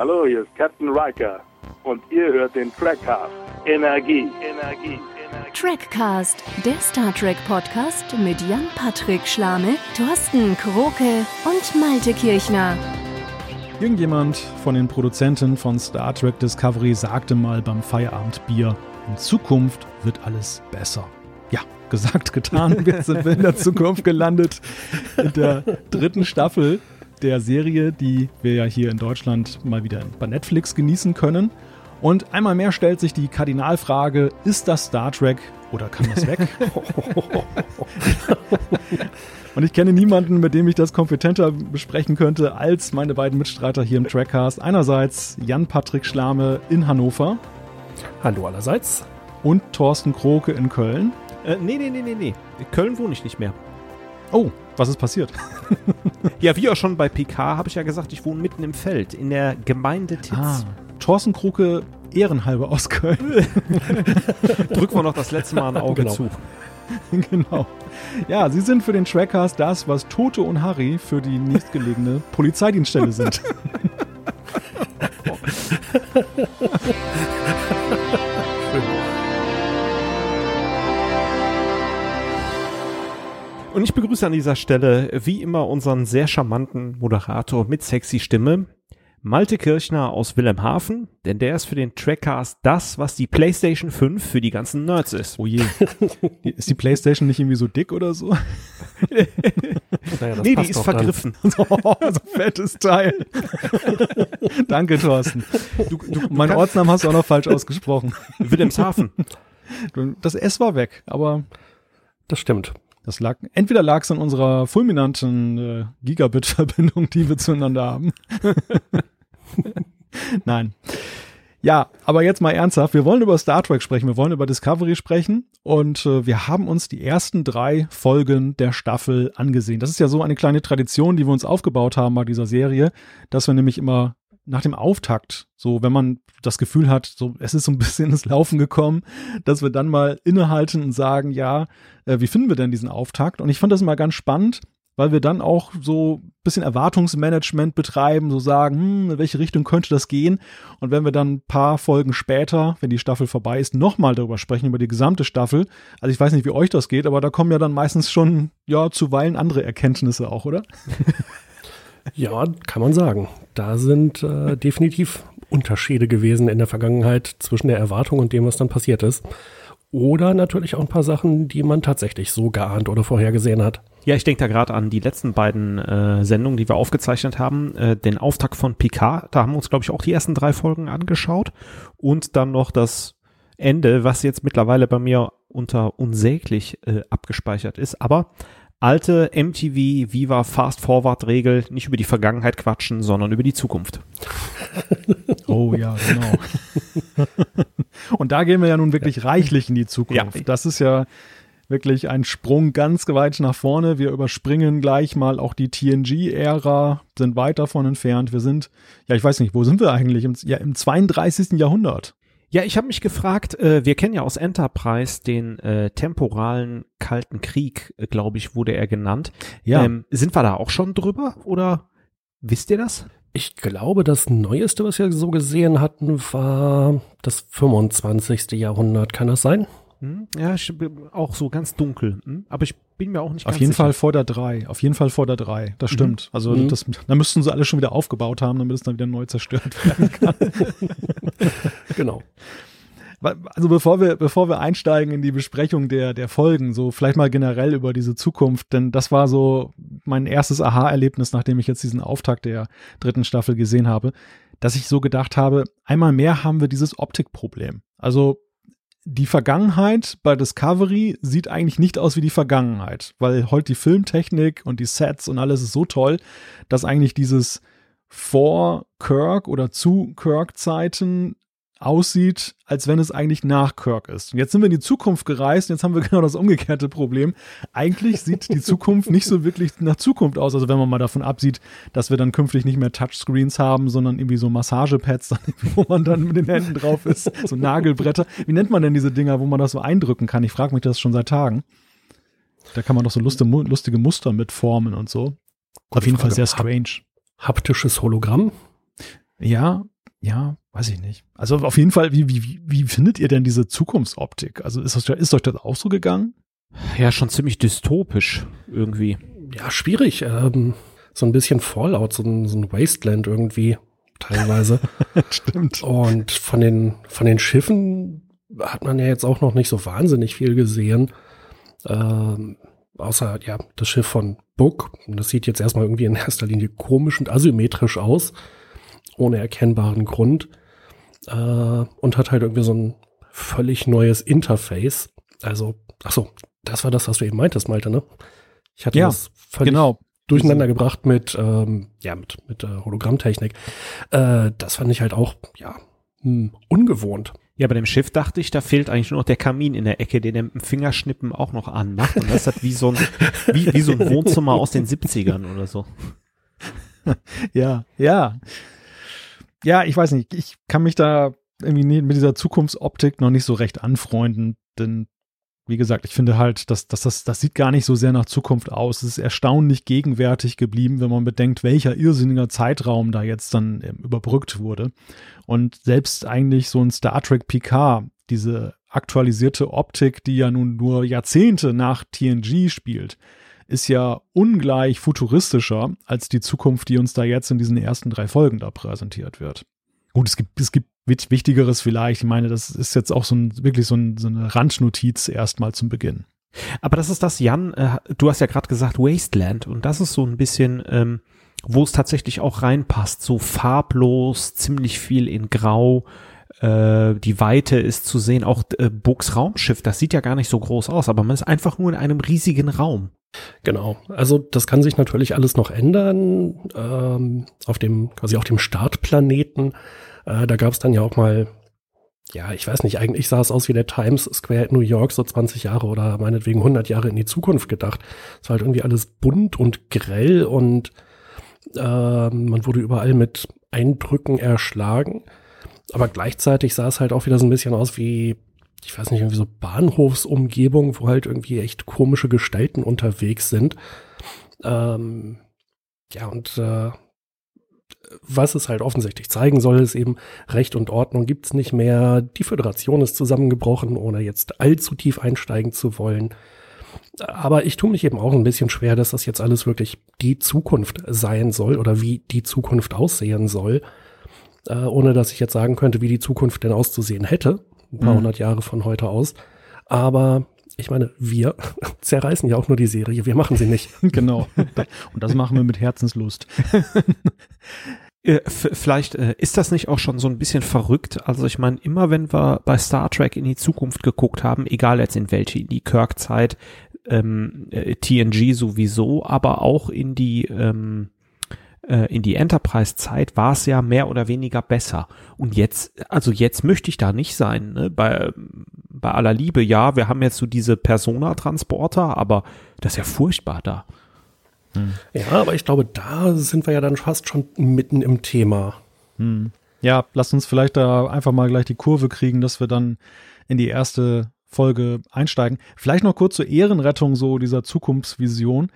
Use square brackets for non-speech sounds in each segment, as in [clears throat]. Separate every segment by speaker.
Speaker 1: Hallo, hier ist Captain Riker und ihr hört den Trackcast. Energie, Energie, Energie.
Speaker 2: Trackcast, der Star Trek Podcast mit Jan-Patrick Schlame, Thorsten Kroke und Malte Kirchner.
Speaker 3: Irgendjemand von den Produzenten von Star Trek Discovery sagte mal beim Feierabendbier, in Zukunft wird alles besser. Ja, gesagt, getan. [laughs] Wir sind in der Zukunft gelandet. In der dritten Staffel der Serie, die wir ja hier in Deutschland mal wieder bei Netflix genießen können. Und einmal mehr stellt sich die Kardinalfrage, ist das Star Trek oder kann das weg? [laughs] Und ich kenne niemanden, mit dem ich das kompetenter besprechen könnte, als meine beiden Mitstreiter hier im Trackcast. Einerseits Jan-Patrick Schlame in Hannover.
Speaker 4: Hallo allerseits.
Speaker 3: Und Thorsten Kroke in Köln.
Speaker 4: Äh, nee, nee, nee, nee, nee. In Köln wohne ich nicht mehr.
Speaker 3: Oh, was ist passiert? [laughs]
Speaker 4: ja, wie auch schon bei PK habe ich ja gesagt, ich wohne mitten im Feld, in der Gemeinde Titz. Ah,
Speaker 3: Thorsten Kroke ehrenhalber aus Köln. [laughs]
Speaker 4: Drücken wir noch das letzte Mal ein Auge
Speaker 3: genau.
Speaker 4: zu. [laughs]
Speaker 3: genau. Ja, sie sind für den Trackcast das, was Toto und Harry für die nächstgelegene Polizeidienststelle sind.
Speaker 4: Und ich begrüße an dieser Stelle wie immer unseren sehr charmanten Moderator mit sexy Stimme, Malte Kirchner aus Wilhelmshaven, denn der ist für den Trackcast das, was die PlayStation 5 für die ganzen Nerds ist.
Speaker 3: Oh je. [laughs] ist die PlayStation nicht irgendwie so dick oder so? [laughs]
Speaker 4: naja, nee, die ist vergriffen. [laughs]
Speaker 3: so, so fettes Teil. Danke, Thorsten. Du, du, mein Ortsnamen hast du auch noch falsch ausgesprochen.
Speaker 4: Wilhelmshaven.
Speaker 3: Das S war weg, aber.
Speaker 4: Das stimmt.
Speaker 3: Das lag, entweder lag es an unserer fulminanten äh, Gigabit-Verbindung, die wir zueinander haben. [laughs] Nein. Ja, aber jetzt mal ernsthaft. Wir wollen über Star Trek sprechen. Wir wollen über Discovery sprechen. Und äh, wir haben uns die ersten drei Folgen der Staffel angesehen. Das ist ja so eine kleine Tradition, die wir uns aufgebaut haben bei dieser Serie, dass wir nämlich immer nach dem Auftakt, so wenn man das Gefühl hat, so es ist so ein [laughs] bisschen ins Laufen gekommen, dass wir dann mal innehalten und sagen, ja, äh, wie finden wir denn diesen Auftakt? Und ich fand das immer ganz spannend, weil wir dann auch so ein bisschen Erwartungsmanagement betreiben, so sagen, hm, in welche Richtung könnte das gehen? Und wenn wir dann ein paar Folgen später, wenn die Staffel vorbei ist, nochmal darüber sprechen, über die gesamte Staffel, also ich weiß nicht, wie euch das geht, aber da kommen ja dann meistens schon, ja, zuweilen andere Erkenntnisse auch, oder? [laughs]
Speaker 5: Ja, kann man sagen. Da sind äh, definitiv Unterschiede gewesen in der Vergangenheit zwischen der Erwartung und dem, was dann passiert ist. Oder natürlich auch ein paar Sachen, die man tatsächlich so geahnt oder vorhergesehen hat.
Speaker 4: Ja, ich denke da gerade an die letzten beiden äh, Sendungen, die wir aufgezeichnet haben. Äh, den Auftakt von Picard, da haben wir uns, glaube ich, auch die ersten drei Folgen angeschaut. Und dann noch das Ende, was jetzt mittlerweile bei mir unter unsäglich äh, abgespeichert ist. Aber alte MTV Viva Fast Forward Regel, nicht über die Vergangenheit quatschen, sondern über die Zukunft. [laughs]
Speaker 3: Oh ja, genau. [laughs] Und da gehen wir ja nun wirklich reichlich in die Zukunft. Ja. Das ist ja wirklich ein Sprung ganz weit nach vorne. Wir überspringen gleich mal auch die TNG-Ära, sind weit davon entfernt. Wir sind, ja, ich weiß nicht, wo sind wir eigentlich? Im, ja, im 32. Jahrhundert.
Speaker 4: Ja, ich habe mich gefragt, äh, wir kennen ja aus Enterprise den äh, temporalen Kalten Krieg, äh, glaube ich, wurde er genannt. Ja. Ähm, sind wir da auch schon drüber oder wisst ihr das?
Speaker 5: Ich glaube, das Neueste, was wir so gesehen hatten, war das 25. Jahrhundert. Kann das sein?
Speaker 4: Hm? Ja, auch so ganz dunkel. Hm? Aber ich bin mir auch nicht
Speaker 3: Auf jeden sicher. Fall vor der 3. Auf jeden Fall vor der 3. Das mhm. stimmt. Mhm. Also mhm. das, da müssten sie alle schon wieder aufgebaut haben, damit es dann wieder neu zerstört werden kann. [laughs]
Speaker 5: genau.
Speaker 3: Also bevor wir, bevor wir einsteigen in die Besprechung der, der Folgen, so vielleicht mal generell über diese Zukunft, denn das war so mein erstes Aha-Erlebnis, nachdem ich jetzt diesen Auftakt der dritten Staffel gesehen habe, dass ich so gedacht habe, einmal mehr haben wir dieses Optikproblem. Also die Vergangenheit bei Discovery sieht eigentlich nicht aus wie die Vergangenheit, weil heute die Filmtechnik und die Sets und alles ist so toll, dass eigentlich dieses vor Kirk oder zu Kirk-Zeiten aussieht, als wenn es eigentlich nach Kirk ist. Und jetzt sind wir in die Zukunft gereist und jetzt haben wir [laughs] genau das umgekehrte Problem. Eigentlich sieht die Zukunft nicht so wirklich nach Zukunft aus. Also wenn man mal davon absieht, dass wir dann künftig nicht mehr Touchscreens haben, sondern irgendwie so Massagepads, [laughs] wo man dann mit den Händen drauf ist, so Nagelbretter. Wie nennt man denn diese Dinger, wo man das so eindrücken kann? Ich frage mich das schon seit Tagen. Da kann man doch so lustige, Muster mitformen und so. Gute Auf jeden Frage. Fall sehr strange.
Speaker 5: Haptisches Hologramm?
Speaker 3: Ja, ja, weiß ich nicht. Also auf jeden Fall, wie, wie, wie findet ihr denn diese Zukunftsoptik? Also ist, euch, ist euch das auch so gegangen?
Speaker 4: Ja, schon ziemlich dystopisch irgendwie.
Speaker 5: Ja, schwierig. Ähm, so ein bisschen Fallout, so ein, so ein Wasteland irgendwie teilweise. [laughs]
Speaker 3: Stimmt.
Speaker 5: Und von den, von den Schiffen hat man ja jetzt auch noch nicht so wahnsinnig viel gesehen. Ähm, außer, ja, das Schiff von Book. Das sieht jetzt erstmal irgendwie in erster Linie komisch und asymmetrisch aus. Ohne erkennbaren Grund. Äh, und hat halt irgendwie so ein völlig neues Interface. Also, ach so, das war das, was du eben meintest, Malte, ne? Ich hatte
Speaker 3: Ja,
Speaker 5: das völlig
Speaker 3: Genau.
Speaker 5: durcheinander gebracht mit, ähm, ja, mit, mit äh, Hologrammtechnik. Äh, das fand ich halt auch, ja, hm, ungewohnt.
Speaker 4: Ja, bei dem Schiff dachte ich, da fehlt eigentlich nur noch der Kamin in der Ecke, den er mit dem Fingerschnippen auch noch anmacht. Und das hat wie so ein, [laughs] wie, wie so ein Wohnzimmer aus den 70ern oder so. [laughs]
Speaker 3: Ja, ja. Ja, ich weiß nicht. Ich kann mich da irgendwie mit dieser Zukunftsoptik noch nicht so recht anfreunden, denn wie gesagt, ich finde halt, dass, dass das, das sieht gar nicht so sehr nach Zukunft aus. Es ist erstaunlich gegenwärtig geblieben, wenn man bedenkt, welcher irrsinniger Zeitraum da jetzt dann ähm, überbrückt wurde. Und selbst eigentlich so ein Star Trek Picard, diese aktualisierte Optik, die ja nun nur Jahrzehnte nach TNG spielt, ist ja ungleich futuristischer als die Zukunft, die uns da jetzt in diesen ersten drei Folgen da präsentiert wird. Gut, es gibt, es gibt Wichtigeres vielleicht. Ich meine, das ist jetzt auch so ein, wirklich so, ein, so eine Randnotiz erstmal zum Beginn.
Speaker 4: Aber das ist das, Jan, äh, du hast ja gerade gesagt Wasteland und das ist so ein bisschen, ähm, wo es tatsächlich auch reinpasst, so farblos, ziemlich viel in Grau, äh, die Weite ist zu sehen, auch äh, Books Raumschiff, das sieht ja gar nicht so groß aus, aber man ist einfach nur in einem riesigen Raum.
Speaker 5: Genau. Also das kann sich natürlich alles noch ändern. Ähm, auf dem, quasi auf dem Startplaneten. Äh, da gab es dann ja auch mal, ja, ich weiß nicht, eigentlich sah es aus wie der Times Square in New York, so 20 Jahre oder meinetwegen 100 Jahre in die Zukunft gedacht. Es war halt irgendwie alles bunt und grell und ähm, man wurde überall mit Eindrücken erschlagen. Aber gleichzeitig sah es halt auch wieder so ein bisschen aus wie, ich weiß nicht, irgendwie so Bahnhofsumgebung, wo halt irgendwie echt komische Gestalten unterwegs sind. Ähm, ja, und äh, was es halt offensichtlich zeigen soll, ist eben Recht und Ordnung gibt's nicht mehr. Die Föderation ist zusammengebrochen, ohne jetzt allzu tief einsteigen zu wollen. Aber ich tue mich eben auch ein bisschen schwer, dass das jetzt alles wirklich die Zukunft sein soll oder wie die Zukunft aussehen soll, äh, ohne dass ich jetzt sagen könnte, wie die Zukunft denn auszusehen hätte, ein paar
Speaker 3: Mhm.
Speaker 5: hundert Jahre von heute aus. Aber ich meine, wir [laughs] zerreißen ja auch nur die Serie, wir machen sie nicht. [laughs]
Speaker 3: genau. Und das machen wir mit Herzenslust. [laughs]
Speaker 4: Äh, vielleicht äh, ist das nicht auch schon so ein bisschen verrückt. Also ich meine, immer wenn wir bei Star Trek in die Zukunft geguckt haben, egal jetzt in welche, in die Kirk-Zeit, ähm, äh, TNG sowieso, aber auch in die ähm, äh, in die Enterprise-Zeit war es ja mehr oder weniger besser. Und jetzt, also jetzt möchte ich da nicht sein. Ne? Bei, bei aller Liebe, ja, wir haben jetzt so diese Persona-Transporter, aber das ist ja furchtbar da.
Speaker 5: Ja, aber ich glaube, da sind wir ja dann fast schon mitten im Thema.
Speaker 3: Hm. Ja, lasst uns vielleicht da einfach mal gleich die Kurve kriegen, dass wir dann in die erste Folge einsteigen. Vielleicht noch kurz zur Ehrenrettung so dieser Zukunftsvision.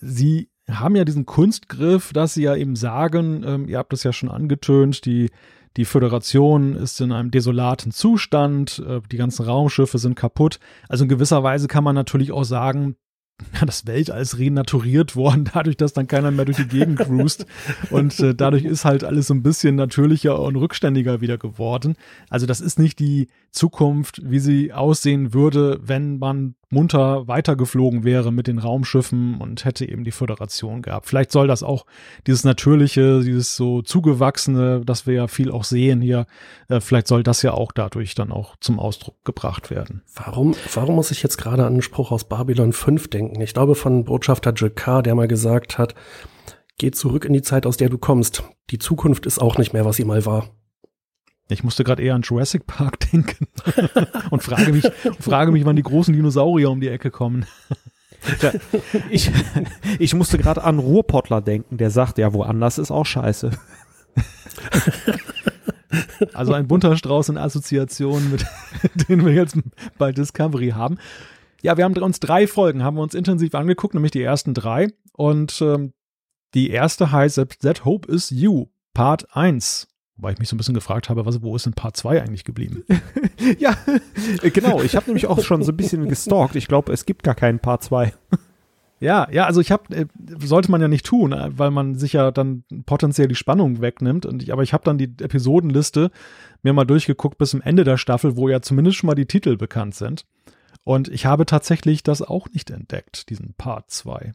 Speaker 3: Sie haben ja diesen Kunstgriff, dass sie ja eben sagen, ähm, ihr habt es ja schon angetönt, die, die Föderation ist in einem desolaten Zustand, äh, die ganzen Raumschiffe sind kaputt. Also in gewisser Weise kann man natürlich auch sagen, das Weltall ist renaturiert worden, [laughs] dadurch, dass dann keiner mehr durch die Gegend cruist. Und äh, dadurch ist halt alles so ein bisschen natürlicher und rückständiger wieder geworden. Also das ist nicht die Zukunft, wie sie aussehen würde, wenn man munter weitergeflogen wäre mit den Raumschiffen und hätte eben die Föderation gehabt. Vielleicht soll das auch dieses Natürliche, dieses so zugewachsene, das wir ja viel auch sehen hier, äh, vielleicht soll das ja auch dadurch dann auch zum Ausdruck gebracht werden.
Speaker 5: Warum, warum muss ich jetzt gerade an einen Spruch aus Babylon 5 denken? Ich glaube von Botschafter Jakar, der mal gesagt hat, geh zurück in die Zeit, aus der du kommst. Die Zukunft ist auch nicht mehr, was sie mal war.
Speaker 3: Ich musste gerade eher an Jurassic Park [laughs] denken und frage mich, frage mich, wann die großen Dinosaurier um die Ecke kommen.
Speaker 4: Ja, ich, ich musste gerade an Ruhrpottler denken, der sagt, ja, woanders ist auch scheiße.
Speaker 3: Also ein bunter Strauß in Assoziationen, mit [laughs] denen wir jetzt bei Discovery haben. Ja, wir haben uns drei Folgen, haben wir uns intensiv angeguckt, nämlich die ersten drei. Und ähm, die erste heißt That Hope is You, Part 1. Weil ich mich so ein bisschen gefragt habe, was, wo ist denn Part 2 eigentlich geblieben? [laughs]
Speaker 4: ja, äh, genau. Ich habe nämlich auch schon so ein bisschen gestalkt. Ich glaube, es gibt gar keinen Part 2.
Speaker 3: Ja, ja, also ich habe, äh, sollte man ja nicht tun, äh, weil man sich ja dann potenziell die Spannung wegnimmt. Und ich, aber ich habe dann die Episodenliste mir mal durchgeguckt bis zum Ende der Staffel, wo ja zumindest schon mal die Titel bekannt sind. Und ich habe tatsächlich das auch nicht entdeckt, diesen Part 2.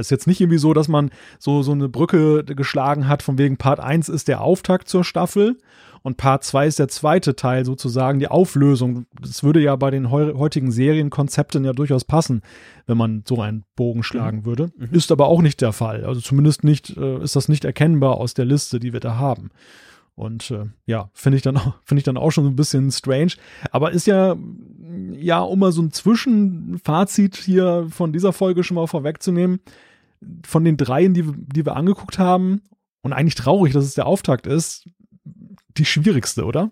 Speaker 3: Es ist jetzt nicht irgendwie so, dass man so, so eine Brücke geschlagen hat, von wegen Part 1 ist der Auftakt zur Staffel und Part 2 ist der zweite Teil sozusagen, die Auflösung. Das würde ja bei den heutigen Serienkonzepten ja durchaus passen, wenn man so einen Bogen schlagen mhm. würde. Mhm. Ist aber auch nicht der Fall. Also zumindest nicht, äh, ist das nicht erkennbar aus der Liste, die wir da haben. Und äh, ja, finde ich dann auch, [laughs] finde ich dann auch schon so ein bisschen strange. Aber ist ja, ja, um mal so ein Zwischenfazit hier von dieser Folge schon mal vorwegzunehmen, von den dreien, die, die wir angeguckt haben, und eigentlich traurig, dass es der Auftakt ist, die schwierigste, oder?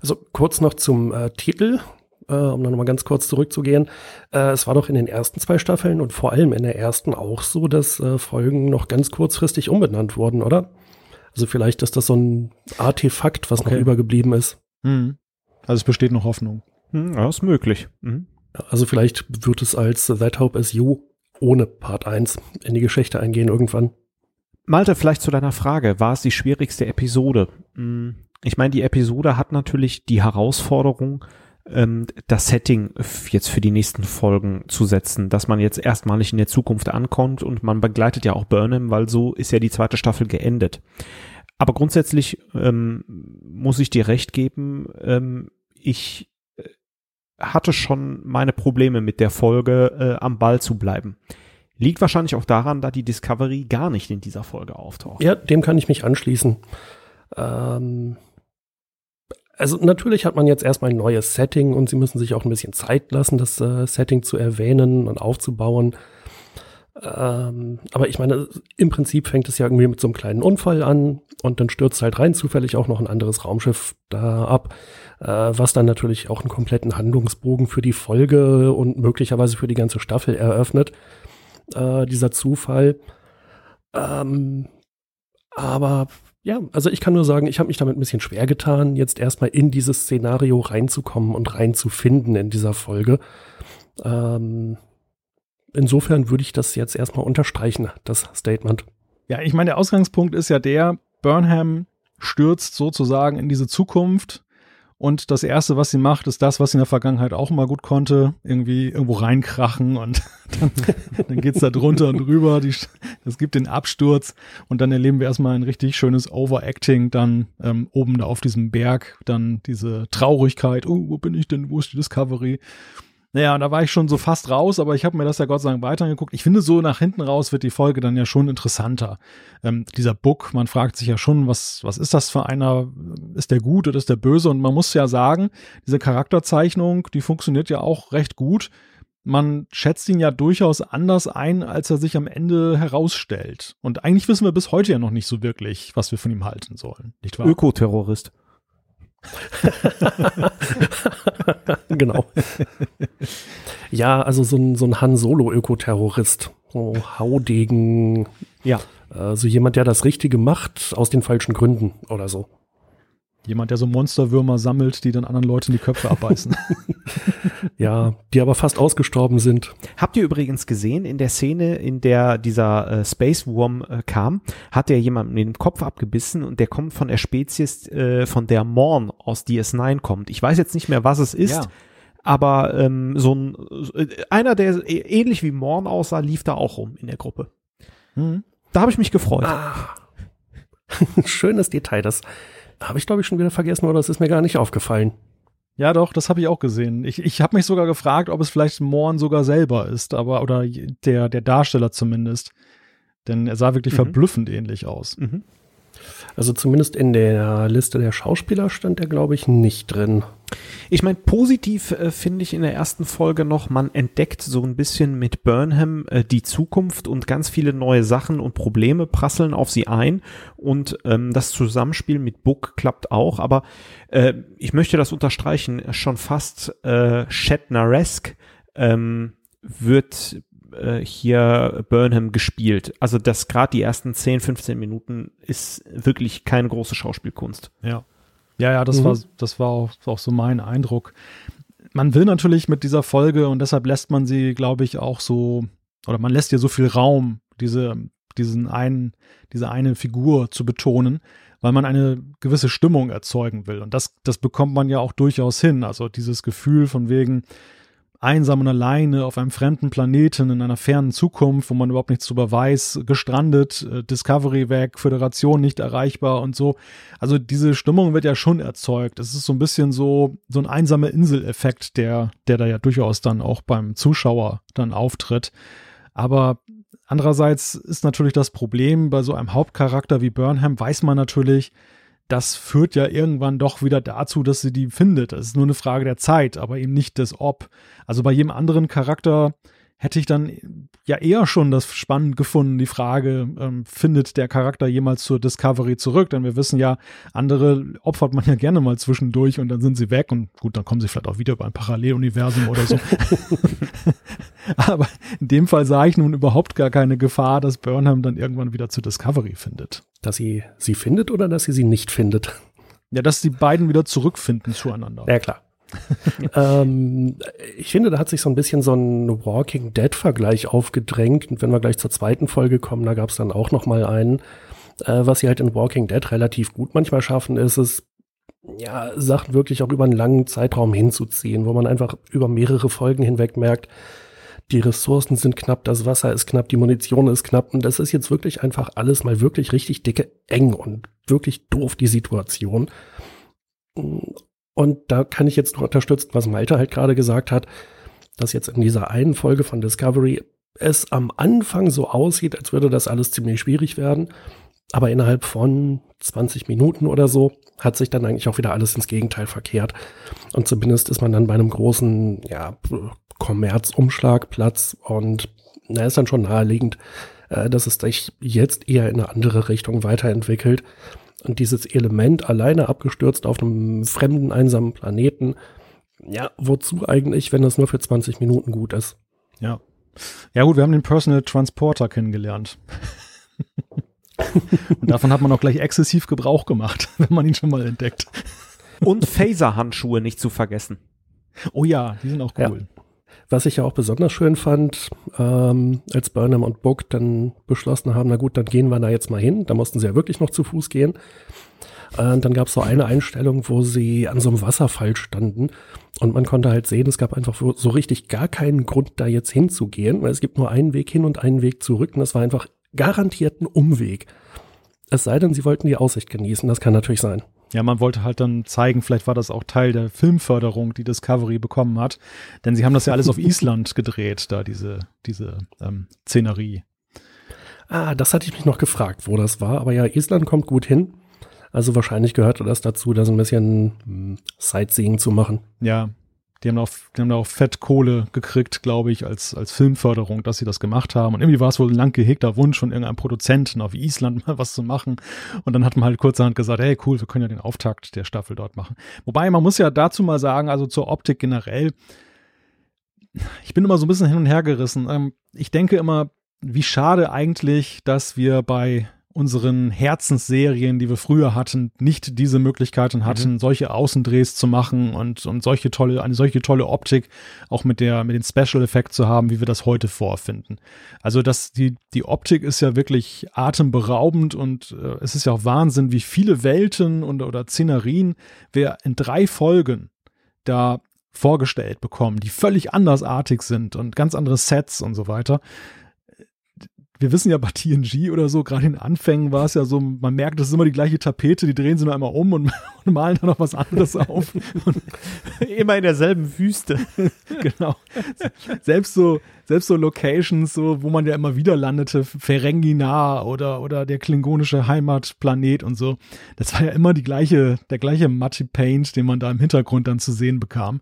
Speaker 5: Also kurz noch zum äh, Titel, äh, um noch mal ganz kurz zurückzugehen. Äh, es war doch in den ersten zwei Staffeln und vor allem in der ersten auch so, dass äh, Folgen noch ganz kurzfristig umbenannt wurden, oder? Also vielleicht ist das so ein Artefakt, was okay. noch übergeblieben ist.
Speaker 3: Hm. Also es besteht noch Hoffnung.
Speaker 4: Hm, ja, ist möglich.
Speaker 5: Mhm. Also vielleicht wird es als That Hope Is You ohne Part 1 in die Geschichte eingehen irgendwann.
Speaker 4: Malte, vielleicht zu deiner Frage, war es die schwierigste Episode? Hm, ich meine, die Episode hat natürlich die Herausforderung, ähm, das Setting jetzt für die nächsten Folgen zu setzen, dass man jetzt erstmalig in der Zukunft ankommt und man begleitet ja auch Burnham, weil so ist ja die zweite Staffel geendet. Aber grundsätzlich ähm, muss ich dir recht geben, ähm, ich hatte schon meine Probleme mit der Folge äh, am Ball zu bleiben. Liegt wahrscheinlich auch daran, da die Discovery gar nicht in dieser Folge auftaucht.
Speaker 5: Ja, dem kann ich mich anschließen. Ähm, also natürlich hat man jetzt erstmal ein neues Setting und sie müssen sich auch ein bisschen Zeit lassen, das äh, Setting zu erwähnen und aufzubauen. Ähm, aber ich meine, im Prinzip fängt es ja irgendwie mit so einem kleinen Unfall an und dann stürzt halt rein zufällig auch noch ein anderes Raumschiff da ab, äh, was dann natürlich auch einen kompletten Handlungsbogen für die Folge und möglicherweise für die ganze Staffel eröffnet. Äh, dieser Zufall. Ähm, aber ja, also ich kann nur sagen, ich habe mich damit ein bisschen schwer getan, jetzt erstmal in dieses Szenario reinzukommen und reinzufinden in dieser Folge. Ähm, insofern würde ich das jetzt erstmal unterstreichen, das Statement.
Speaker 3: Ja, ich meine, der Ausgangspunkt ist ja der, Burnham stürzt sozusagen in diese Zukunft und das Erste, was sie macht, ist das, was sie in der Vergangenheit auch immer gut konnte, irgendwie irgendwo reinkrachen und [laughs] dann, dann geht's da drunter und drüber, es gibt den Absturz und dann erleben wir erstmal ein richtig schönes Overacting, dann ähm, oben da auf diesem Berg, dann diese Traurigkeit, oh, wo bin ich denn, wo ist die Discovery? Naja, und da war ich schon so fast raus, aber ich habe mir das ja Gott sei Dank weitergeguckt. Ich finde, so nach hinten raus wird die Folge dann ja schon interessanter. Ähm, dieser Book, man fragt sich ja schon, was, was ist das für einer? Ist der gut oder ist der böse? Und man muss ja sagen, diese Charakterzeichnung, die funktioniert ja auch recht gut. Man schätzt ihn ja durchaus anders ein, als er sich am Ende herausstellt. Und eigentlich wissen wir bis heute ja noch nicht so wirklich, was wir von ihm halten sollen. Nicht wahr?
Speaker 4: Ökoterrorist. [laughs]
Speaker 5: genau. Ja, also so ein, so ein Han Solo-Ökoterrorist. So Haudegen. Ja. Äh, so jemand, der das Richtige macht, aus den falschen Gründen oder so.
Speaker 3: Jemand, der so Monsterwürmer sammelt, die dann anderen Leuten die Köpfe abbeißen. [laughs] [laughs]
Speaker 5: ja, die aber fast ausgestorben sind.
Speaker 4: Habt ihr übrigens gesehen, in der Szene, in der dieser äh, Space Worm äh, kam, hat er jemanden den Kopf abgebissen und der kommt von der Spezies, äh, von der Morn aus DS9 kommt. Ich weiß jetzt nicht mehr, was es ist. Ja. Aber ähm, so ein äh, einer, der ähnlich wie Morn aussah, lief da auch rum in der Gruppe. Mhm. Da habe ich mich gefreut. Ah. [laughs]
Speaker 5: Schönes Detail, das habe ich, glaube ich, schon wieder vergessen oder es ist mir gar nicht aufgefallen.
Speaker 3: Ja, doch, das habe ich auch gesehen. Ich, ich habe mich sogar gefragt, ob es vielleicht Morn sogar selber ist, aber oder der, der Darsteller zumindest. Denn er sah wirklich mhm. verblüffend ähnlich aus. Mhm.
Speaker 5: Also zumindest in der Liste der Schauspieler stand er, glaube ich, nicht drin.
Speaker 4: Ich meine, positiv äh, finde ich in der ersten Folge noch, man entdeckt so ein bisschen mit Burnham äh, die Zukunft und ganz viele neue Sachen und Probleme prasseln auf sie ein und ähm, das Zusammenspiel mit Book klappt auch, aber äh, ich möchte das unterstreichen, schon fast äh, Shatneresk ähm, wird äh, hier Burnham gespielt. Also das gerade die ersten 10, 15 Minuten ist wirklich keine große Schauspielkunst.
Speaker 3: Ja. Ja, ja, das mhm. war, das war auch, auch so mein Eindruck. Man will natürlich mit dieser Folge und deshalb lässt man sie, glaube ich, auch so, oder man lässt ihr so viel Raum, diese, diesen einen, diese eine Figur zu betonen, weil man eine gewisse Stimmung erzeugen will. Und das, das bekommt man ja auch durchaus hin. Also dieses Gefühl von wegen, einsam und alleine auf einem fremden Planeten in einer fernen Zukunft, wo man überhaupt nichts drüber weiß, gestrandet, äh, Discovery weg, Föderation nicht erreichbar und so. Also diese Stimmung wird ja schon erzeugt. Es ist so ein bisschen so, so ein einsamer Inseleffekt, der, der da ja durchaus dann auch beim Zuschauer dann auftritt. Aber andererseits ist natürlich das Problem, bei so einem Hauptcharakter wie Burnham weiß man natürlich, das führt ja irgendwann doch wieder dazu, dass sie die findet. Es ist nur eine Frage der Zeit, aber eben nicht des Ob. Also bei jedem anderen Charakter hätte ich dann ja eher schon das spannend gefunden, die Frage, ähm, findet der Charakter jemals zur Discovery zurück? Denn wir wissen ja, andere opfert man ja gerne mal zwischendurch und dann sind sie weg und gut, dann kommen sie vielleicht auch wieder über ein Paralleluniversum oder so. [laughs] Aber in dem Fall sah ich nun überhaupt gar keine Gefahr, dass Burnham dann irgendwann wieder zur Discovery findet.
Speaker 5: Dass sie sie findet oder dass sie sie nicht findet?
Speaker 3: Ja, dass die beiden wieder zurückfinden zueinander.
Speaker 5: Ja, klar. [laughs] ähm, ich finde, da hat sich so ein bisschen so ein Walking Dead-Vergleich aufgedrängt. Und wenn wir gleich zur zweiten Folge kommen, da gab es dann auch noch mal einen. Äh, was sie halt in Walking Dead relativ gut manchmal schaffen, ist es, ja, Sachen wirklich auch über einen langen Zeitraum hinzuziehen, wo man einfach über mehrere Folgen hinweg merkt, die Ressourcen sind knapp, das Wasser ist knapp, die Munition ist knapp und das ist jetzt wirklich einfach alles mal wirklich richtig dicke eng und wirklich doof die Situation. Und da kann ich jetzt nur unterstützen, was Malte halt gerade gesagt hat, dass jetzt in dieser einen Folge von Discovery es am Anfang so aussieht, als würde das alles ziemlich schwierig werden. Aber innerhalb von 20 Minuten oder so hat sich dann eigentlich auch wieder alles ins Gegenteil verkehrt. Und zumindest ist man dann bei einem großen, ja, Kommerzumschlagplatz und na, ist dann schon naheliegend, äh, dass es sich jetzt eher in eine andere Richtung weiterentwickelt. Und dieses Element alleine abgestürzt auf einem fremden, einsamen Planeten, ja, wozu eigentlich, wenn das nur für 20 Minuten gut ist?
Speaker 3: Ja. Ja gut, wir haben den Personal Transporter kennengelernt. [laughs] Und davon hat man auch gleich exzessiv Gebrauch gemacht, [laughs] wenn man ihn schon mal entdeckt.
Speaker 4: Und Phaser-Handschuhe nicht zu vergessen.
Speaker 3: Oh ja, die sind auch cool.
Speaker 5: Ja. Was ich ja auch besonders schön fand, ähm, als Burnham und Book dann beschlossen haben, na gut, dann gehen wir da jetzt mal hin. Da mussten sie ja wirklich noch zu Fuß gehen. Und dann gab es so eine Einstellung, wo sie an so einem Wasserfall standen und man konnte halt sehen, es gab einfach so richtig gar keinen Grund, da jetzt hinzugehen, weil es gibt nur einen Weg hin und einen Weg zurück und das war einfach garantiert ein Umweg. Es sei denn, sie wollten die Aussicht genießen, das kann natürlich sein.
Speaker 3: Ja, man wollte halt dann zeigen, vielleicht war das auch Teil der Filmförderung, die Discovery bekommen hat. Denn sie haben das ja alles auf [laughs] Island gedreht, da diese, diese ähm, Szenerie.
Speaker 5: Ah, das hatte ich mich noch gefragt, wo das war. Aber ja, Island kommt gut hin. Also wahrscheinlich gehörte das dazu, da so ein bisschen hm, Sightseeing zu machen.
Speaker 3: Ja, die haben, auch, die haben da auch Fettkohle gekriegt, glaube ich, als, als Filmförderung, dass sie das gemacht haben. Und irgendwie war es wohl ein lang gehegter Wunsch von irgendeinem Produzenten auf Island [laughs] mal was zu machen. Und dann hat man halt kurzerhand gesagt, hey cool, wir können ja den Auftakt der Staffel dort machen. Wobei man muss ja dazu mal sagen, also zur Optik generell, ich bin immer so ein bisschen hin und her gerissen. Ähm, ich denke immer, wie schade eigentlich, dass wir bei unseren Herzensserien, die wir früher hatten, nicht diese Möglichkeiten hatten, mhm. solche Außendrehs zu machen und, und solche tolle, eine solche tolle Optik auch mit der, mit den Special Effects zu haben, wie wir das heute vorfinden. Also das, die, die Optik ist ja wirklich atemberaubend und äh, es ist ja auch Wahnsinn, wie viele Welten und, oder Szenerien wir in drei Folgen da vorgestellt bekommen, die völlig andersartig sind und ganz andere Sets und so weiter wir wissen ja bei TNG oder so, gerade in den Anfängen war es ja so, man merkt, das ist immer die gleiche Tapete, die drehen sie nur einmal um und, [laughs] und malen dann noch was anderes auf. [laughs]
Speaker 4: Immer in derselben Wüste. [laughs]
Speaker 3: genau. Selbst so, selbst so Locations, so, wo man ja immer wieder landete, Ferengi nah oder, oder der klingonische Heimatplanet und so. Das war ja immer die gleiche, der gleiche Matty Paint, den man da im Hintergrund dann zu sehen bekam.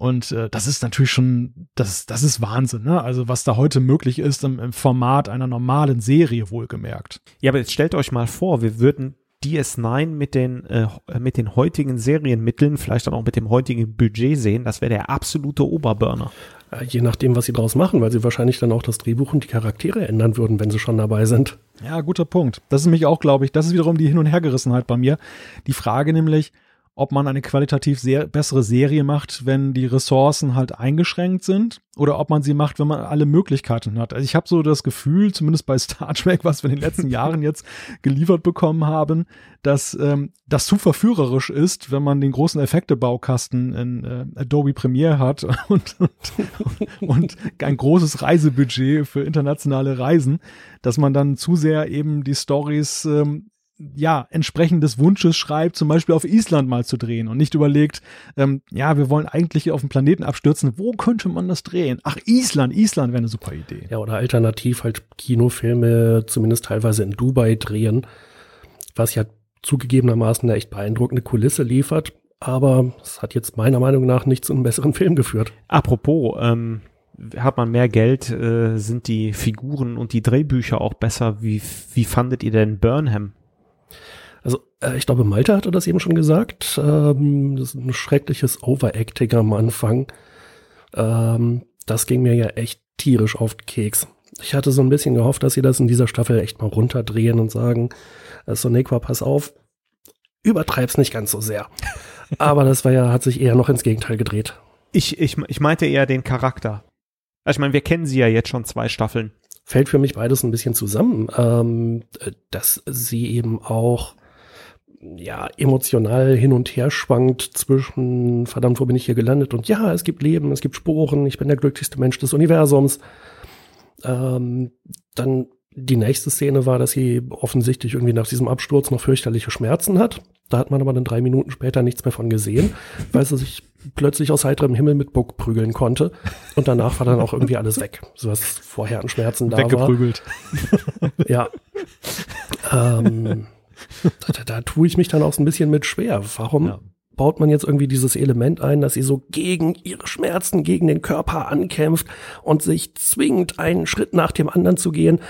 Speaker 3: Und äh, das ist natürlich schon, das, das ist Wahnsinn, ne? Also was da heute möglich ist im, im Format einer normalen Serie wohlgemerkt.
Speaker 4: Ja, aber jetzt stellt euch mal vor, wir würden DS9 mit den, äh, mit den heutigen Serienmitteln, vielleicht dann auch mit dem heutigen Budget sehen, das wäre der absolute Oberburner.
Speaker 5: Äh, je nachdem, was sie draus machen, weil sie wahrscheinlich dann auch das Drehbuch und die Charaktere ändern würden, wenn sie schon dabei sind.
Speaker 3: Ja, guter Punkt. Das ist mich auch, glaube ich, das ist wiederum die Hin- und Hergerissenheit bei mir. Die Frage nämlich, ob man eine qualitativ sehr bessere Serie macht, wenn die Ressourcen halt eingeschränkt sind oder ob man sie macht, wenn man alle Möglichkeiten hat. Also ich habe so das Gefühl, zumindest bei Star Trek, was wir in den letzten [laughs] Jahren jetzt geliefert bekommen haben, dass ähm, das zu verführerisch ist, wenn man den großen Effektebaukasten in äh, Adobe Premiere hat und, [laughs] und, und ein großes Reisebudget für internationale Reisen, dass man dann zu sehr eben die Stories ähm, ja, entsprechend des Wunsches schreibt, zum Beispiel auf Island mal zu drehen und nicht überlegt, ähm, ja, wir wollen eigentlich auf den Planeten abstürzen, wo könnte man das drehen? Ach, Island, Island wäre eine super Idee.
Speaker 5: Ja, oder alternativ halt Kinofilme zumindest teilweise in Dubai drehen, was ja zugegebenermaßen eine echt beeindruckende Kulisse liefert, aber es hat jetzt meiner Meinung nach nicht zu einem besseren [laughs] Film geführt.
Speaker 4: Apropos, ähm, hat man mehr Geld, äh, sind die Figuren und die Drehbücher auch besser. Wie, wie fandet ihr denn Burnham?
Speaker 5: Also äh, ich glaube, Malte hatte das eben schon gesagt. Ähm, das ist ein schreckliches Overacting am Anfang. Ähm, das ging mir ja echt tierisch auf den Keks. Ich hatte so ein bisschen gehofft, dass sie das in dieser Staffel echt mal runterdrehen und sagen, äh, Sonequa, pass auf, übertreib's nicht ganz so sehr. [laughs] Aber das war ja, hat sich eher noch ins Gegenteil gedreht.
Speaker 4: Ich, ich, ich meinte eher den Charakter. Also ich meine, wir kennen sie ja jetzt schon zwei Staffeln.
Speaker 5: Fällt für mich beides ein bisschen zusammen, ähm, dass sie eben auch ja, emotional hin und her schwankt zwischen, verdammt, wo bin ich hier gelandet? Und ja, es gibt Leben, es gibt Sporen, ich bin der glücklichste Mensch des Universums. Ähm, dann die nächste Szene war, dass sie offensichtlich irgendwie nach diesem Absturz noch fürchterliche Schmerzen hat. Da hat man aber dann drei Minuten später nichts mehr von gesehen, [laughs] weil sie sich plötzlich aus heiterem Himmel mit Buck prügeln konnte. Und danach war dann auch irgendwie alles weg, so was vorher an Schmerzen da
Speaker 3: Weggeprügelt.
Speaker 5: war. Ja. [laughs] ähm, da, da tue ich mich dann auch so ein bisschen mit schwer. Warum ja. baut man jetzt irgendwie dieses Element ein, dass sie so gegen ihre Schmerzen, gegen den Körper ankämpft und sich zwingt, einen Schritt nach dem anderen zu gehen,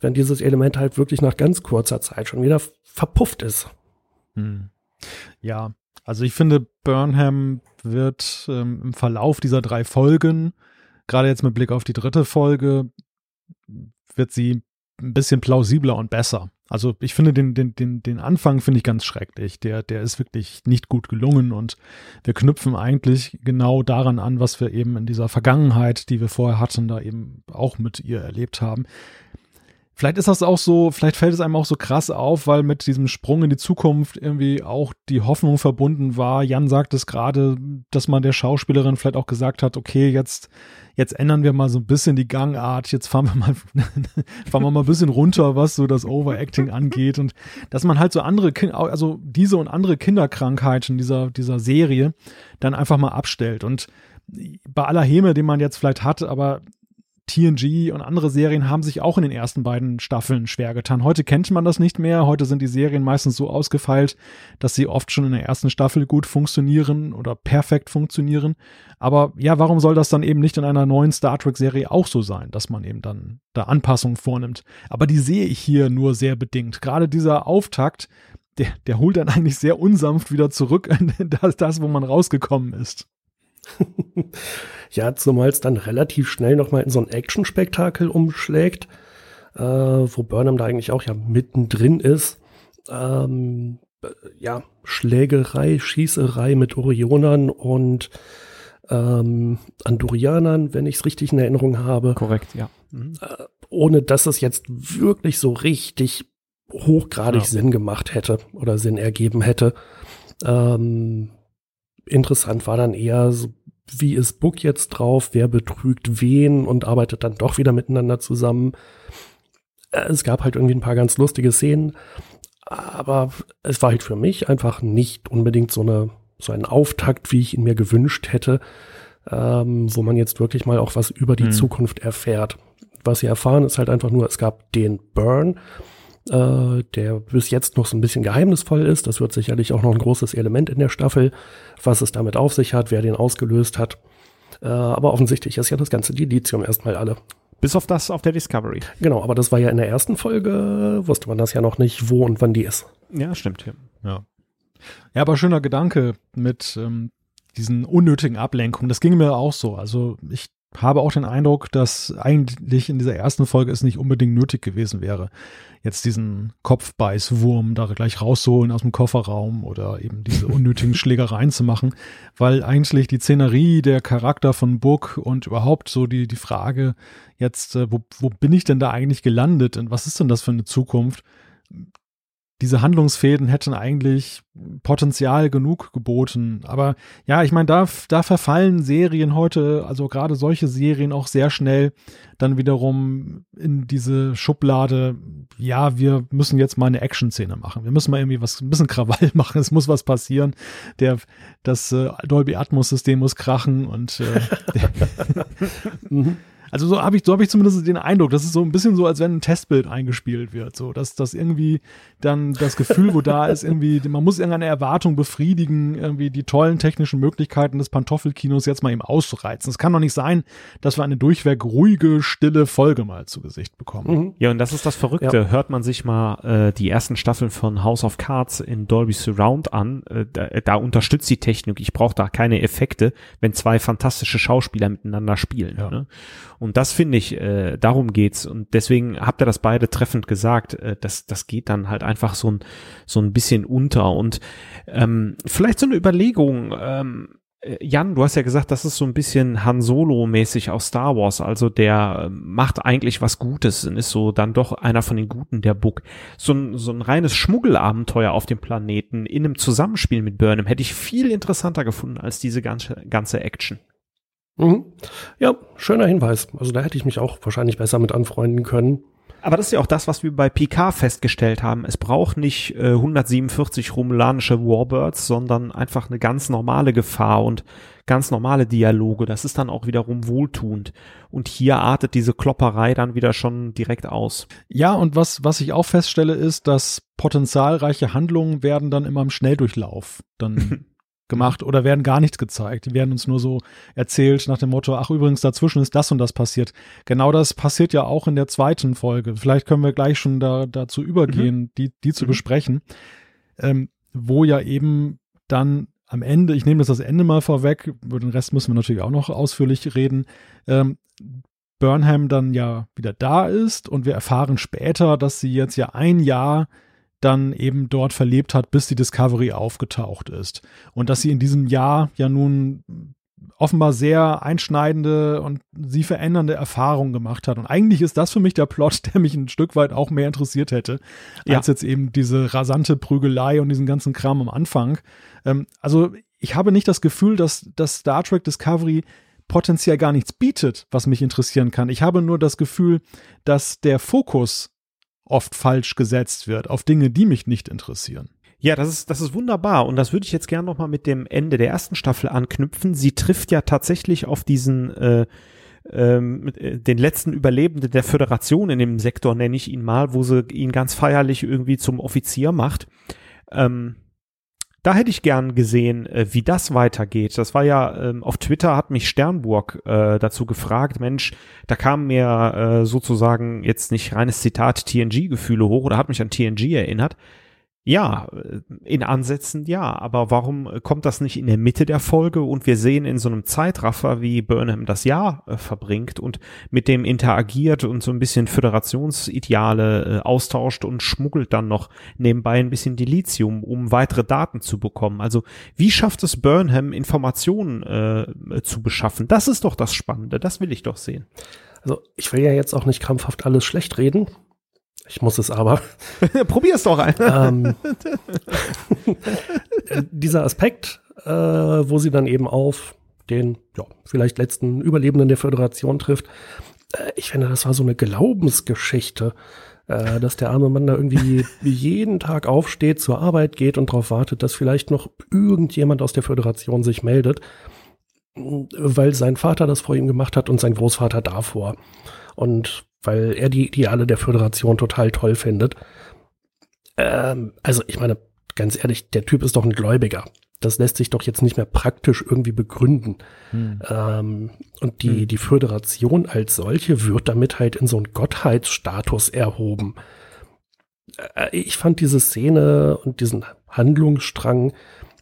Speaker 5: wenn dieses Element halt wirklich nach ganz kurzer Zeit schon wieder verpufft ist.
Speaker 3: Hm. Ja, also ich finde, Burnham wird ähm, im Verlauf dieser drei Folgen, gerade jetzt mit Blick auf die dritte Folge, wird sie ein bisschen plausibler und besser. Also ich finde den, den, den, den Anfang finde ich ganz schrecklich. Der, der ist wirklich nicht gut gelungen und wir knüpfen eigentlich genau daran an, was wir eben in dieser Vergangenheit, die wir vorher hatten, da eben auch mit ihr erlebt haben. Vielleicht ist das auch so, vielleicht fällt es einem auch so krass auf, weil mit diesem Sprung in die Zukunft irgendwie auch die Hoffnung verbunden war. Jan sagt es gerade, dass man der Schauspielerin vielleicht auch gesagt hat, okay, jetzt, jetzt ändern wir mal so ein bisschen die Gangart, jetzt fahren wir mal, [laughs] fahren wir mal ein bisschen runter, was so das Overacting angeht und dass man halt so andere, also diese und andere Kinderkrankheiten dieser, dieser Serie dann einfach mal abstellt und bei aller Häme, den man jetzt vielleicht hat, aber TNG und andere Serien haben sich auch in den ersten beiden Staffeln schwer getan. Heute kennt man das nicht mehr. Heute sind die Serien meistens so ausgefeilt, dass sie oft schon in der ersten Staffel gut funktionieren oder perfekt funktionieren. Aber ja, warum soll das dann eben nicht in einer neuen Star Trek-Serie auch so sein, dass man eben dann da Anpassungen vornimmt? Aber die sehe ich hier nur sehr bedingt. Gerade dieser Auftakt, der, der holt dann [laughs] eigentlich sehr unsanft wieder zurück in das, das wo man rausgekommen ist. [laughs]
Speaker 5: ja, zumal es dann relativ schnell nochmal in so ein Action-Spektakel umschlägt, äh, wo Burnham da eigentlich auch ja mittendrin ist. Ähm, äh, ja, Schlägerei, Schießerei mit Orionern und ähm, Andorianern, wenn ich es richtig in Erinnerung habe.
Speaker 4: Korrekt, ja.
Speaker 5: Mhm. Äh, ohne dass es jetzt wirklich so richtig hochgradig ja. Sinn gemacht hätte oder Sinn ergeben hätte. Ähm, interessant war dann eher so, wie ist Book jetzt drauf, wer betrügt wen und arbeitet dann doch wieder miteinander zusammen. Äh, es gab halt irgendwie ein paar ganz lustige Szenen, aber es war halt für mich einfach nicht unbedingt so eine so ein Auftakt, wie ich ihn mir gewünscht hätte, ähm, wo man jetzt wirklich mal auch was über die hm. Zukunft erfährt. Was sie erfahren, ist halt einfach nur, es gab den Burn, äh, der bis jetzt noch so ein bisschen geheimnisvoll ist. Das wird sicherlich auch noch ein großes Element in der Staffel, was es damit auf sich hat, wer den ausgelöst hat. Äh, aber offensichtlich ist ja das ganze Dilithium erstmal alle.
Speaker 4: bis auf das auf der Discovery.
Speaker 5: Genau, aber das war ja in der ersten Folge, wusste man das ja noch nicht, wo und wann die ist.
Speaker 4: Ja, stimmt. Ja,
Speaker 3: ja. aber schöner Gedanke mit ähm, diesen unnötigen Ablenkungen. Das ging mir auch so. Also ich habe auch den Eindruck, dass eigentlich in dieser ersten Folge es nicht unbedingt nötig gewesen wäre, jetzt diesen Kopfbeißwurm da gleich rauszuholen aus dem Kofferraum oder eben diese [laughs] unnötigen Schlägereien zu machen, weil eigentlich die Szenerie, der Charakter von Book und überhaupt so die, die Frage jetzt, äh, wo, wo bin ich denn da eigentlich gelandet und was ist denn das für eine Zukunft, diese Handlungsfäden hätten eigentlich Potenzial genug geboten. Aber ja, ich meine, da, da verfallen Serien heute, also gerade solche Serien auch sehr schnell dann wiederum in diese Schublade, ja, wir müssen jetzt mal eine Action-Szene machen. Wir müssen mal irgendwie was, ein bisschen Krawall [laughs] machen. Es muss was passieren. Der, das äh, Dolby Atmos-System muss krachen und äh, [laughs] [laughs] mhm. Also so habe ich, so habe ich zumindest den Eindruck. Das ist so ein bisschen so, als wenn ein Testbild eingespielt wird. So, dass das irgendwie dann das Gefühl, wo da ist, irgendwie, man muss irgendeine Erwartung befriedigen, irgendwie die tollen technischen Möglichkeiten des Pantoffelkinos jetzt mal eben auszureizen. Es kann doch nicht sein, dass wir eine durchweg ruhige, stille Folge mal zu Gesicht bekommen.
Speaker 4: Mhm. Ja, und das ist das Verrückte. Ja. Hört man sich mal äh, die ersten Staffeln von House of Cards in Dolby Surround an, äh, da, da unterstützt die Technik. Ich brauche da keine Effekte, wenn zwei fantastische Schauspieler miteinander spielen. Ja. Ne? Und das finde ich, äh, darum geht's. Und deswegen habt ihr das beide treffend gesagt. Äh, das, das geht dann halt einfach so ein, so ein bisschen unter. Und ähm, vielleicht so eine Überlegung, ähm, äh, Jan, du hast ja gesagt, das ist so ein bisschen Han Solo-mäßig aus Star Wars. Also der äh, macht eigentlich was Gutes und ist so dann doch einer von den Guten der Book. So ein, so ein reines Schmuggelabenteuer auf dem Planeten in einem Zusammenspiel mit Burnham hätte ich viel interessanter gefunden als diese ganze, ganze Action.
Speaker 5: Mhm. Ja, schöner Hinweis. Also da hätte ich mich auch wahrscheinlich besser mit anfreunden können.
Speaker 4: Aber das ist ja auch das, was wir bei Picard festgestellt haben. Es braucht nicht äh, 147 romulanische Warbirds, sondern einfach eine ganz normale Gefahr und ganz normale Dialoge. Das ist dann auch wiederum wohltuend. Und hier artet diese Klopperei dann wieder schon direkt aus.
Speaker 3: Ja, und was, was ich auch feststelle, ist, dass potenzialreiche Handlungen werden dann immer im Schnelldurchlauf dann [laughs] gemacht oder werden gar nichts gezeigt. Die werden uns nur so erzählt nach dem Motto, ach übrigens, dazwischen ist das und das passiert. Genau das passiert ja auch in der zweiten Folge. Vielleicht können wir gleich schon da, dazu übergehen, mhm. die, die zu mhm. besprechen, ähm, wo ja eben dann am Ende, ich nehme das das Ende mal vorweg, über den Rest müssen wir natürlich auch noch ausführlich reden, ähm, Burnham dann ja wieder da ist und wir erfahren später, dass sie jetzt ja ein Jahr dann eben dort verlebt hat, bis die Discovery aufgetaucht ist. Und dass sie in diesem Jahr ja nun offenbar sehr einschneidende und sie verändernde Erfahrungen gemacht hat. Und eigentlich ist das für mich der Plot, der mich ein Stück weit auch mehr interessiert hätte, ja. als jetzt eben diese rasante Prügelei und diesen ganzen Kram am Anfang. Ähm, also ich habe nicht das Gefühl, dass, dass Star Trek Discovery potenziell gar nichts bietet, was mich interessieren kann. Ich habe nur das Gefühl, dass der Fokus oft falsch gesetzt wird auf Dinge, die mich nicht interessieren.
Speaker 4: Ja, das ist, das ist wunderbar. Und das würde ich jetzt gerne nochmal mit dem Ende der ersten Staffel anknüpfen. Sie trifft ja tatsächlich auf diesen, äh, ähm, äh, den letzten Überlebenden der Föderation in dem Sektor, nenne ich ihn mal, wo sie ihn ganz feierlich irgendwie zum Offizier macht. Ähm, da hätte ich gern gesehen, äh, wie das weitergeht. Das war ja ähm, auf Twitter hat mich Sternburg äh, dazu gefragt, Mensch, da kam mir äh, sozusagen jetzt nicht reines Zitat TNG-Gefühle hoch oder hat mich an TNG erinnert. Ja, in Ansätzen ja, aber warum kommt das nicht in der Mitte der Folge und wir sehen in so einem Zeitraffer, wie Burnham das Jahr äh, verbringt und mit dem interagiert und so ein bisschen Föderationsideale äh, austauscht und schmuggelt dann noch nebenbei ein bisschen Dilithium, um weitere Daten zu bekommen. Also wie schafft es Burnham, Informationen äh, zu beschaffen? Das ist doch das Spannende, das will ich doch sehen.
Speaker 5: Also ich will ja jetzt auch nicht krampfhaft alles schlecht reden. Ich muss es aber. [laughs]
Speaker 4: Probier es doch ein. Ähm, [laughs]
Speaker 5: dieser Aspekt, äh, wo sie dann eben auf den ja, vielleicht letzten Überlebenden der Föderation trifft, äh, ich finde, das war so eine Glaubensgeschichte, äh, dass der arme Mann da irgendwie [laughs] jeden Tag aufsteht, zur Arbeit geht und darauf wartet, dass vielleicht noch irgendjemand aus der Föderation sich meldet, weil sein Vater das vor ihm gemacht hat und sein Großvater davor. Und weil er die Ideale der Föderation total toll findet. Ähm, also ich meine, ganz ehrlich, der Typ ist doch ein Gläubiger. das lässt sich doch jetzt nicht mehr praktisch irgendwie begründen.
Speaker 3: Hm.
Speaker 5: Ähm, und die, die Föderation als solche wird damit halt in so einen Gottheitsstatus erhoben. Äh, ich fand diese Szene und diesen Handlungsstrang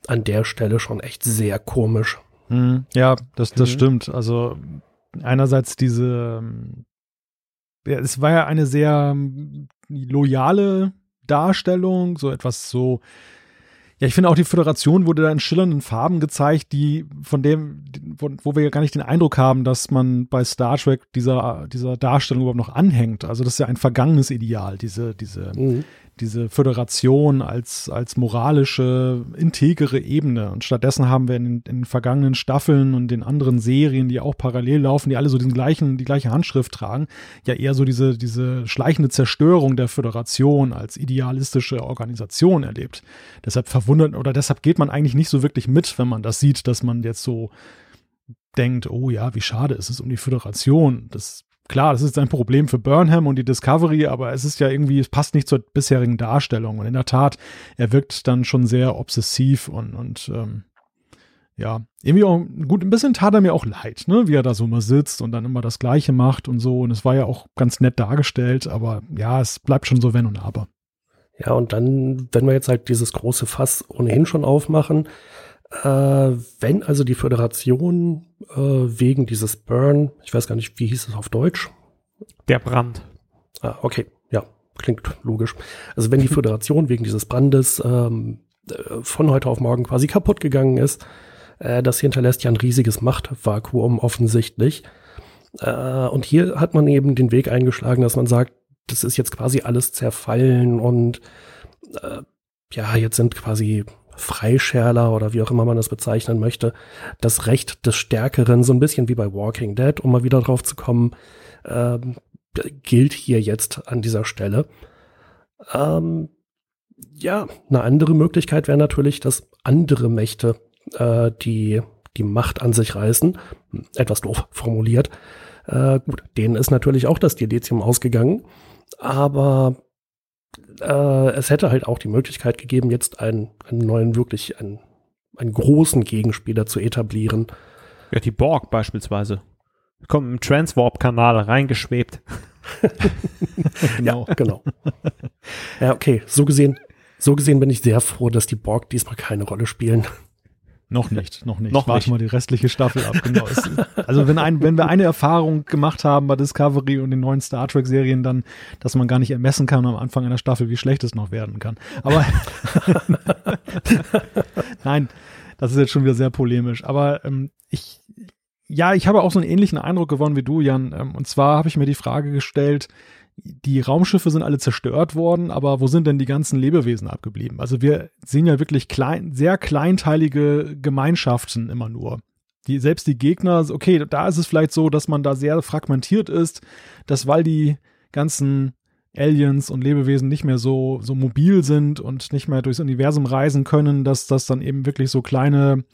Speaker 5: an der Stelle schon echt sehr komisch.
Speaker 3: Hm, Ja, das, das
Speaker 5: Mhm.
Speaker 3: stimmt. Also einerseits diese, es war ja eine sehr ähm, loyale Darstellung, so etwas so. Ja, ich finde auch die Föderation wurde da in schillernden Farben gezeigt, die von dem, wo, wo wir ja gar nicht den Eindruck haben, dass man bei Star Trek dieser, dieser Darstellung überhaupt noch anhängt. Also das ist ja ein vergangenes Ideal, diese, diese,
Speaker 5: Mhm.
Speaker 3: Diese Föderation als, als moralische, integere Ebene. Und stattdessen haben wir in, den- in den vergangenen Staffeln und den anderen Serien, die auch parallel laufen, die alle so den gleichen, die gleiche Handschrift tragen, ja eher so diese, diese schleichende Zerstörung der Föderation als idealistische Organisation erlebt. Deshalb verwundert oder deshalb geht man eigentlich nicht so wirklich mit, wenn man das sieht, dass man jetzt so denkt, oh ja, wie schade ist es um die Föderation. Das klar, das ist ein Problem für Burnham und die Discovery, aber es ist ja irgendwie, es passt nicht zur bisherigen Darstellung. Und in der Tat, er wirkt dann schon sehr obsessiv und, und ähm, ja, irgendwie auch, gut, ein bisschen tat er mir auch leid, ne, wie er da so mal sitzt und dann immer das Gleiche macht und so. Und es war ja auch ganz nett dargestellt, aber ja, es bleibt schon so wenn und aber.
Speaker 5: Ja, und dann, wenn wir jetzt halt dieses große Fass ohnehin schon aufmachen, wenn also die Föderation äh, wegen dieses Burn, ich weiß gar nicht, wie hieß es auf Deutsch?
Speaker 4: Der Brand.
Speaker 5: Ah, okay, ja, klingt logisch. Also wenn die [laughs] Föderation wegen dieses Brandes ähm, äh, von heute auf morgen quasi kaputt gegangen ist, äh, das hinterlässt ja ein riesiges Machtvakuum offensichtlich. Äh, und hier hat man eben den Weg eingeschlagen, dass man sagt, das ist jetzt quasi alles zerfallen und äh, ja, jetzt sind quasi Freischärler oder wie auch immer man das bezeichnen möchte, das Recht des Stärkeren, so ein bisschen wie bei Walking Dead, um mal wieder drauf zu kommen, ähm, gilt hier jetzt an dieser Stelle. Ähm, ja, eine andere Möglichkeit wäre natürlich, dass andere Mächte äh, die die Macht an sich reißen. Etwas doof formuliert. Äh, gut, denen ist natürlich auch das Dilithium ausgegangen, aber äh, es hätte halt auch die Möglichkeit gegeben, jetzt einen, einen neuen, wirklich einen, einen großen Gegenspieler zu etablieren.
Speaker 4: Ja, die Borg beispielsweise. Kommt im Transwarp-Kanal reingeschwebt. [laughs]
Speaker 3: Genau.
Speaker 5: Ja, genau. ja, okay, so gesehen, so gesehen bin ich sehr froh, dass die Borg diesmal keine Rolle spielen.
Speaker 3: Noch nicht, noch nicht.
Speaker 4: Noch
Speaker 3: Warte
Speaker 4: nicht.
Speaker 3: mal die restliche Staffel ab. Genau. [laughs] Also wenn, ein, wenn wir eine Erfahrung gemacht haben bei Discovery und den neuen Star Trek Serien, dann, dass man gar nicht ermessen kann am Anfang einer Staffel, wie schlecht es noch werden kann. Aber [laughs] nein, das ist jetzt schon wieder sehr polemisch. Aber ähm, ich, ja, ich habe auch so einen ähnlichen Eindruck gewonnen wie du, Jan. Ähm, und zwar habe ich mir die Frage gestellt, die Raumschiffe sind alle zerstört worden, aber wo sind denn die ganzen Lebewesen abgeblieben? Also wir sehen ja wirklich klein, sehr kleinteilige Gemeinschaften immer nur. Die, selbst die Gegner, okay, da ist es vielleicht so, dass man da sehr fragmentiert ist, dass weil die ganzen Aliens und Lebewesen nicht mehr so, so mobil sind und nicht mehr durchs Universum reisen können, dass das dann eben wirklich so kleine,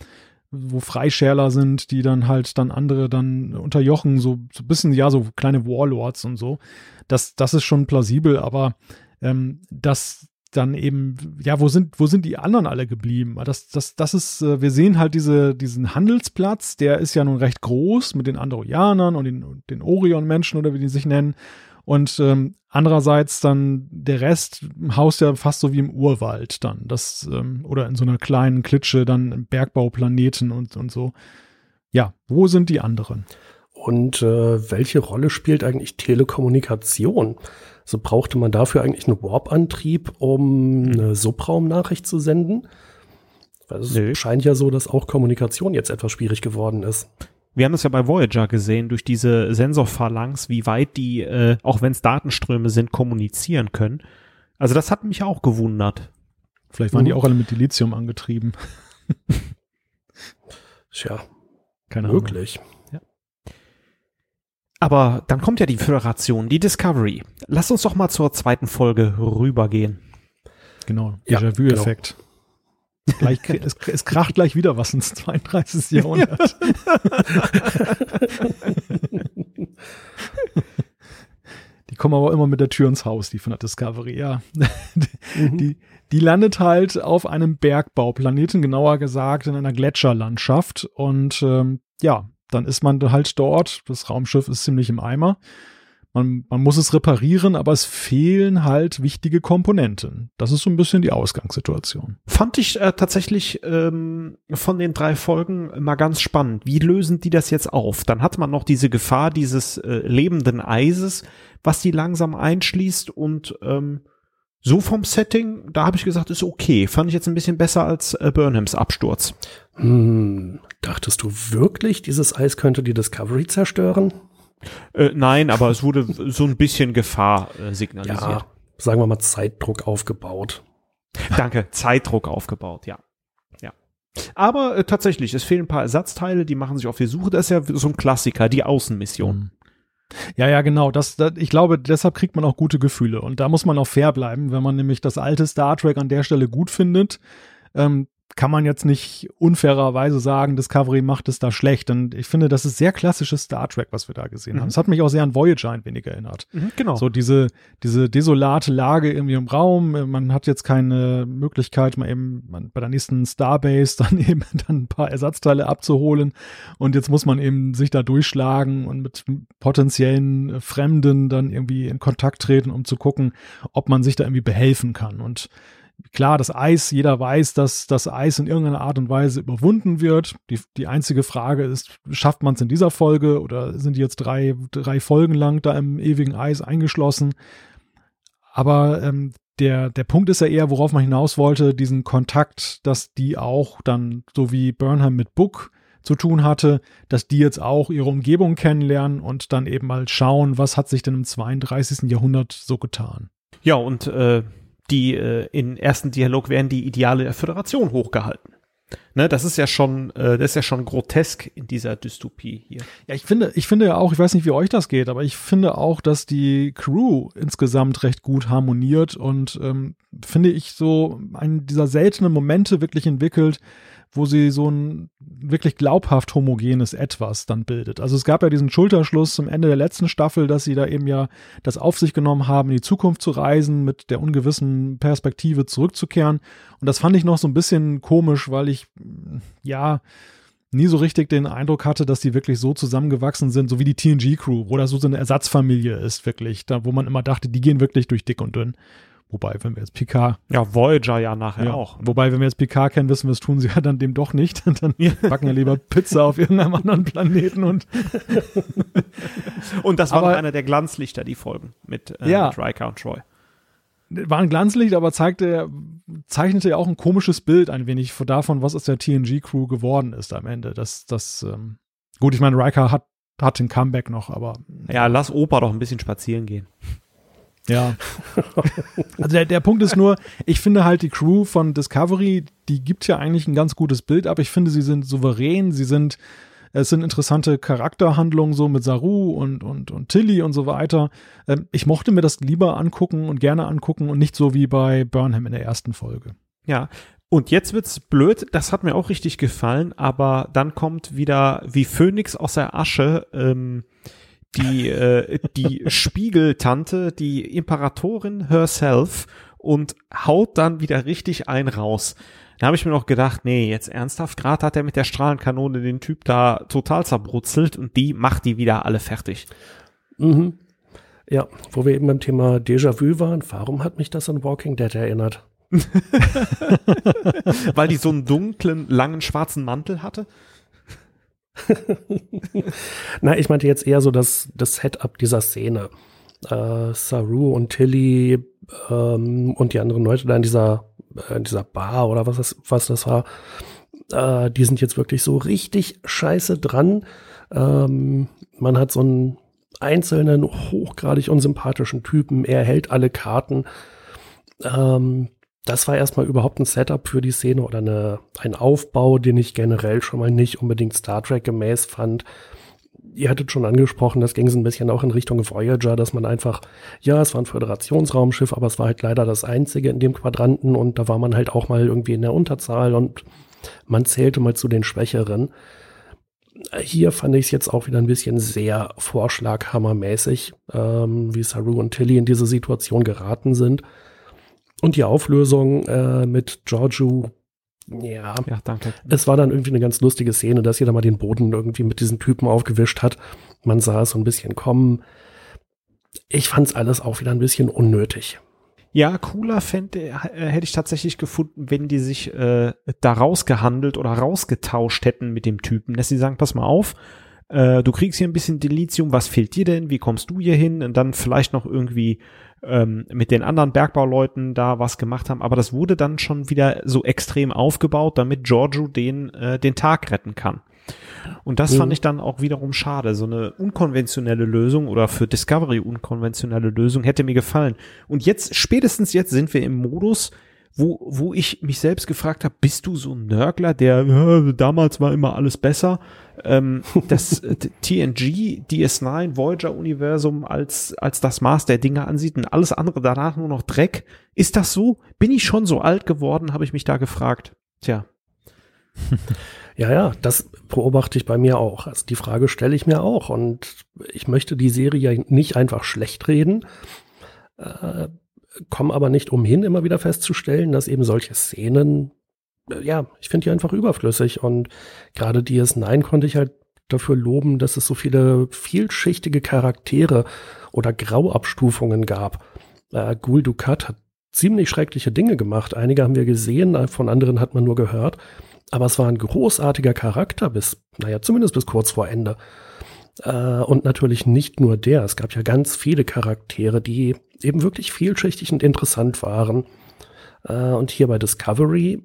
Speaker 3: wo Freischärler sind, die dann halt dann andere dann unterjochen, so, so ein bisschen, ja, so kleine Warlords und so. Das, das ist schon plausibel, aber ähm, das dann eben, ja, wo sind, wo sind die anderen alle geblieben? Das, das, das ist, äh, wir sehen halt diese, diesen Handelsplatz, der ist ja nun recht groß mit den Androianern und den, den Orion-Menschen oder wie die sich nennen. Und ähm, andererseits dann der Rest haust ja fast so wie im Urwald dann. Das, ähm, oder in so einer kleinen Klitsche dann Bergbauplaneten und, und so. Ja, wo sind die anderen?
Speaker 5: Und äh, welche Rolle spielt eigentlich Telekommunikation? So brauchte man dafür eigentlich einen Warp-Antrieb, um eine Subraumnachricht zu senden? Weil es
Speaker 4: Nö.
Speaker 5: scheint ja so, dass auch Kommunikation jetzt etwas schwierig geworden ist.
Speaker 4: Wir haben das ja bei Voyager gesehen, durch diese Sensorphalanx, wie weit die, äh, auch wenn es Datenströme sind, kommunizieren können. Also das hat mich auch gewundert.
Speaker 3: Vielleicht waren die
Speaker 5: Mhm.
Speaker 3: auch alle mit Dilithium angetrieben.
Speaker 5: Tja,
Speaker 3: Keine Ahnung.
Speaker 4: Aber dann kommt ja die Föderation, die Discovery. Lass uns doch mal zur zweiten Folge rübergehen.
Speaker 3: Genau,
Speaker 5: Ja,
Speaker 3: Déjà-vu-Effekt. Gleich, es, es kracht gleich wieder was ins 32. Jahrhundert. Die kommen aber immer mit der Tür ins Haus, die von der Discovery, ja.
Speaker 5: Mhm.
Speaker 3: Die, die landet halt auf einem Bergbauplaneten, genauer gesagt in einer Gletscherlandschaft. Und ähm, ja, dann ist man halt dort. Das Raumschiff ist ziemlich im Eimer. Man, man muss es reparieren, aber es fehlen halt wichtige Komponenten. Das ist so ein bisschen die Ausgangssituation.
Speaker 4: Fand ich äh, tatsächlich ähm, von den drei Folgen mal ganz spannend. Wie lösen die das jetzt auf? Dann hat man noch diese Gefahr dieses äh, lebenden Eises, was die langsam einschließt und ähm, so vom Setting, da habe ich gesagt, ist okay. Fand ich jetzt ein bisschen besser als äh, Burnhams Absturz.
Speaker 5: Hm, dachtest du wirklich, dieses Eis könnte die Discovery zerstören?
Speaker 4: Äh, nein, aber es wurde so ein bisschen Gefahr äh, signalisiert. Ja,
Speaker 5: sagen wir mal Zeitdruck aufgebaut.
Speaker 4: Danke, Zeitdruck aufgebaut, ja. Ja. Aber äh, tatsächlich, es fehlen ein paar Ersatzteile, die machen sich auf die Suche. Das ist ja so ein Klassiker, die Außenmission.
Speaker 3: Ja, ja, genau. Das, das, ich glaube, deshalb kriegt man auch gute Gefühle. Und da muss man auch fair bleiben, wenn man nämlich das alte Star Trek an der Stelle gut findet. Ähm, kann man jetzt nicht unfairerweise sagen, Discovery macht es da schlecht. Und ich finde, das ist sehr klassisches Star Trek, was wir da gesehen mhm. haben. Es hat mich auch sehr an Voyager ein wenig erinnert.
Speaker 4: Mhm, genau.
Speaker 3: So diese, diese desolate Lage irgendwie im Raum. Man hat jetzt keine Möglichkeit, mal eben man, bei der nächsten Starbase [laughs] dann eben dann ein paar Ersatzteile abzuholen. Und jetzt muss man eben sich da durchschlagen und mit potenziellen Fremden dann irgendwie in Kontakt treten, um zu gucken, ob man sich da irgendwie behelfen kann. Und Klar, das Eis, jeder weiß, dass das Eis in irgendeiner Art und Weise überwunden wird. Die, die einzige Frage ist, schafft man es in dieser Folge oder sind die jetzt drei, drei Folgen lang da im ewigen Eis eingeschlossen? Aber ähm, der, der Punkt ist ja eher, worauf man hinaus wollte, diesen Kontakt, dass die auch dann, so wie Burnham mit Book zu tun hatte, dass die jetzt auch ihre Umgebung kennenlernen und dann eben mal schauen, was hat sich denn im 32. Jahrhundert so getan.
Speaker 4: Ja, und äh, die äh, in ersten Dialog werden die Ideale der Föderation hochgehalten. Ne, das ist ja schon, äh, das ist ja schon grotesk in dieser Dystopie hier.
Speaker 3: Ja, ich finde, ich finde ja auch, ich weiß nicht, wie euch das geht, aber ich finde auch, dass die Crew insgesamt recht gut harmoniert und ähm, finde ich so einen dieser seltenen Momente wirklich entwickelt, wo sie so ein wirklich glaubhaft homogenes Etwas dann bildet. Also es gab ja diesen Schulterschluss zum Ende der letzten Staffel, dass sie da eben ja das auf sich genommen haben, in die Zukunft zu reisen, mit der ungewissen Perspektive zurückzukehren. Und das fand ich noch so ein bisschen komisch, weil ich, ja, nie so richtig den Eindruck hatte, dass die wirklich so zusammengewachsen sind, so wie die TNG-Crew, wo das so eine Ersatzfamilie ist, wirklich, da wo man immer dachte, die gehen wirklich durch dick und dünn. Wobei, wenn wir jetzt Picard.
Speaker 4: Ja, Voyager ja nachher ja. auch.
Speaker 3: Wobei, wenn wir jetzt Picard kennen, wissen wir, es tun sie ja dann dem doch nicht. [laughs] dann backen wir lieber Pizza auf irgendeinem anderen Planeten und.
Speaker 4: und das war aber, einer der Glanzlichter, die Folgen mit,
Speaker 3: äh, ja.
Speaker 4: mit Riker und Troy.
Speaker 3: War ein Glanzlicht, aber zeigte, zeichnete ja auch ein komisches Bild ein wenig davon, was aus der TNG-Crew geworden ist am Ende. Das, das, ähm, gut, ich meine, Riker hat, hat den Comeback noch, aber.
Speaker 4: Ja, lass Opa doch ein bisschen spazieren gehen.
Speaker 3: Ja. [laughs] Also der, der Punkt ist nur, ich finde halt die Crew von Discovery, die gibt ja eigentlich ein ganz gutes Bild ab. Ich finde, sie sind souverän, sie sind, es sind interessante Charakterhandlungen so mit Saru und, und, und Tilly und so weiter. Ähm, ich mochte mir das lieber angucken und gerne angucken und nicht so wie bei Burnham in der ersten Folge.
Speaker 4: Ja, und jetzt wird's blöd, das hat mir auch richtig gefallen, aber dann kommt wieder wie Phönix aus der Asche ähm, die, äh, die Spiegeltante, die Imperatorin herself und haut dann wieder richtig ein raus. Da habe ich mir noch gedacht, nee, jetzt ernsthaft, gerade hat er mit der Strahlenkanone den Typ da total zerbrutzelt und die macht die wieder alle fertig.
Speaker 5: Mhm. Ja, wo wir eben beim Thema Déjà-vu waren, warum hat mich das an Walking Dead erinnert? [laughs]
Speaker 4: Weil die so einen dunklen, langen, schwarzen Mantel hatte? [laughs]
Speaker 5: Na, ich meinte jetzt eher so das, das Setup dieser Szene. Äh, Saru und Tilly ähm, und die anderen Leute da in dieser, äh, in dieser Bar oder was das, was das war, äh, die sind jetzt wirklich so richtig scheiße dran. Ähm, man hat so einen einzelnen, hochgradig unsympathischen Typen, er hält alle Karten. Ähm, das war erstmal überhaupt ein Setup für die Szene oder eine, ein Aufbau, den ich generell schon mal nicht unbedingt Star Trek gemäß fand. Ihr hattet schon angesprochen, das ging so ein bisschen auch in Richtung Voyager, dass man einfach, ja, es war ein Föderationsraumschiff, aber es war halt leider das einzige in dem Quadranten und da war man halt auch mal irgendwie in der Unterzahl und man zählte mal zu den Schwächeren. Hier fand ich es jetzt auch wieder ein bisschen sehr vorschlaghammermäßig, ähm, wie Saru und Tilly in diese Situation geraten sind Und die Auflösung äh, mit Giorgio, ja,
Speaker 4: Ja, danke.
Speaker 5: es war dann irgendwie eine ganz lustige Szene, dass jeder mal den Boden irgendwie mit diesen Typen aufgewischt hat. Man sah es so ein bisschen kommen. Ich fand es alles auch wieder ein bisschen unnötig.
Speaker 4: Ja, cooler fände, äh, hätte ich tatsächlich gefunden, wenn die sich äh, da rausgehandelt oder rausgetauscht hätten mit dem Typen, dass sie sagen, pass mal auf, äh, du kriegst hier ein bisschen Delizium, was fehlt dir denn, wie kommst du hier hin und dann vielleicht noch irgendwie ähm, mit den anderen Bergbauleuten da was gemacht haben, aber das wurde dann schon wieder so extrem aufgebaut, damit Giorgio den, äh, den Tag retten kann. Und das
Speaker 5: Mhm.
Speaker 4: fand ich dann auch wiederum schade. So eine unkonventionelle Lösung oder für Discovery unkonventionelle Lösung hätte mir gefallen. Und jetzt, spätestens jetzt sind wir im Modus, wo, wo ich mich selbst gefragt habe, bist du so ein Nörgler, der "Ja, damals war immer alles besser? Ähm, [laughs] das äh, TNG, DS9, Voyager-Universum als, als das Maß der Dinge ansieht und alles andere danach nur noch Dreck. Ist das so? Bin ich schon so alt geworden, habe ich mich da gefragt. Tja. [laughs]
Speaker 5: Ja, ja, das beobachte ich bei mir auch. Also die Frage stelle ich mir auch. Und ich möchte die Serie ja nicht einfach schlecht reden, äh, komme aber nicht umhin, immer wieder festzustellen, dass eben solche Szenen, äh, ja, ich finde die einfach überflüssig. Und gerade DS9 konnte ich halt dafür loben, dass es so viele vielschichtige Charaktere oder Grauabstufungen gab. Äh, Gul Dukat hat ziemlich schreckliche Dinge gemacht. Einige haben wir gesehen, von anderen hat man nur gehört. Aber es war ein großartiger Charakter bis, naja, zumindest bis kurz vor Ende. Äh, und natürlich nicht nur der. Es gab ja ganz viele Charaktere, die eben wirklich vielschichtig und interessant waren. Äh, und hier bei Discovery,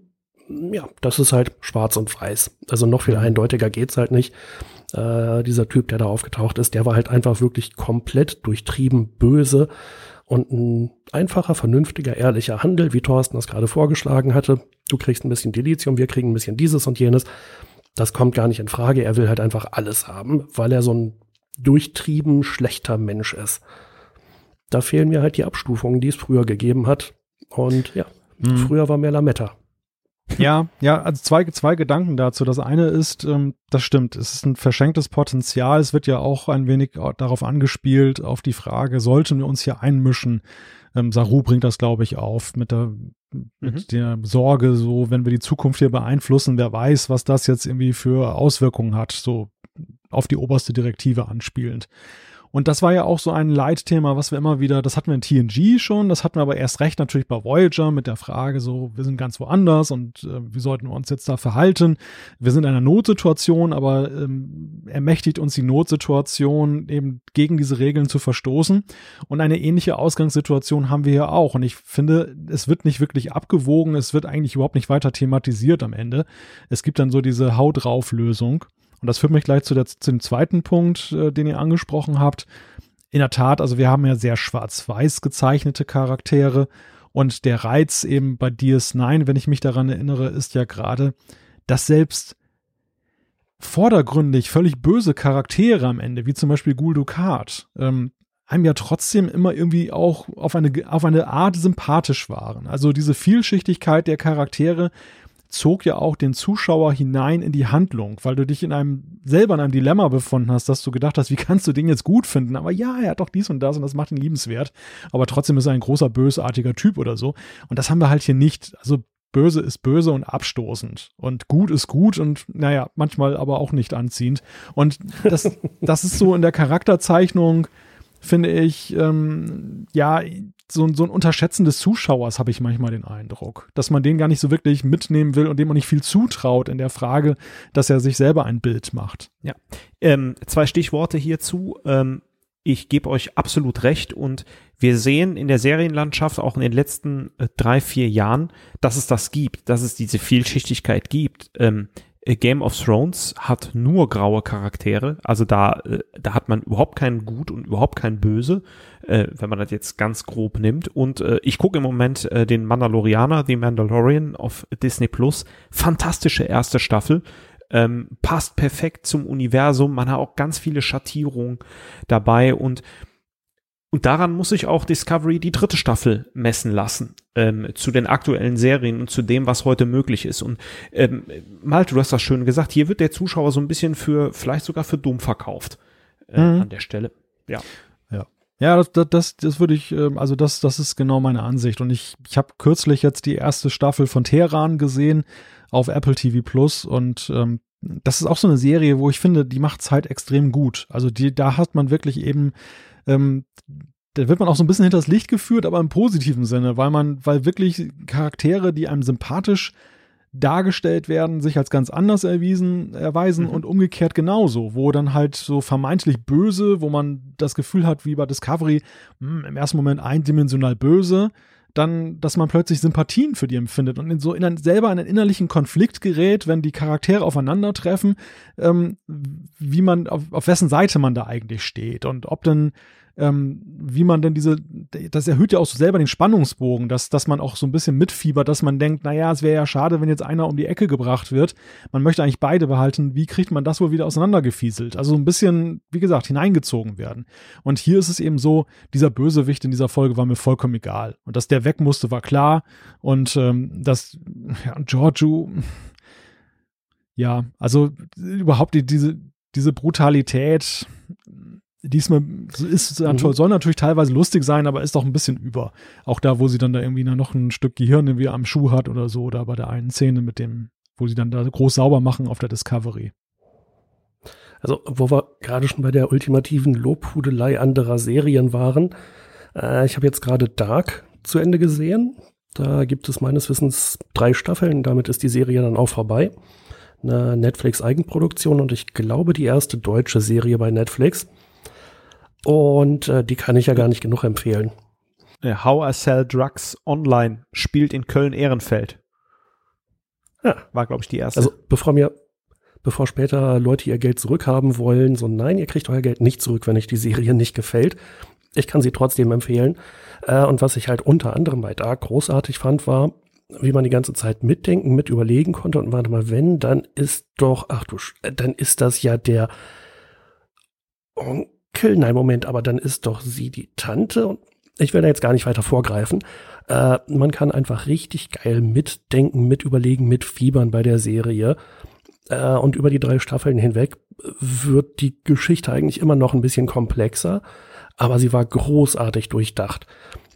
Speaker 5: ja, das ist halt schwarz und weiß. Also noch viel eindeutiger geht's halt nicht. Äh, dieser Typ, der da aufgetaucht ist, der war halt einfach wirklich komplett durchtrieben böse und ein einfacher, vernünftiger, ehrlicher Handel, wie Thorsten das gerade vorgeschlagen hatte. Du kriegst ein bisschen Delizium, wir kriegen ein bisschen dieses und jenes. Das kommt gar nicht in Frage. Er will halt einfach alles haben, weil er so ein durchtrieben schlechter Mensch ist. Da fehlen mir halt die Abstufungen, die es früher gegeben hat. Und ja,
Speaker 3: Mhm.
Speaker 5: früher war mehr Lametta.
Speaker 3: Ja, ja, also zwei, zwei Gedanken dazu. Das eine ist, ähm, das stimmt, es ist ein verschenktes Potenzial. Es wird ja auch ein wenig darauf angespielt, auf die Frage, sollten wir uns hier einmischen? Ähm, Saru bringt das, glaube ich, auf mit der, mit
Speaker 4: Mhm.
Speaker 3: der Sorge, so, wenn wir die Zukunft hier beeinflussen, wer weiß, was das jetzt irgendwie für Auswirkungen hat, so auf die oberste Direktive anspielend. Und das war ja auch so ein Leitthema, was wir immer wieder, das hatten wir in TNG schon, das hatten wir aber erst recht natürlich bei Voyager mit der Frage so, wir sind ganz woanders und äh, wie sollten wir uns jetzt da verhalten? Wir sind in einer Notsituation, aber ähm, ermächtigt uns die Notsituation eben gegen diese Regeln zu verstoßen. Und eine ähnliche Ausgangssituation haben wir hier auch. Und ich finde, es wird nicht wirklich abgewogen, es wird eigentlich überhaupt nicht weiter thematisiert am Ende. Es gibt dann so diese Hau drauf Lösung. Und das führt mich gleich zu, der, zu dem zweiten Punkt, äh, den ihr angesprochen habt. In der Tat, also wir haben ja sehr schwarz-weiß gezeichnete Charaktere. Und der Reiz eben bei DS9, wenn ich mich daran erinnere, ist ja gerade, dass selbst vordergründig völlig böse Charaktere am Ende, wie zum Beispiel Gul Dukat, ähm, einem ja trotzdem immer irgendwie auch auf eine, auf eine Art sympathisch waren. Also diese Vielschichtigkeit der Charaktere zog ja auch den Zuschauer hinein in die Handlung, weil du dich in einem selber in einem Dilemma befunden hast, dass du gedacht hast, wie kannst du den jetzt gut finden? Aber ja, er hat doch dies und das und das macht ihn liebenswert. Aber trotzdem ist er ein großer bösartiger Typ oder so. Und das haben wir halt hier nicht. Also böse ist böse und abstoßend und gut ist gut und naja, manchmal aber auch nicht anziehend. Und das, das ist so in der Charakterzeichnung, finde ich, ähm, ja, so, so ein Unterschätzen des Zuschauers habe ich manchmal den Eindruck, dass man den gar nicht so wirklich mitnehmen will und dem man nicht viel zutraut in der Frage, dass er sich selber ein Bild macht.
Speaker 4: Ja. Ähm, zwei Stichworte hierzu. Ähm, ich gebe euch absolut recht und wir sehen in der Serienlandschaft auch in den letzten äh, drei, vier Jahren, dass es das gibt, dass es diese Vielschichtigkeit gibt. Ähm, äh, Game of Thrones hat nur graue Charaktere, also da, äh, da hat man überhaupt keinen Gut und überhaupt kein Böse, äh, wenn man das jetzt ganz grob nimmt. Und äh, ich gucke im Moment äh, den Mandalorianer, The Mandalorian auf Disney Plus. Fantastische erste Staffel. Ähm, passt perfekt zum Universum. Man hat auch ganz viele Schattierungen dabei und und daran muss sich auch Discovery die dritte Staffel messen lassen, ähm, zu den aktuellen Serien und zu dem, was heute möglich ist. Und ähm, Malte, du hast das schön gesagt, hier wird der Zuschauer so ein bisschen für, vielleicht sogar für dumm verkauft äh,
Speaker 3: Mhm.
Speaker 4: an der Stelle. Ja.
Speaker 3: Ja, das, das, das, das würde ich, ähm, also das, das ist genau meine Ansicht. Und ich, ich habe kürzlich jetzt die erste Staffel von Teheran gesehen auf Apple TV Plus und ähm, das ist auch so eine Serie, wo ich finde, die macht es halt extrem gut. Also die, da hat man wirklich eben, ähm, da wird man auch so ein bisschen hinters Licht geführt, aber im positiven Sinne, weil man, weil wirklich Charaktere, die einem sympathisch dargestellt werden, sich als ganz anders erwiesen, erweisen mhm. und umgekehrt genauso, wo dann halt so vermeintlich böse, wo man das Gefühl hat, wie bei Discovery, mh, hm, im ersten Moment eindimensional böse, dann, dass man plötzlich Sympathien für die empfindet und in so in einen, selber in einen innerlichen Konflikt gerät, wenn die Charaktere aufeinandertreffen, ähm, wie man, auf, auf wessen Seite man da eigentlich steht und ob denn ähm, wie man denn diese, das erhöht ja auch so selber den Spannungsbogen, dass, dass man auch so ein bisschen mitfiebert, dass man denkt, naja, es wäre ja schade, wenn jetzt einer um die Ecke gebracht wird. Man möchte eigentlich beide behalten. Wie kriegt man das wohl wieder auseinandergefieselt? Also ein bisschen, wie gesagt, hineingezogen werden. Und hier ist es eben so, dieser Bösewicht in dieser Folge war mir vollkommen egal. Und dass der weg musste, war klar. Und ähm, dass ja, Giorgio, ja, also überhaupt die, diese, diese Brutalität, diesmal ist, mhm. soll natürlich teilweise lustig sein, aber ist doch ein bisschen über. Auch da, wo sie dann da irgendwie noch ein Stück Gehirn irgendwie am Schuh hat oder so, oder bei der einen Szene mit dem, wo sie dann da groß sauber machen auf der Discovery.
Speaker 5: Also, wo wir gerade schon bei der ultimativen Lobhudelei anderer Serien waren, äh, ich habe jetzt gerade Dark zu Ende gesehen. Da gibt es meines Wissens drei Staffeln, damit ist die Serie dann auch vorbei. Eine Netflix-Eigenproduktion und ich glaube die erste deutsche Serie bei Netflix. Und äh, die kann ich ja gar nicht genug empfehlen.
Speaker 4: How I Sell Drugs Online spielt in Köln-Ehrenfeld. Ja. War, glaube ich, die erste.
Speaker 5: Also bevor mir, bevor später Leute ihr Geld zurückhaben wollen, so nein, ihr kriegt euer Geld nicht zurück, wenn euch die Serie [laughs] nicht gefällt. Ich kann sie trotzdem empfehlen. Äh, und was ich halt unter anderem bei Dark großartig fand, war, wie man die ganze Zeit mitdenken, mit überlegen konnte und warte mal, wenn, dann ist doch, ach du, dann ist das ja der Onkel, nein, Moment, aber dann ist doch sie die Tante und ich da jetzt gar nicht weiter vorgreifen. Äh, man kann einfach richtig geil mitdenken, mit überlegen, mitfiebern bei der Serie. Äh, und über die drei Staffeln hinweg wird die Geschichte eigentlich immer noch ein bisschen komplexer, aber sie war großartig durchdacht.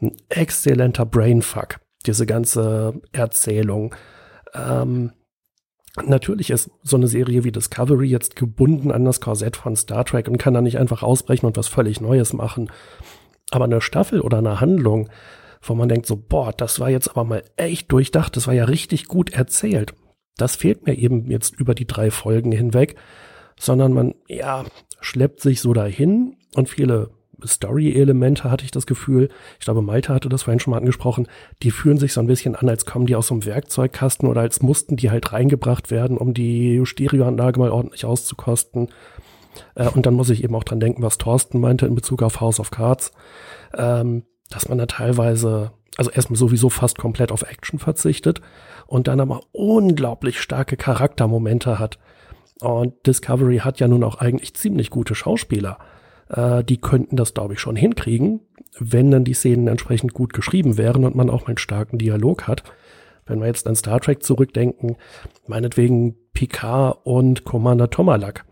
Speaker 5: Ein exzellenter Brainfuck, diese ganze Erzählung. Ähm, Natürlich ist so eine Serie wie Discovery jetzt gebunden an das Korsett von Star Trek und kann da nicht einfach ausbrechen und was völlig Neues machen. Aber eine Staffel oder eine Handlung, wo man denkt so, boah, das war jetzt aber mal echt durchdacht, das war ja richtig gut erzählt. Das fehlt mir eben jetzt über die drei Folgen hinweg, sondern man, ja, schleppt sich so dahin und viele Story-Elemente, hatte ich das Gefühl. Ich glaube, Malte hatte das vorhin schon mal angesprochen. Die fühlen sich so ein bisschen an, als kommen die aus so einem Werkzeugkasten oder als mussten die halt reingebracht werden, um die Stereoanlage mal ordentlich auszukosten. Äh, und dann muss ich eben auch dran denken, was Thorsten meinte in Bezug auf House of Cards, ähm, dass man da teilweise, also erstmal sowieso fast komplett auf Action verzichtet und dann aber unglaublich starke Charaktermomente hat. Und Discovery hat ja nun auch eigentlich ziemlich gute Schauspieler. Äh, die könnten das, glaube ich, schon hinkriegen, wenn dann die Szenen entsprechend gut geschrieben wären und man auch einen starken Dialog hat. Wenn wir jetzt an Star Trek zurückdenken, meinetwegen Picard und Commander Tomalak,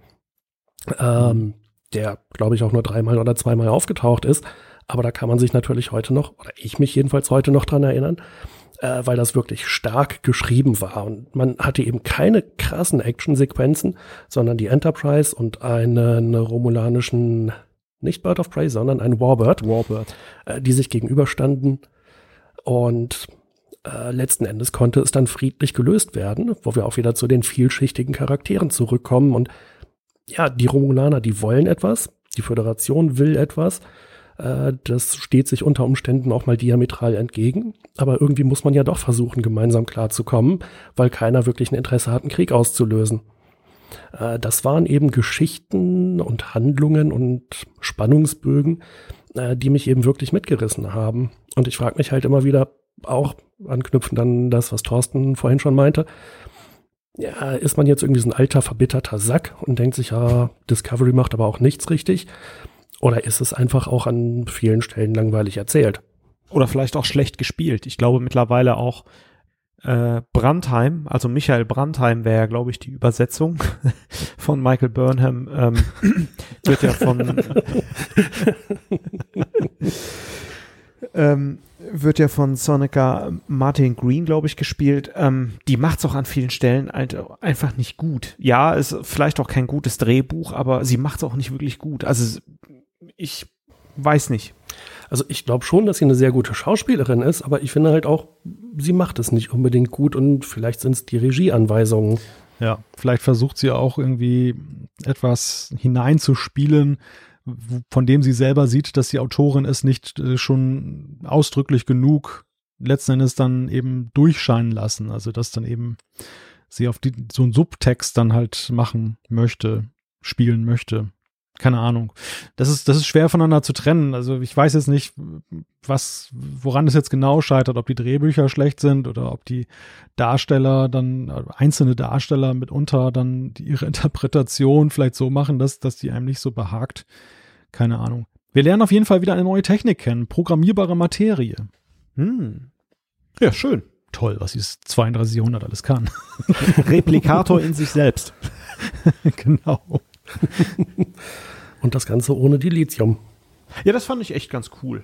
Speaker 5: ähm, der, glaube ich, auch nur dreimal oder zweimal aufgetaucht ist. Aber da kann man sich natürlich heute noch, oder ich mich jedenfalls heute noch dran erinnern, äh, weil das wirklich stark geschrieben war. Und man hatte eben keine krassen Actionsequenzen, sondern die Enterprise und einen romulanischen nicht Bird of Prey, sondern ein Warbird, Warbird. Äh, die sich gegenüberstanden. Und äh, letzten Endes konnte es dann friedlich gelöst werden, wo wir auch wieder zu den vielschichtigen Charakteren zurückkommen. Und ja, die Romulaner, die wollen etwas, die Föderation will etwas. Äh, das steht sich unter Umständen auch mal diametral entgegen. Aber irgendwie muss man ja doch versuchen, gemeinsam klarzukommen, weil keiner wirklich ein Interesse hat, einen Krieg auszulösen. Äh, das waren eben Geschichten und Handlungen und Spannungsbögen, äh, die mich eben wirklich mitgerissen haben. Und ich frage mich halt immer wieder, auch anknüpfend an das, was Thorsten vorhin schon meinte, ja, ist man jetzt irgendwie so ein alter, verbitterter Sack und denkt sich, ja, Discovery macht aber auch nichts richtig? Oder ist es einfach auch an vielen Stellen langweilig erzählt?
Speaker 4: Oder vielleicht auch schlecht gespielt. Ich glaube mittlerweile auch, äh, Brandheim, also Michael Brandheim wäre, glaube ich, die Übersetzung [laughs] von Michael Burnham, ähm, [laughs] wird ja von ähm, wird ja von Sonica Martin Green, glaube ich, gespielt. Ähm, die macht's auch an vielen Stellen halt einfach nicht gut. Ja, ist vielleicht auch kein gutes Drehbuch, aber sie macht's auch nicht wirklich gut. Also ich weiß nicht.
Speaker 5: Also ich glaube schon, dass sie eine sehr gute Schauspielerin ist, aber ich finde halt auch, sie macht es nicht unbedingt gut und vielleicht sind es die Regieanweisungen.
Speaker 3: Ja, vielleicht versucht sie auch irgendwie etwas hineinzuspielen, von dem sie selber sieht, dass die Autorin es nicht äh, schon ausdrücklich genug letzten Endes dann eben durchscheinen lassen. Also dass dann eben sie auf die, so einen Subtext dann halt machen möchte, spielen möchte keine Ahnung. Das ist, das ist schwer voneinander zu trennen. Also ich weiß jetzt nicht, was, woran es jetzt genau scheitert, ob die Drehbücher schlecht sind oder ob die Darsteller dann, einzelne Darsteller mitunter dann ihre [laughs] Interpretation vielleicht so machen, dass, dass die einem nicht so behagt. Keine Ahnung. Wir lernen auf jeden Fall wieder eine neue Technik kennen. Programmierbare Materie.
Speaker 4: Hm. Ja, schön.
Speaker 3: Toll, was dieses 32 Jahrhundert alles kann. [laughs]
Speaker 4: Replikator in sich selbst. [laughs]
Speaker 3: genau.
Speaker 5: Und das Ganze ohne Dilithium.
Speaker 4: Ja, das fand ich echt ganz cool.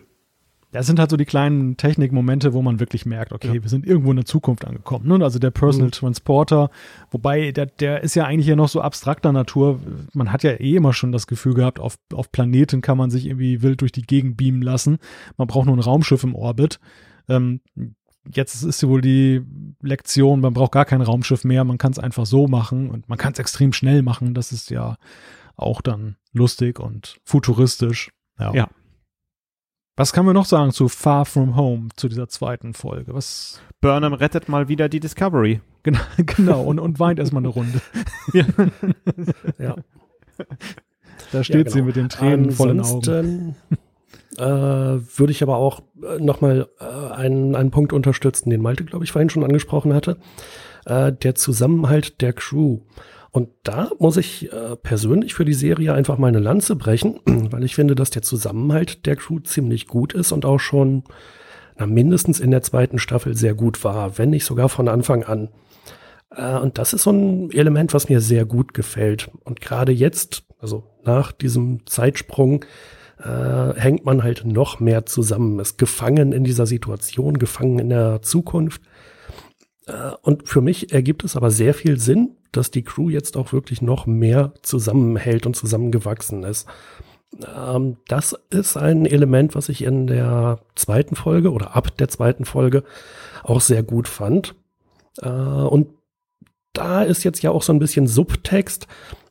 Speaker 3: Das sind halt so die kleinen Technikmomente, wo man wirklich merkt, okay, ja. wir sind irgendwo in der Zukunft angekommen. Ne? Also der Personal mhm. Transporter, wobei der, der ist ja eigentlich ja noch so abstrakter Natur. Man hat ja eh immer schon das Gefühl gehabt, auf, auf Planeten kann man sich irgendwie wild durch die Gegend beamen lassen. Man braucht nur ein Raumschiff im Orbit. Ähm, jetzt ist wohl die Lektion, man braucht gar kein Raumschiff mehr, man kann es einfach so machen und man kann es extrem schnell machen. Das ist ja auch dann lustig und futuristisch. Ja. ja. Was kann man noch sagen zu Far From Home, zu dieser zweiten Folge? Was?
Speaker 4: Burnham rettet mal wieder die Discovery.
Speaker 3: Genau, [laughs] genau und, und weint erstmal eine Runde. [laughs]
Speaker 5: ja. [laughs] ja.
Speaker 3: Da steht ja, genau. sie mit den Tränen vollen Augen.
Speaker 5: Äh, würde ich aber auch äh, nochmal äh, einen, einen Punkt unterstützen, den Malte, glaube ich, vorhin schon angesprochen hatte. Äh, der Zusammenhalt der Crew. Und da muss ich äh, persönlich für die Serie einfach meine Lanze brechen, [clears throat] weil ich finde, dass der Zusammenhalt der Crew ziemlich gut ist und auch schon na, mindestens in der zweiten Staffel sehr gut war, wenn nicht sogar von Anfang an. Äh, und das ist so ein Element, was mir sehr gut gefällt. Und gerade jetzt, also nach diesem Zeitsprung, äh, hängt man halt noch mehr zusammen, ist gefangen in dieser Situation, gefangen in der Zukunft. Äh, und für mich ergibt es aber sehr viel Sinn, dass die Crew jetzt auch wirklich noch mehr zusammenhält und zusammengewachsen ist. Ähm, das ist ein Element, was ich in der zweiten Folge oder ab der zweiten Folge auch sehr gut fand. Äh, und da ist jetzt ja auch so ein bisschen Subtext,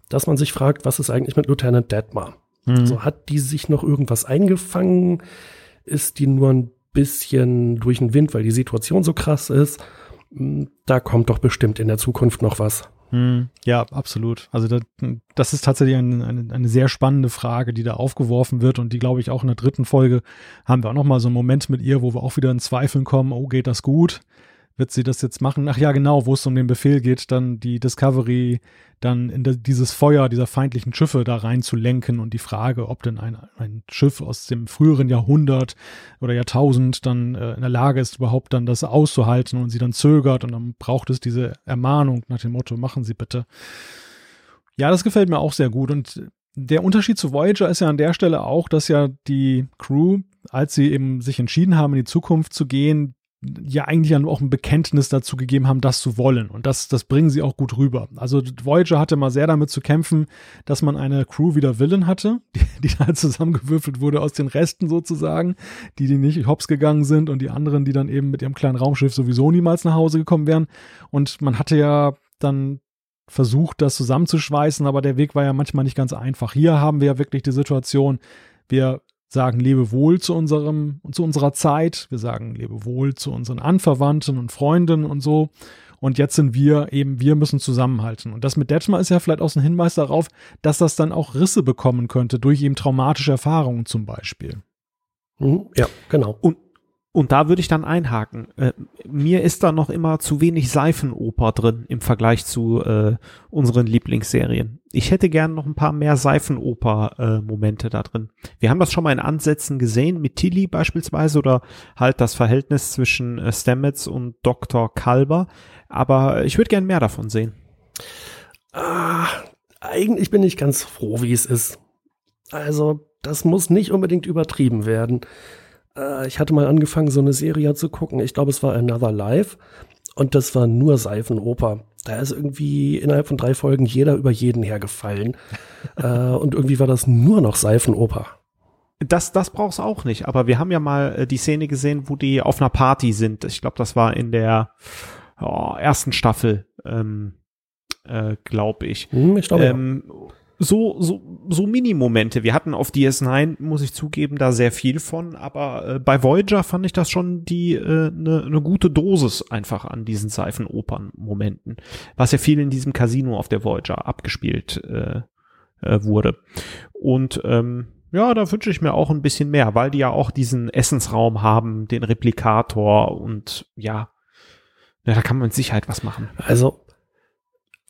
Speaker 5: dass man sich fragt, was ist eigentlich mit Lieutenant Detmar? Mhm. Also hat die sich noch irgendwas eingefangen? Ist die nur ein bisschen durch den Wind, weil die Situation so krass ist? Hm, da kommt doch bestimmt in der Zukunft noch was.
Speaker 3: Hm, ja, absolut. Also das, das ist tatsächlich ein, eine, eine sehr spannende Frage, die da aufgeworfen wird und die, glaube ich, auch in der dritten Folge haben wir auch noch mal so einen Moment mit ihr, wo wir auch wieder in Zweifeln kommen, oh, geht das gut? Wird sie das jetzt machen? Ach ja, genau, wo es um den Befehl geht, dann die Discovery dann in de, dieses Feuer dieser feindlichen Schiffe da rein zu lenken und die Frage, ob denn ein, ein Schiff aus dem früheren Jahrhundert oder Jahrtausend dann äh, in der Lage ist, überhaupt dann das auszuhalten und sie dann zögert und dann braucht es diese Ermahnung nach dem Motto, machen Sie bitte. Ja, das gefällt mir auch sehr gut und der Unterschied zu Voyager ist ja an der Stelle auch, dass ja die Crew, als sie eben sich entschieden haben, in die Zukunft zu gehen, ja eigentlich auch ein Bekenntnis dazu gegeben haben, das zu wollen. Und das, das bringen sie auch gut rüber. Also Voyager hatte mal sehr damit zu kämpfen, dass man eine Crew wieder Willen hatte, [laughs] die, die da zusammengewürfelt wurde aus den Resten sozusagen, die, die nicht hops gegangen sind und die anderen, die dann eben mit ihrem kleinen Raumschiff sowieso niemals nach Hause gekommen wären. Und man hatte ja dann versucht, das zusammenzuschweißen, aber der Weg war ja manchmal nicht ganz einfach. Hier haben wir ja wirklich die Situation, wir sagen Lebewohl zu unserem, zu unserer Zeit. Wir sagen Lebewohl zu unseren Anverwandten und Freunden und so. Und jetzt sind wir eben, wir müssen zusammenhalten. Und das mit Detmar ist ja vielleicht auch ein Hinweis darauf, dass das dann auch Risse bekommen könnte durch eben traumatische Erfahrungen zum Beispiel.
Speaker 5: Mhm, ja, genau.
Speaker 4: Und und da würde ich dann einhaken. Äh, mir ist da noch immer zu wenig Seifenoper drin im Vergleich zu äh, unseren Lieblingsserien. Ich hätte gern noch ein paar mehr Seifenoper-Momente äh, da drin. Wir haben das schon mal in Ansätzen gesehen, mit Tilly beispielsweise oder halt das Verhältnis zwischen äh, Stamets und Dr. Kalber. Aber ich würde gern mehr davon sehen.
Speaker 5: Ah, eigentlich bin ich ganz froh, wie es ist. Also das muss nicht unbedingt übertrieben werden. Äh, ich hatte mal angefangen, so eine Serie zu gucken. Ich glaube, es war Another Life. Und das war nur Seifenoper. Da ist irgendwie innerhalb von drei Folgen jeder über jeden hergefallen. [laughs] äh, und irgendwie war das nur noch Seifenoper.
Speaker 4: Das, das brauchst auch nicht. Aber wir haben ja mal äh, die Szene gesehen, wo die auf einer Party sind. Ich glaube, das war in der oh, ersten Staffel, ähm, äh, glaube ich.
Speaker 5: Hm, ich glaube,
Speaker 4: ähm, ja so, so, so Mini-Momente. Wir hatten auf DS9, muss ich zugeben, da sehr viel von, aber äh, bei Voyager fand ich das schon die äh, ne eine gute Dosis einfach an diesen Seifenopern-Momenten, was ja viel in diesem Casino auf der Voyager abgespielt äh, äh, wurde. Und ähm, ja, da wünsche ich mir auch ein bisschen mehr, weil die ja auch diesen Essensraum haben, den Replikator und ja, ja da kann man mit Sicherheit was machen.
Speaker 5: Also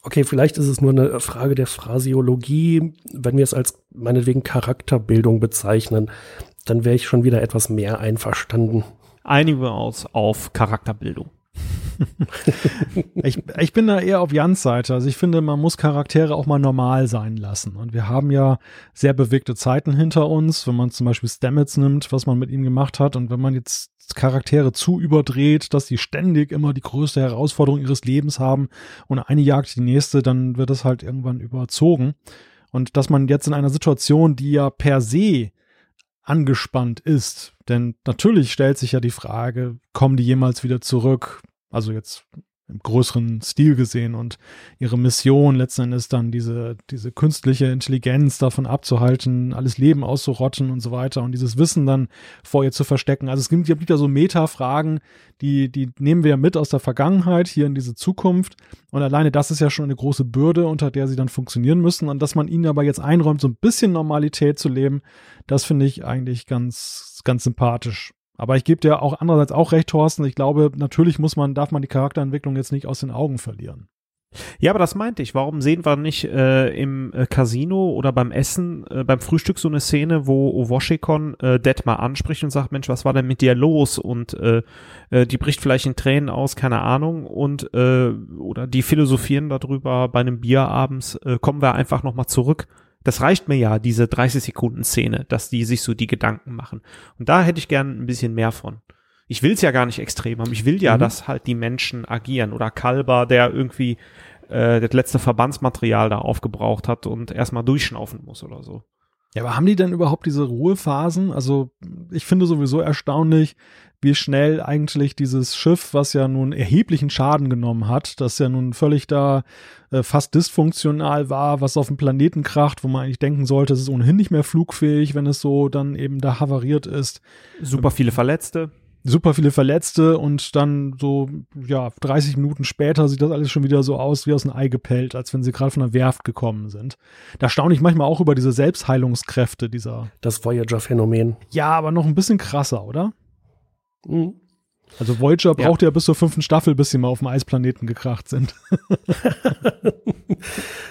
Speaker 5: okay, vielleicht ist es nur eine Frage der Phrasiologie. Wenn wir es als meinetwegen Charakterbildung bezeichnen, dann wäre ich schon wieder etwas mehr einverstanden.
Speaker 4: Einigen wir uns auf Charakterbildung.
Speaker 3: ich, ich bin da eher auf Jans Seite. Also ich finde, man muss Charaktere auch mal normal sein lassen. Und wir haben ja sehr bewegte Zeiten hinter uns, wenn man zum Beispiel Stamets nimmt, was man mit ihm gemacht hat. Und wenn man jetzt Charaktere zu überdreht, dass sie ständig immer die größte Herausforderung ihres Lebens haben und eine jagt die nächste, dann wird das halt irgendwann überzogen. Und dass man jetzt in einer Situation, die ja per se angespannt ist, denn natürlich stellt sich ja die Frage, kommen die jemals wieder zurück? Also jetzt im größeren Stil gesehen und ihre Mission letzten Endes dann diese, diese künstliche Intelligenz davon abzuhalten, alles Leben auszurotten und so weiter und dieses Wissen dann vor ihr zu verstecken. Also es gibt, ja so Meta-Fragen, die, die nehmen wir ja mit aus der Vergangenheit hier in diese Zukunft und alleine das ist ja schon eine große Bürde, unter der sie dann funktionieren müssen und dass man ihnen aber jetzt einräumt, so ein bisschen Normalität zu leben, das finde ich eigentlich ganz, ganz sympathisch. Aber ich gebe dir auch andererseits auch recht, Thorsten. Ich glaube, natürlich muss man, darf man die Charakterentwicklung jetzt nicht aus den Augen verlieren.
Speaker 4: Ja, aber das meinte ich. Warum sehen wir nicht äh, im äh, Casino oder beim Essen, äh, beim Frühstück so eine Szene, wo Washington äh, Detmar anspricht und sagt, Mensch, was war denn mit dir los? Und äh, äh, die bricht vielleicht in Tränen aus, keine Ahnung. Und äh, oder die philosophieren darüber bei einem Bier abends, äh, kommen wir einfach nochmal zurück das reicht mir ja, diese 30 Sekunden Szene, dass die sich so die Gedanken machen. Und da hätte ich gern ein bisschen mehr von. Ich will es ja gar nicht extrem haben. Ich will ja, mhm. dass halt die Menschen agieren. Oder Kalber, der irgendwie äh, das letzte Verbandsmaterial da aufgebraucht hat und erstmal durchschnaufen muss oder so.
Speaker 3: Ja, aber haben die denn überhaupt diese Ruhephasen? Also ich finde sowieso erstaunlich, wie schnell eigentlich dieses Schiff, was ja nun erheblichen Schaden genommen hat, das ja nun völlig da äh, fast dysfunktional war, was auf dem Planeten kracht, wo man eigentlich denken sollte, es ist ohnehin nicht mehr flugfähig, wenn es so dann eben da havariert ist.
Speaker 4: Super viele Verletzte
Speaker 3: super viele Verletzte und dann so, ja, 30 Minuten später sieht das alles schon wieder so aus wie aus einem Ei gepellt, als wenn sie gerade von der Werft gekommen sind. Da staune ich manchmal auch über diese Selbstheilungskräfte dieser.
Speaker 5: Das Voyager-Phänomen.
Speaker 3: Ja, aber noch ein bisschen krasser, oder? Mhm. Also Voyager ja. braucht ja bis zur fünften Staffel, bis sie mal auf dem Eisplaneten gekracht sind. [laughs]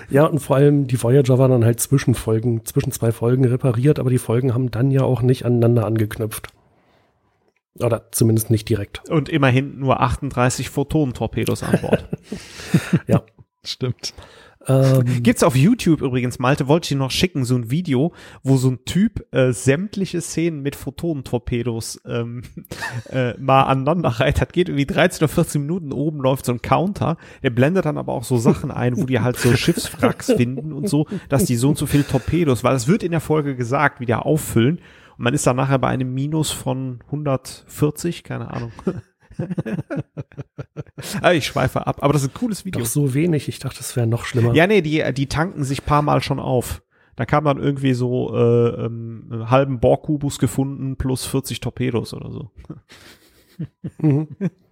Speaker 5: ja, und vor allem die Voyager waren dann halt zwischen Folgen, zwischen zwei Folgen repariert, aber die Folgen haben dann ja auch nicht aneinander angeknüpft. Oder zumindest nicht direkt.
Speaker 4: Und immerhin nur 38 Photonentorpedos an Bord. [laughs]
Speaker 5: ja.
Speaker 3: Stimmt.
Speaker 4: Ähm, Gibt's auf YouTube übrigens, Malte, wollte ich dir noch schicken, so ein Video, wo so ein Typ äh, sämtliche Szenen mit Photonentorpedos ähm, [laughs] äh, mal aneinander reiht hat. Geht irgendwie 13 oder 14 Minuten, oben läuft so ein Counter, der blendet dann aber auch so Sachen ein, wo die halt so [laughs] Schiffswracks finden und so, dass die so und so viel Torpedos, weil es wird in der Folge gesagt, wie der auffüllen und man ist dann nachher bei einem Minus von 140, keine Ahnung. [laughs] ah, ich schweife ab, aber das ist ein cooles Video.
Speaker 5: Doch so wenig, ich dachte, das wäre noch schlimmer.
Speaker 4: Ja, nee, die, die tanken sich paar Mal schon auf. Da kam dann irgendwie so äh, ähm, einen halben Borg-Kubus gefunden plus 40 Torpedos oder so.
Speaker 5: mhm. [laughs]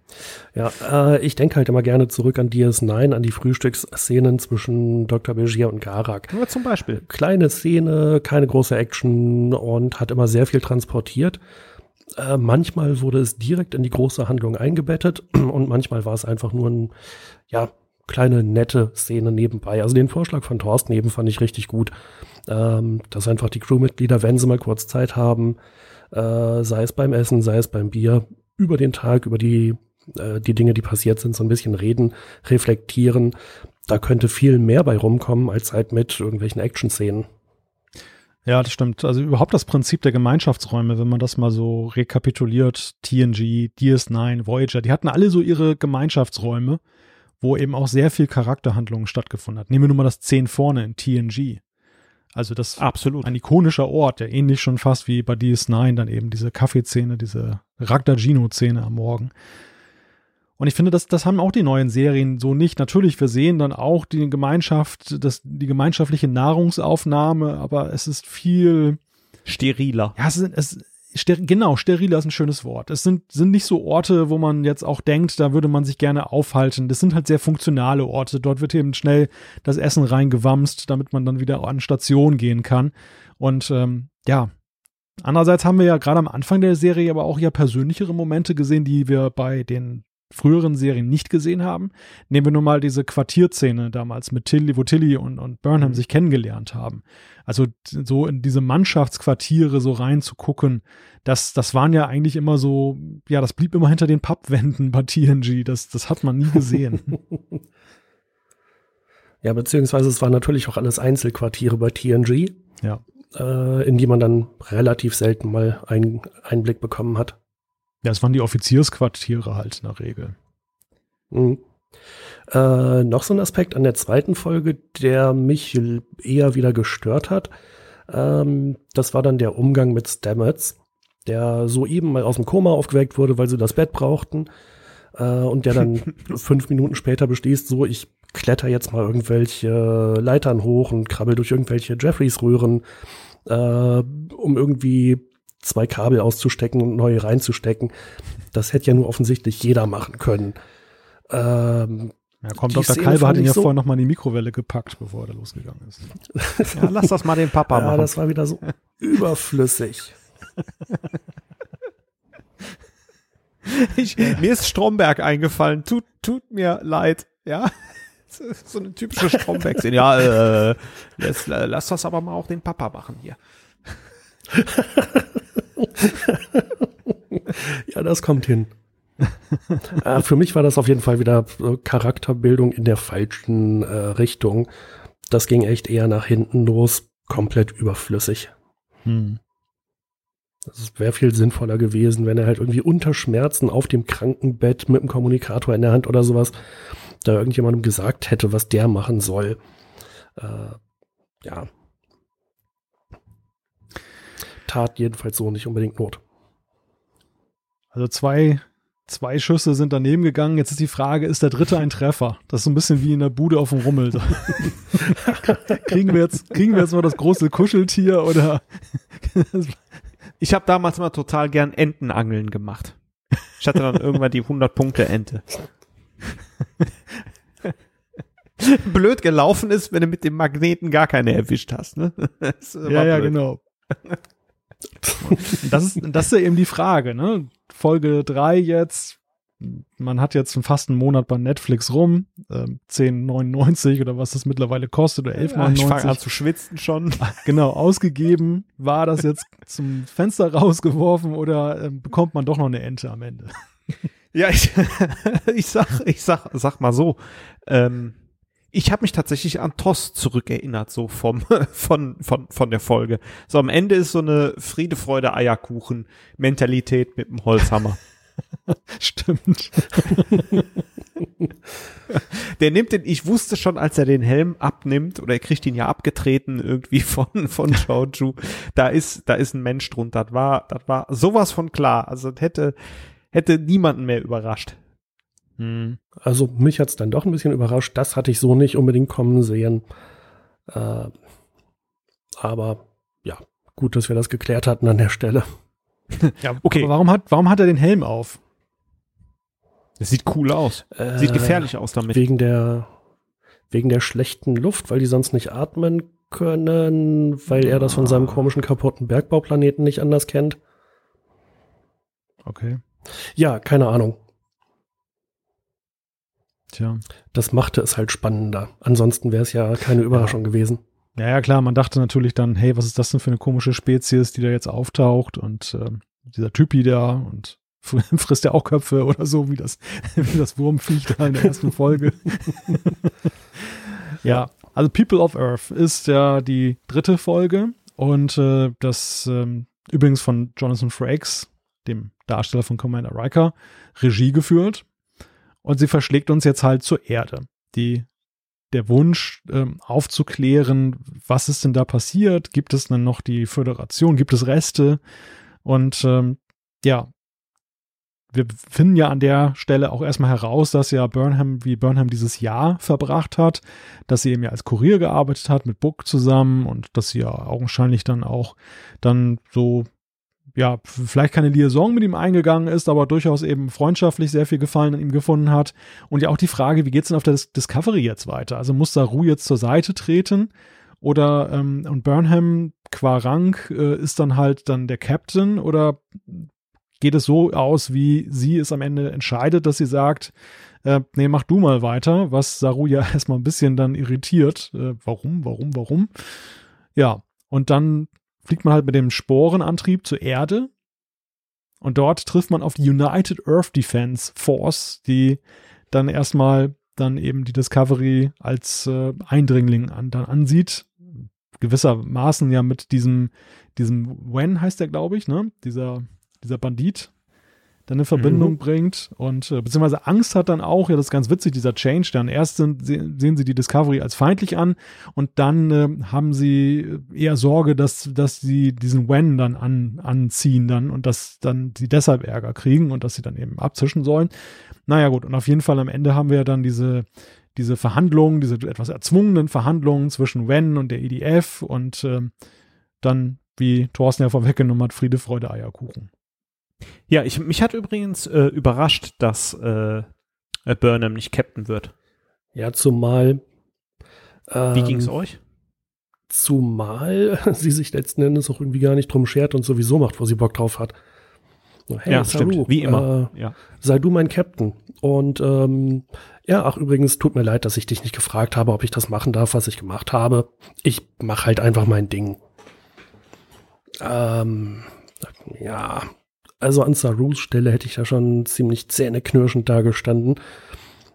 Speaker 5: Ja, äh, ich denke halt immer gerne zurück an DS9, an die Frühstücksszenen zwischen Dr. Begier und Garak.
Speaker 4: Ja, zum Beispiel.
Speaker 5: Kleine Szene, keine große Action und hat immer sehr viel transportiert. Äh, manchmal wurde es direkt in die große Handlung eingebettet [clears throat] und manchmal war es einfach nur ein, ja, kleine nette Szene nebenbei. Also den Vorschlag von Thorsten eben fand ich richtig gut, ähm, dass einfach die Crewmitglieder, wenn sie mal kurz Zeit haben, äh, sei es beim Essen, sei es beim Bier, über den Tag, über die äh, die Dinge, die passiert sind, so ein bisschen reden, reflektieren. Da könnte viel mehr bei rumkommen als halt mit irgendwelchen Action-Szenen.
Speaker 3: Ja, das stimmt. Also überhaupt das Prinzip der Gemeinschaftsräume, wenn man das mal so rekapituliert, TNG, DS9, Voyager, die hatten alle so ihre Gemeinschaftsräume, wo eben auch sehr viel Charakterhandlungen stattgefunden hat. Nehmen wir nur mal das 10 vorne in TNG. Also das
Speaker 4: Absolut.
Speaker 3: ein ikonischer Ort, der ähnlich schon fast wie bei DS9 dann eben diese Kaffeeszene, diese Ragdagino-Szene am Morgen. Und ich finde, das, das haben auch die neuen Serien so nicht. Natürlich, wir sehen dann auch die Gemeinschaft, das, die gemeinschaftliche Nahrungsaufnahme, aber es ist viel,
Speaker 4: Steriler.
Speaker 3: ja, es ist, es, ster genau, steriler ist ein schönes Wort. Es sind, sind nicht so Orte, wo man jetzt auch denkt, da würde man sich gerne aufhalten. Das sind halt sehr funktionale Orte. Dort wird eben schnell das Essen reingewamst, damit man dann wieder an Station gehen kann. Und ähm, ja, andererseits haben wir ja gerade am Anfang der Serie aber auch ja persönlichere Momente gesehen, die wir bei den früheren Serien nicht gesehen haben. Nehmen wir nur mal diese Quartierszene damals mit Tilly, wo Tilly und, und Burnham
Speaker 5: Mhm.
Speaker 3: sich kennengelernt haben. Also so in diese Mannschaftsquartiere so reinzugucken, das, das waren ja eigentlich immer so, ja, das blieb immer hinter den Pappwänden bei TNG. Das, das hat man nie gesehen. [laughs]
Speaker 5: Ja, beziehungsweise es waren natürlich auch alles Einzelquartiere bei TNG,
Speaker 3: ja.
Speaker 5: äh, in die man dann relativ selten mal einen Einblick bekommen hat.
Speaker 3: Ja, es waren die Offiziersquartiere halt in der Regel.
Speaker 5: Mhm. Äh, noch so ein Aspekt an der zweiten Folge, der mich eher wieder gestört hat. Ähm, das war dann der Umgang mit Stamets, der soeben mal aus dem Koma aufgeweckt wurde, weil sie das Bett brauchten. Äh, und der dann [laughs] fünf Minuten später beschließt, so, ich kletter jetzt mal irgendwelche Leitern hoch und krabbel durch irgendwelche Jeffreys-Röhren, äh, um irgendwie zwei Kabel auszustecken und neue reinzustecken. Das hätte ja nur offensichtlich jeder machen können. Ähm,
Speaker 3: Ja, komm,
Speaker 5: Die
Speaker 3: Dr.
Speaker 5: Szene
Speaker 3: Kalber hat ihn ja
Speaker 5: so-
Speaker 3: vorher nochmal in die Mikrowelle gepackt, bevor er losgegangen ist. [laughs]
Speaker 4: Ja, lass das mal den Papa
Speaker 5: ja,
Speaker 4: machen.
Speaker 5: das war wieder so [laughs] überflüssig.
Speaker 4: Ich, mir ist Stromberg eingefallen. Tut, tut mir leid. Ja. [laughs] So eine typische Stromberg-Szene. Ja, äh, lass, lass das aber mal auch den Papa machen hier. [laughs]
Speaker 5: Ja, das kommt hin. äh, für mich war das auf jeden Fall wieder Charakterbildung in der falschen äh, Richtung. Das ging echt eher nach hinten los, komplett überflüssig.
Speaker 3: Hm.
Speaker 5: Es wäre viel sinnvoller gewesen, wenn er halt irgendwie unter Schmerzen auf dem Krankenbett mit einem Kommunikator in der Hand oder sowas da irgendjemandem gesagt hätte, was der machen soll. Äh, ja. Tat jedenfalls so nicht unbedingt Not.
Speaker 3: Also zwei, zwei Schüsse sind daneben gegangen. Jetzt ist die Frage, ist der dritte ein Treffer? Das ist so ein bisschen wie in der Bude auf dem Rummel. [laughs] Kriegen, wir jetzt, kriegen wir jetzt mal das große Kuscheltier oder? [laughs]
Speaker 4: Ich habe damals mal total gern Entenangeln gemacht. Ich hatte dann irgendwann die 100-Punkte-Ente. [laughs] Blöd gelaufen ist, wenn du mit dem Magneten gar keine erwischt hast. Ne?
Speaker 3: Ja, ja,
Speaker 4: blöd.
Speaker 3: genau. [laughs] Das ist, das ist ja eben die Frage, ne? Folge drei jetzt. Man hat jetzt fast einen Monat bei Netflix rum, ähm, 10,99 oder was das mittlerweile kostet, oder
Speaker 4: Ja, ich fange an
Speaker 3: 11,99.
Speaker 4: zu schwitzen schon.
Speaker 3: genau, ausgegeben. War das jetzt zum Fenster rausgeworfen oder ähm, bekommt man doch noch eine Ente am Ende?
Speaker 4: Ja, ich, [laughs] ich sag, ich sag, sag mal so. Ähm, ich habe mich tatsächlich an Toss zurückerinnert, so vom, [laughs] von, von, von der Folge. So am Ende ist so eine Friede, Freude, Eierkuchen Mentalität mit dem Holzhammer. [laughs]
Speaker 3: Stimmt. [laughs]
Speaker 4: Der nimmt den, ich wusste schon, als er den Helm abnimmt, oder er kriegt ihn ja abgetreten irgendwie von, von Joju, da ist, da ist ein Mensch drunter. Das war, das war sowas von klar. Also das hätte, hätte niemanden mehr überrascht.
Speaker 3: Hm.
Speaker 5: Also mich hat's dann doch ein bisschen überrascht. Das hatte ich so nicht unbedingt kommen sehen. Äh, aber ja, gut, dass wir das geklärt hatten an der Stelle. [laughs]
Speaker 3: Ja,
Speaker 4: Okay.
Speaker 3: Aber warum hat, warum hat er den Helm auf?
Speaker 4: Das sieht cool aus. Sieht
Speaker 5: Äh,
Speaker 4: gefährlich aus damit.
Speaker 5: Wegen der, wegen der schlechten Luft, weil die sonst nicht atmen können, weil er das von seinem komischen kaputten Bergbauplaneten nicht anders kennt.
Speaker 3: Okay.
Speaker 5: Ja, keine Ahnung.
Speaker 3: Tja.
Speaker 5: Das machte es halt spannender. Ansonsten wäre es ja keine Überraschung gewesen.
Speaker 3: Ja, ja, klar, man dachte natürlich dann, hey, was ist das denn für eine komische Spezies, die da jetzt auftaucht und ähm, dieser Typi da und fr- [laughs] frisst ja auch Köpfe oder so, wie das, [laughs] wie das Wurmviech da in der ersten Folge. [laughs] ja, also People of Earth ist ja die dritte Folge und äh, das ähm, übrigens von Jonathan Frakes, dem Darsteller von Commander Riker, Regie geführt. Und sie verschlägt uns jetzt halt zur Erde. Die, der Wunsch ähm, aufzuklären, was ist denn da passiert? Gibt es denn noch die Föderation? Gibt es Reste? Und ähm, ja, wir finden ja an der Stelle auch erstmal heraus, dass ja Burnham, wie Burnham dieses Jahr verbracht hat, dass sie eben ja als Kurier gearbeitet hat mit Book zusammen und dass sie ja augenscheinlich dann auch dann so, ja, vielleicht keine Liaison mit ihm eingegangen ist, aber durchaus eben freundschaftlich sehr viel Gefallen an ihm gefunden hat. Und ja auch die Frage, wie geht's denn auf der Discovery jetzt weiter? Also muss Saru jetzt zur Seite treten? Oder ähm, und Burnham qua Rang äh, ist dann halt dann der Captain oder geht es so aus, wie sie es am Ende entscheidet, dass sie sagt, äh, nee, mach du mal weiter, was Saru ja [laughs] erstmal ein bisschen dann irritiert. Äh, warum, warum, warum? Ja, und dann fliegt man halt mit dem Sporenantrieb zur Erde und dort trifft man auf die United Earth Defense Force, die dann erstmal dann eben die Discovery als äh, Eindringling an, dann ansieht. Gewissermaßen ja mit diesem, diesem Wen heißt der, glaube ich, ne? Dieser dieser Bandit, dann eine Verbindung mhm. bringt und äh, beziehungsweise Angst hat dann auch, ja, das ist ganz witzig, dieser Change, dann erst sind, sehen sie die Discovery als feindlich an und dann äh, haben sie eher Sorge, dass, dass sie diesen Wen dann an, anziehen dann und dass dann sie deshalb Ärger kriegen und dass sie dann eben abzischen sollen. Naja gut, und auf jeden Fall am Ende haben wir dann diese, diese Verhandlungen, diese etwas erzwungenen Verhandlungen zwischen Wen und der EDF und äh, dann, wie Thorsten ja vorweggenommen hat, Friede, Freude, Eierkuchen.
Speaker 4: Ja, ich, mich hat übrigens äh, überrascht, dass äh, Burnham nicht Captain wird.
Speaker 5: Ja, zumal.
Speaker 4: Ähm, Wie ging's euch?
Speaker 5: Zumal [laughs] sie sich letzten Endes auch irgendwie gar nicht drum schert und sowieso macht, wo sie Bock drauf hat.
Speaker 4: Hey, ja, Saru, stimmt. Wie immer.
Speaker 5: Äh, ja. Sei du mein Captain. Und ähm, ja, ach übrigens, tut mir leid, dass ich dich nicht gefragt habe, ob ich das machen darf, was ich gemacht habe. Ich mache halt einfach mein Ding. Ähm, ja, also an Sarus Stelle hätte ich da schon ziemlich zähneknirschend dagestanden,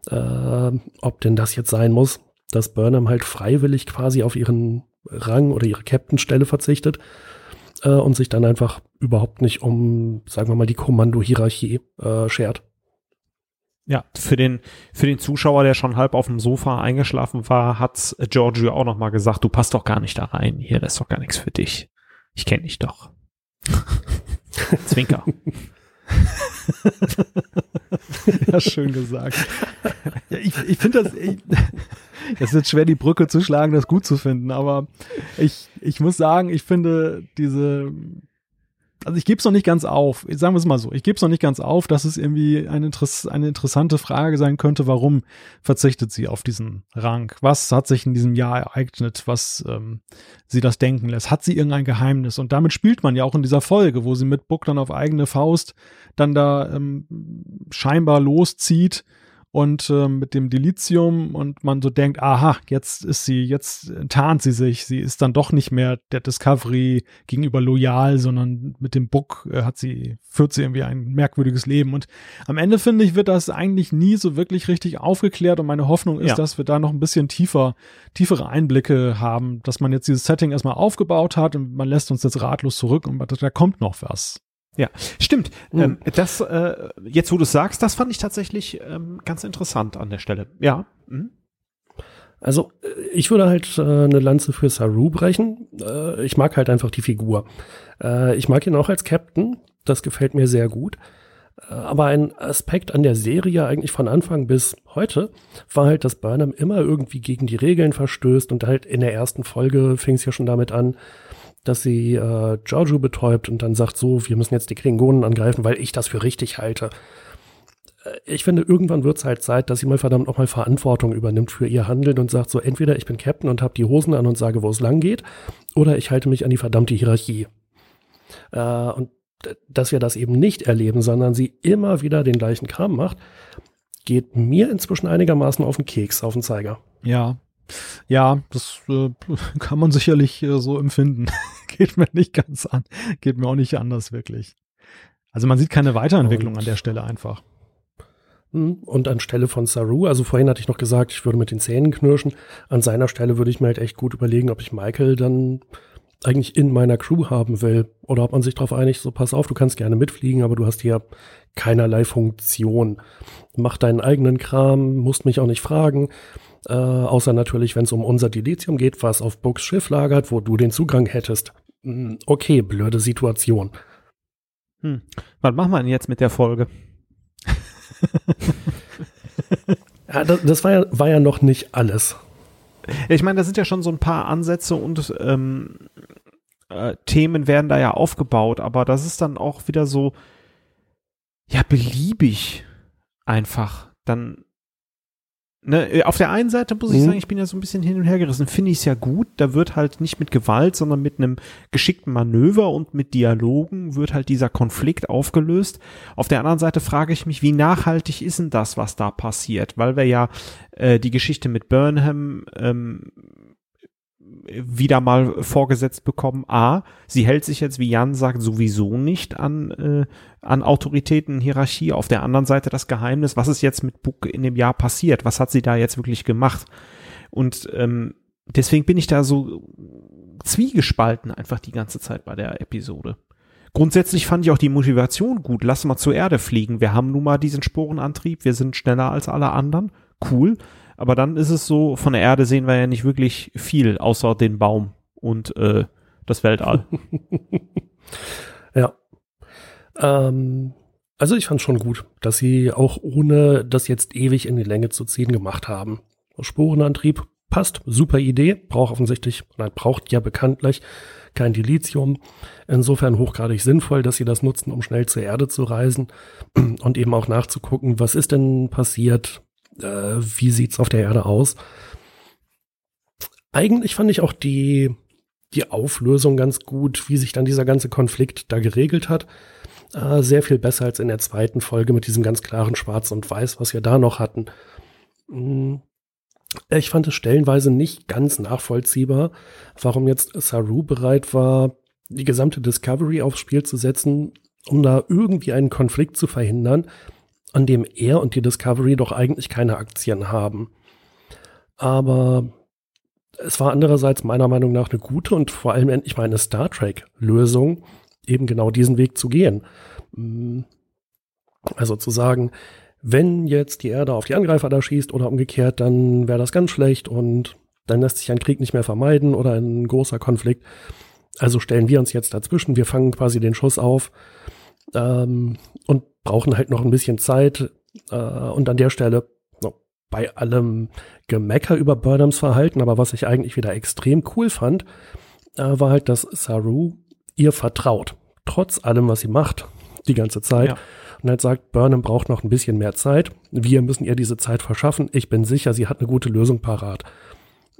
Speaker 5: äh, ob denn das jetzt sein muss, dass Burnham halt freiwillig quasi auf ihren Rang oder ihre Captain-Stelle verzichtet äh, und sich dann einfach überhaupt nicht um, sagen wir mal, die Kommando-Hierarchie äh, schert.
Speaker 4: Ja, für den, für den Zuschauer, der schon halb auf dem Sofa eingeschlafen war, hat Giorgio auch nochmal gesagt, du passt doch gar nicht da rein. Hier, das ist doch gar nichts für dich. Ich kenne dich doch. [laughs] Zwinker. [laughs]
Speaker 3: ja, schön gesagt. Ja, ich ich finde das, ich, [laughs] es jetzt schwer, die Brücke zu schlagen, das gut zu finden, aber ich, ich muss sagen, ich finde diese, also ich gebe es noch nicht ganz auf. Sagen wir es mal so, ich gebe es noch nicht ganz auf, dass es irgendwie eine, Interess eine interessante Frage sein könnte, warum verzichtet sie auf diesen Rang? Was hat sich in diesem Jahr ereignet, was ähm, sie das denken lässt? Hat sie irgendein Geheimnis? Und damit spielt man ja auch in dieser Folge, wo sie mit Book dann auf eigene Faust dann da ähm, scheinbar loszieht und äh, mit dem Delizium und man so denkt, aha, jetzt ist sie, jetzt tarnt sie sich, sie ist dann doch nicht mehr der Discovery gegenüber loyal, sondern mit dem Book äh, hat sie, führt sie irgendwie ein merkwürdiges Leben und am Ende finde ich, wird das eigentlich nie so wirklich richtig aufgeklärt und meine Hoffnung ist, ja. dass wir da noch ein bisschen tiefer, tiefere Einblicke haben, dass man jetzt dieses Setting erstmal aufgebaut hat und man lässt uns jetzt ratlos zurück und da kommt noch was.
Speaker 4: Ja, stimmt. Mhm. Ähm, das, äh, jetzt wo du es sagst, das fand ich tatsächlich ähm, ganz interessant an der Stelle. Ja. Mhm.
Speaker 5: Also ich würde halt äh, eine Lanze für Saru brechen. Äh, ich mag halt einfach die Figur. Äh, ich mag ihn auch als Captain. Das gefällt mir sehr gut. Äh, aber ein Aspekt an der Serie eigentlich von Anfang bis heute war halt, dass Burnham immer irgendwie gegen die Regeln verstößt und halt in der ersten Folge fing es ja schon damit an, dass sie äh, Giorgio betäubt und dann sagt so, wir müssen jetzt die Klingonen angreifen, weil ich das für richtig halte. Äh, ich finde, irgendwann wird es halt Zeit, dass sie mal verdammt nochmal Verantwortung übernimmt für ihr Handeln und sagt so, entweder ich bin Captain und habe die Hosen an und sage, wo es lang geht, oder ich halte mich an die verdammte Hierarchie. Äh, und dass wir das eben nicht erleben, sondern sie immer wieder den gleichen Kram macht, geht mir inzwischen einigermaßen auf den Keks, auf den Zeiger.
Speaker 3: Ja, ja, das äh, [laughs] kann man sicherlich äh, so empfinden. [laughs] geht mir nicht ganz an. Geht mir auch nicht anders wirklich. Also man sieht keine Weiterentwicklung und, an der Stelle einfach.
Speaker 5: Hm, und anstelle von Saru, also vorhin hatte ich noch gesagt, ich würde mit den Zähnen knirschen. An seiner Stelle würde ich mir halt echt gut überlegen, ob ich Michael dann eigentlich in meiner Crew haben will. Oder ob man sich darauf einigt, so pass auf, du kannst gerne mitfliegen, aber du hast hier keinerlei Funktion. Mach deinen eigenen Kram, musst mich auch nicht fragen. Äh, außer natürlich, wenn es um unser Dilithium geht, was auf Books Schiff lagert, wo du den Zugang hättest. Hm, okay, blöde Situation.
Speaker 4: Hm. Was machen wir denn jetzt mit der Folge? [laughs]
Speaker 5: ja, das, das war, ja, war ja noch nicht alles.
Speaker 4: Ich meine, da sind ja schon so ein paar Ansätze und ähm, äh, Themen werden da ja aufgebaut, aber das ist dann auch wieder so, ja, beliebig einfach. Dann Ne, äh, auf der einen Seite muss ich mhm. sagen, ich bin ja so ein bisschen hin und her gerissen. Finde ich es ja gut. Da wird halt nicht mit Gewalt, sondern mit einem geschickten Manöver und mit Dialogen wird halt dieser Konflikt aufgelöst. Auf der anderen Seite frage ich mich, wie nachhaltig ist denn das, was da passiert? Weil wir ja äh, die Geschichte mit Burnham ähm, wieder mal vorgesetzt bekommen, a, sie hält sich jetzt, wie Jan sagt, sowieso nicht an, äh, an Autoritäten, Hierarchie. Auf der anderen Seite das Geheimnis, was ist jetzt mit Book in dem Jahr passiert? Was hat sie da jetzt wirklich gemacht? Und ähm, deswegen bin ich da so zwiegespalten einfach die ganze Zeit bei der Episode. Grundsätzlich fand ich auch die Motivation gut. Lass mal zur Erde fliegen. Wir haben nun mal diesen Sporenantrieb. Wir sind schneller als alle anderen. Cool. Aber dann ist es so, von der Erde sehen wir ja nicht wirklich viel, außer den Baum und äh, das Weltall. [laughs]
Speaker 5: ja. Ähm, also ich fand schon gut, dass sie auch ohne das jetzt ewig in die Länge zu ziehen gemacht haben. Sporenantrieb passt, super Idee, braucht offensichtlich, nein, braucht ja bekanntlich kein Dilithium. Insofern hochgradig sinnvoll, dass sie das nutzen, um schnell zur Erde zu reisen [clears throat] und eben auch nachzugucken, was ist denn passiert, äh, wie sieht's auf der Erde aus. Eigentlich fand ich auch die, die Auflösung ganz gut, wie sich dann dieser ganze Konflikt da geregelt hat. Äh, sehr viel besser als in der zweiten Folge mit diesem ganz klaren Schwarz und Weiß, was wir da noch hatten. Hm. Ich fand es stellenweise nicht ganz nachvollziehbar, warum jetzt Saru bereit war, die gesamte Discovery aufs Spiel zu setzen, um da irgendwie einen Konflikt zu verhindern, an dem er und die Discovery doch eigentlich keine Aktien haben. Aber es war andererseits meiner Meinung nach eine gute und vor allem endlich mal eine Star Trek-Lösung, eben genau diesen Weg zu gehen. Mm. Also zu sagen, wenn jetzt die Erde auf die Angreifer da schießt oder umgekehrt, dann wäre das ganz schlecht und dann lässt sich ein Krieg nicht mehr vermeiden oder ein großer Konflikt. Also stellen wir uns jetzt dazwischen, wir fangen quasi den Schuss auf ähm, und brauchen halt noch ein bisschen Zeit. Äh, und an der Stelle, bei allem Gemecker über Burnhams Verhalten, aber was ich eigentlich wieder extrem cool fand, äh, war halt, dass Saru ihr vertraut. Trotz allem, was sie macht, die ganze Zeit. Ja. Und halt sagt, Burnham braucht noch ein bisschen mehr Zeit. Wir müssen ihr diese Zeit verschaffen. Ich bin sicher, sie hat eine gute Lösung parat.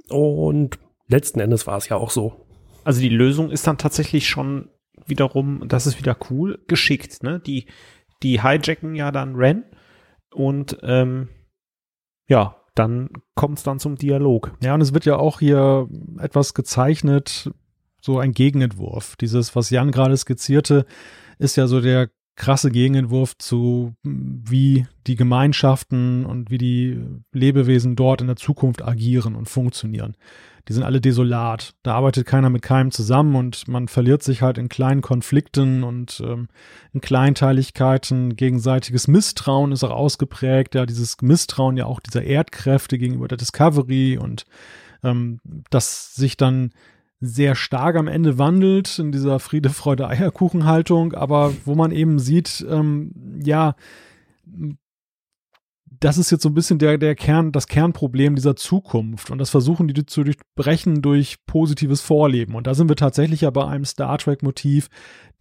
Speaker 5: Und letzten Endes war es ja auch so.
Speaker 4: Also die Lösung ist dann tatsächlich schon wiederum, das ist wieder cool, geschickt. Ne? Die, die hijacken ja dann Ren und ähm, ja, dann kommt es dann zum Dialog.
Speaker 3: Ja, und es wird ja auch hier etwas gezeichnet, so ein Gegenentwurf. Dieses, was Jan gerade skizzierte, ist ja so der krasse Gegenentwurf zu, wie die Gemeinschaften und wie die Lebewesen dort in der Zukunft agieren und funktionieren die sind alle desolat. Da arbeitet keiner mit keinem zusammen und man verliert sich halt in kleinen Konflikten und ähm, in Kleinteiligkeiten. Gegenseitiges Misstrauen ist auch ausgeprägt. Ja, dieses Misstrauen ja auch dieser Erdkräfte gegenüber der Discovery und ähm, das sich dann sehr stark am Ende wandelt in dieser Friede, Freude, Eierkuchenhaltung, aber wo man eben sieht, ähm, ja, das ist jetzt so ein bisschen der, der Kern, das Kernproblem dieser Zukunft. Und das versuchen die zu durchbrechen durch positives Vorleben. Und da sind wir tatsächlich ja bei einem Star Trek-Motiv,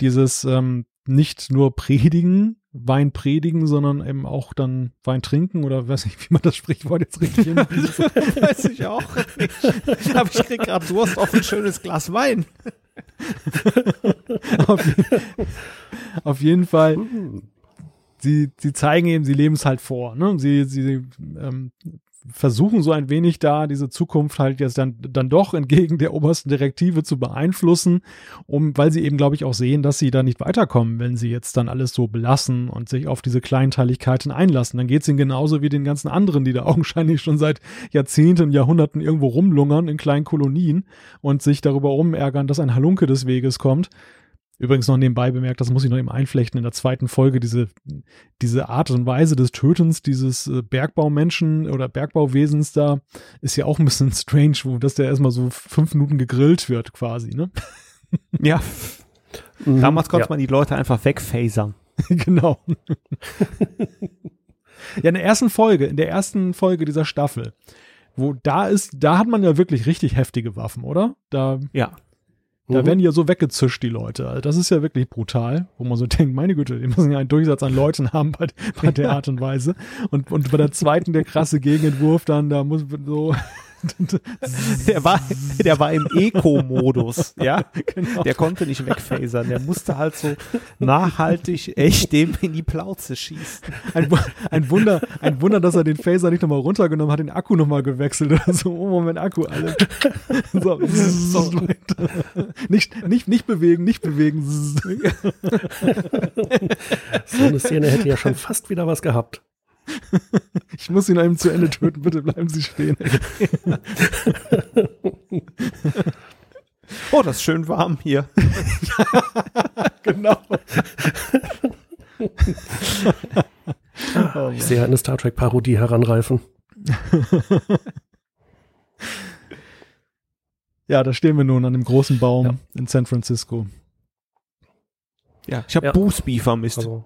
Speaker 3: dieses ähm, nicht nur predigen, Wein predigen, sondern eben auch dann Wein trinken oder weiß nicht, [laughs] wie man das Sprichwort jetzt richtig [laughs] hin.
Speaker 4: weiß ich auch nicht. Aber ich krieg gerade Durst auf ein schönes Glas Wein. [laughs]
Speaker 3: auf, auf, jeden Fall hm sie, sie zeigen eben, sie leben es halt vor. Ne? Sie, sie ähm, versuchen so ein wenig da diese Zukunft halt jetzt dann, dann doch entgegen der obersten Direktive zu beeinflussen, um, weil sie eben, glaube ich, auch sehen, dass sie da nicht weiterkommen, wenn sie jetzt dann alles so belassen und sich auf diese Kleinteiligkeiten einlassen. Dann geht es ihnen genauso wie den ganzen anderen, die da [laughs] augenscheinlich schon seit Jahrzehnten, Jahrhunderten irgendwo rumlungern in kleinen Kolonien und sich darüber umärgern, dass ein Halunke des Weges kommt. Übrigens noch nebenbei bemerkt, das muss ich noch eben einflechten in der zweiten Folge, diese, diese Art und Weise des Tötens dieses äh, Bergbaumenschen oder Bergbauwesens da ist ja auch ein bisschen [laughs] strange, wo das der erstmal so fünf Minuten gegrillt wird quasi, ne? [laughs]
Speaker 4: Ja. Damals konnte ja. man die Leute einfach wegfasern. [laughs]
Speaker 3: genau. ja, in der ersten Folge, in der ersten Folge dieser Staffel, wo da ist, da hat man ja wirklich richtig heftige Waffen, oder? Da,
Speaker 4: ja.
Speaker 3: Da mhm. werden ja so weggezischt, die Leute. Also das ist ja wirklich brutal, wo man so [laughs] denkt, meine Güte, die müssen ja einen Durchsatz an Leuten [laughs] haben bei, bei der [laughs] Art und Weise. Und, und bei der zweiten, der krasse Gegenentwurf, dann, da muss so, [laughs]
Speaker 4: der war, der war im Eco-Modus, ja. Genau. Der konnte nicht wegfasern. Der musste halt so nachhaltig echt dem in die Plauze schießen.
Speaker 3: Ein, ein Wunder, ein Wunder, dass er den Phaser nicht nochmal runtergenommen hat, den Akku nochmal gewechselt oder so. Oh, Moment, Akku, alle. [laughs] So, so. Nicht, nicht, nicht bewegen, nicht bewegen.
Speaker 5: So eine Szene hätte ja schon fast wieder was gehabt.
Speaker 3: Ich muss ihn einem zu Ende töten, bitte bleiben Sie stehen. [laughs]
Speaker 4: oh, das ist schön warm hier. [laughs]
Speaker 3: genau.
Speaker 5: oh, ich sehe eine Star Trek Parodie heranreifen.
Speaker 3: ja, da stehen wir nun an dem großen Baum ja. in San Francisco.
Speaker 4: Ja, ich habe ja. Boosby vermisst.
Speaker 5: Also,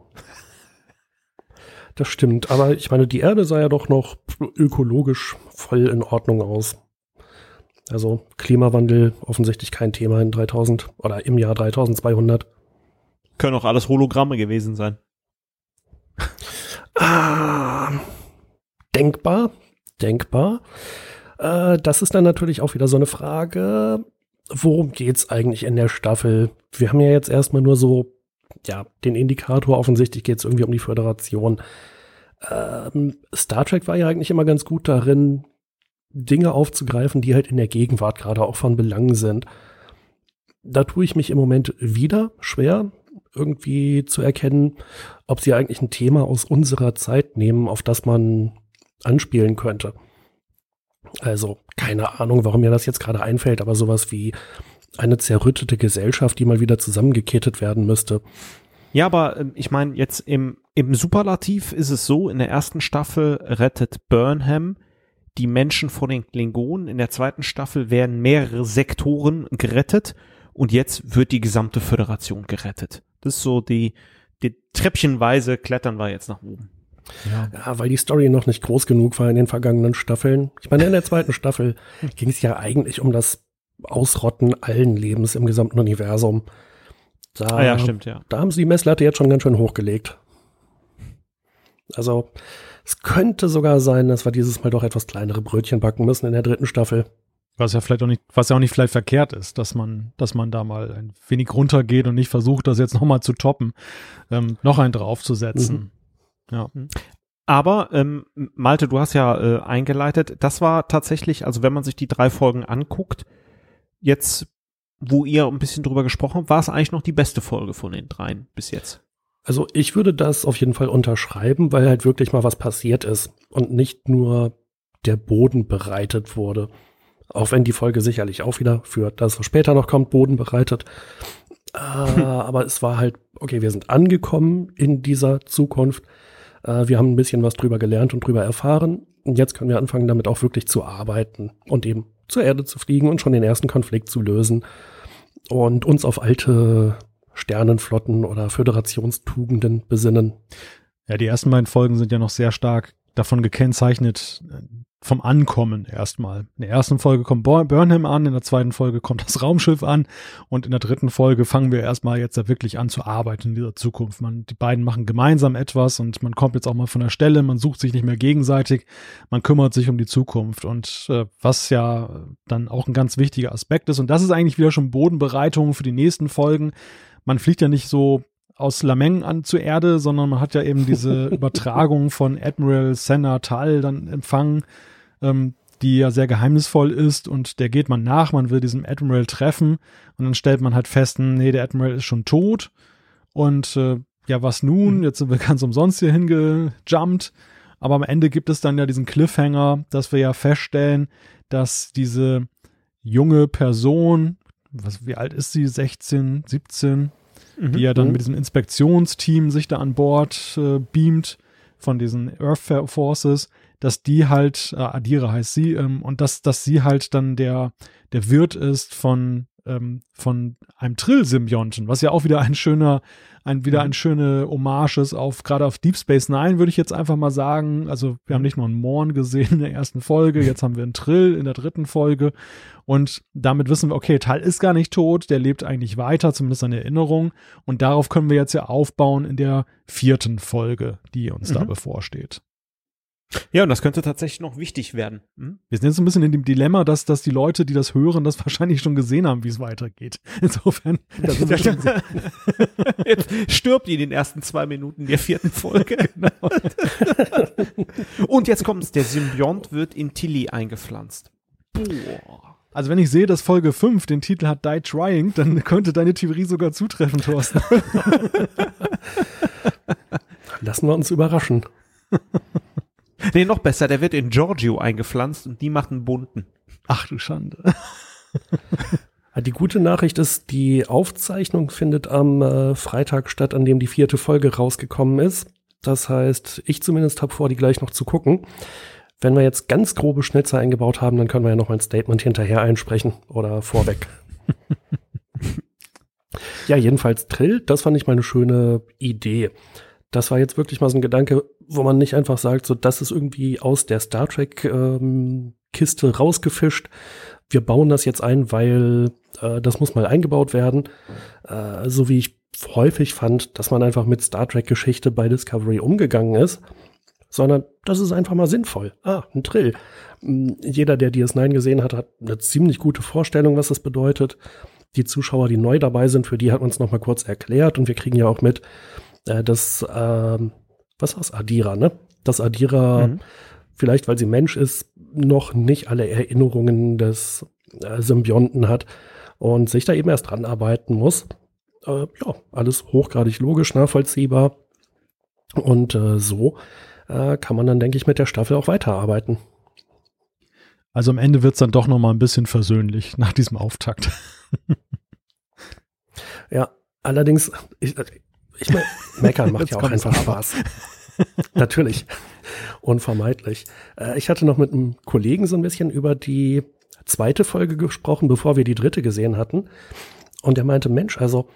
Speaker 5: das stimmt, aber ich meine, die Erde sah ja doch noch ökologisch voll in Ordnung aus. Also Klimawandel offensichtlich kein Thema in 3000 oder im Jahr 3200.
Speaker 4: Können auch alles Hologramme gewesen sein.
Speaker 5: ah, denkbar, denkbar. Äh, das ist dann natürlich auch wieder so eine Frage, worum geht's eigentlich in der Staffel? Wir haben ja jetzt erstmal nur so ja, den Indikator. Offensichtlich geht es irgendwie um die Föderation. Ähm, Star Trek war ja eigentlich immer ganz gut darin, Dinge aufzugreifen, die halt in der Gegenwart gerade auch von Belang sind. Da tue ich mich im Moment wieder schwer, irgendwie zu erkennen, ob sie eigentlich ein Thema aus unserer Zeit nehmen, auf das man anspielen könnte. Also, keine Ahnung, warum mir das jetzt gerade einfällt, aber sowas wie eine zerrüttete Gesellschaft, die mal wieder zusammengekettet werden müsste.
Speaker 4: Ja, aber äh, ich meine, jetzt im, im Superlativ ist es so, in der ersten Staffel rettet Burnham die Menschen vor den Klingonen, in der zweiten Staffel werden mehrere Sektoren gerettet und jetzt wird die gesamte Föderation gerettet. Das ist so die, die Treppchenweise klettern wir jetzt nach oben.
Speaker 5: Ja. ja, weil die Story noch nicht groß genug war in den vergangenen Staffeln. Ich meine, in der zweiten Staffel [laughs] ging es ja eigentlich um das Ausrotten allen Lebens im gesamten Universum.
Speaker 4: Da, ah ja, stimmt, ja.
Speaker 5: Da haben sie die Messlatte jetzt schon ganz schön hochgelegt. Also, es könnte sogar sein, dass wir dieses Mal doch etwas kleinere Brötchen backen müssen in der dritten Staffel.
Speaker 3: Was ja vielleicht auch nicht, was ja auch nicht vielleicht verkehrt ist, dass man, dass man da mal ein wenig runtergeht und nicht versucht, das jetzt nochmal zu toppen, ähm, noch einen draufzusetzen. Mhm. Ja. Mhm.
Speaker 4: Aber ähm, Malte, du hast ja äh, eingeleitet, das war tatsächlich, also wenn man sich die drei Folgen anguckt, jetzt, wo ihr ein bisschen drüber gesprochen habt, war es eigentlich noch die beste Folge von den dreien bis jetzt?
Speaker 5: Also ich würde das auf jeden Fall unterschreiben, weil halt wirklich mal was passiert ist und nicht nur der Boden bereitet wurde. Auch wenn die Folge sicherlich auch wieder für das, was später noch kommt, Boden bereitet. Äh, [laughs] aber es war halt, okay, wir sind angekommen in dieser Zukunft. Äh, wir haben ein bisschen was drüber gelernt und drüber erfahren. Und jetzt können wir anfangen, damit auch wirklich zu arbeiten und eben zur Erde zu fliegen und schon den ersten Konflikt zu lösen und uns auf alte Sternenflotten oder Föderationstugenden besinnen.
Speaker 3: Ja, die ersten beiden Folgen sind ja noch sehr stark davon gekennzeichnet, vom Ankommen erstmal. In der ersten Folge kommt Burnham an, in der zweiten Folge kommt das [laughs] Raumschiff an und in der dritten Folge fangen wir erstmal jetzt da wirklich an zu arbeiten in dieser Zukunft. Man, die beiden machen gemeinsam etwas und man kommt jetzt auch mal von der Stelle, man sucht sich nicht mehr gegenseitig, man kümmert sich um die Zukunft und äh, was ja dann auch ein ganz wichtiger Aspekt ist und das ist eigentlich wieder schon Bodenbereitung für die nächsten Folgen. Man fliegt ja nicht so aus Lameng an zur Erde, sondern man hat ja eben diese [laughs] Übertragung von Admiral Senna Tal dann empfangen ähm, die ja sehr geheimnisvoll ist und der geht man nach, man will diesen Admiral treffen und dann stellt man halt fest, nee, der Admiral ist schon tot und äh, ja, was nun? Mhm. Jetzt sind wir [laughs] ganz umsonst hier hingejumpt. Aber am Ende gibt es dann ja diesen Cliffhanger, dass wir ja feststellen, dass diese junge Person, was, wie alt ist sie? 16, 17, mhm. die ja dann mhm. mit diesem Inspektionsteam sich da an Bord äh, beamt von diesen Earth Forces, dass die halt, äh, Adira heißt sie, ähm, und dass, dass sie halt dann der, der Wirt ist von, ähm, von einem Trill-Symbionten, was ja auch wieder ein schöner, ein, wieder mhm. ein schöne Hommage ist auf, gerade auf Deep Space Nine, würde ich jetzt einfach mal sagen. Also, wir haben nicht nur einen Morn gesehen in der ersten Folge, [laughs] jetzt haben wir einen Trill in der dritten Folge. Und damit wissen wir, okay, Tal ist gar nicht tot, der lebt eigentlich weiter, zumindest seine Erinnerung. Und darauf können wir jetzt ja aufbauen in der vierten Folge, die uns mhm. da bevorsteht.
Speaker 4: Ja, und das könnte tatsächlich noch wichtig werden. Hm?
Speaker 3: Wir sind jetzt ein bisschen in dem Dilemma, dass, dass die Leute, die das hören, das [laughs] wahrscheinlich schon gesehen haben, wie es weitergeht. Insofern. [laughs] [laughs]
Speaker 4: jetzt stirbt die in den ersten zwei Minuten der vierten Folge. genau. und jetzt kommt's, der Symbiont wird in Tilly eingepflanzt.
Speaker 3: Boah. Also wenn ich sehe, dass Folge 5 den Titel hat Die Trying, dann könnte deine Theorie sogar zutreffen, Thorsten.
Speaker 5: Lassen wir uns überraschen.
Speaker 4: Nee, noch besser, der wird in Giorgio eingepflanzt und die macht einen bunten.
Speaker 3: Ach du Schande. [laughs]
Speaker 5: Die gute Nachricht ist, die Aufzeichnung findet am äh, Freitag statt, an dem die vierte Folge rausgekommen ist. Das heißt, ich zumindest habe vor, die gleich noch zu gucken. Wenn wir jetzt ganz grobe Schnitzer eingebaut haben, dann können wir ja noch ein Statement hinterher einsprechen oder vorweg. [laughs] ja, jedenfalls Trill, das fand ich mal eine schöne Idee. Das war jetzt wirklich mal so ein Gedanke, wo man nicht einfach sagt, so das ist irgendwie aus der Star Trek ähm, Kiste rausgefischt. Wir bauen das jetzt ein, weil äh, das muss mal eingebaut werden. Äh, so wie ich häufig fand, dass man einfach mit Star Trek Geschichte bei Discovery umgegangen ist, sondern das ist einfach mal sinnvoll. Ah, ein Trill. Hm, jeder, der DS9 gesehen hat, hat eine ziemlich gute Vorstellung, was das bedeutet. Die Zuschauer, die neu dabei sind, für die hat man es noch mal kurz erklärt und wir kriegen ja auch mit, äh, dass, äh, was war's, Adira, ne? Dass Adira, mhm. vielleicht weil sie Mensch ist, noch nicht alle Erinnerungen des äh, Symbionten hat und sich da eben erst dran arbeiten muss. Äh, ja, alles hochgradig logisch, nachvollziehbar. Und äh, so äh, kann man dann, denke ich, mit der Staffel auch weiterarbeiten.
Speaker 3: Also am Ende wird es dann doch noch mal ein bisschen versöhnlich nach diesem Auftakt.
Speaker 5: ja, allerdings, ich, ich meine, [laughs] meckern macht ja auch einfach Spaß. Natürlich. Unvermeidlich. Äh, ich hatte noch mit einem Kollegen so ein bisschen über die zweite Folge gesprochen, bevor wir die dritte gesehen hatten. Und er meinte, Mensch, also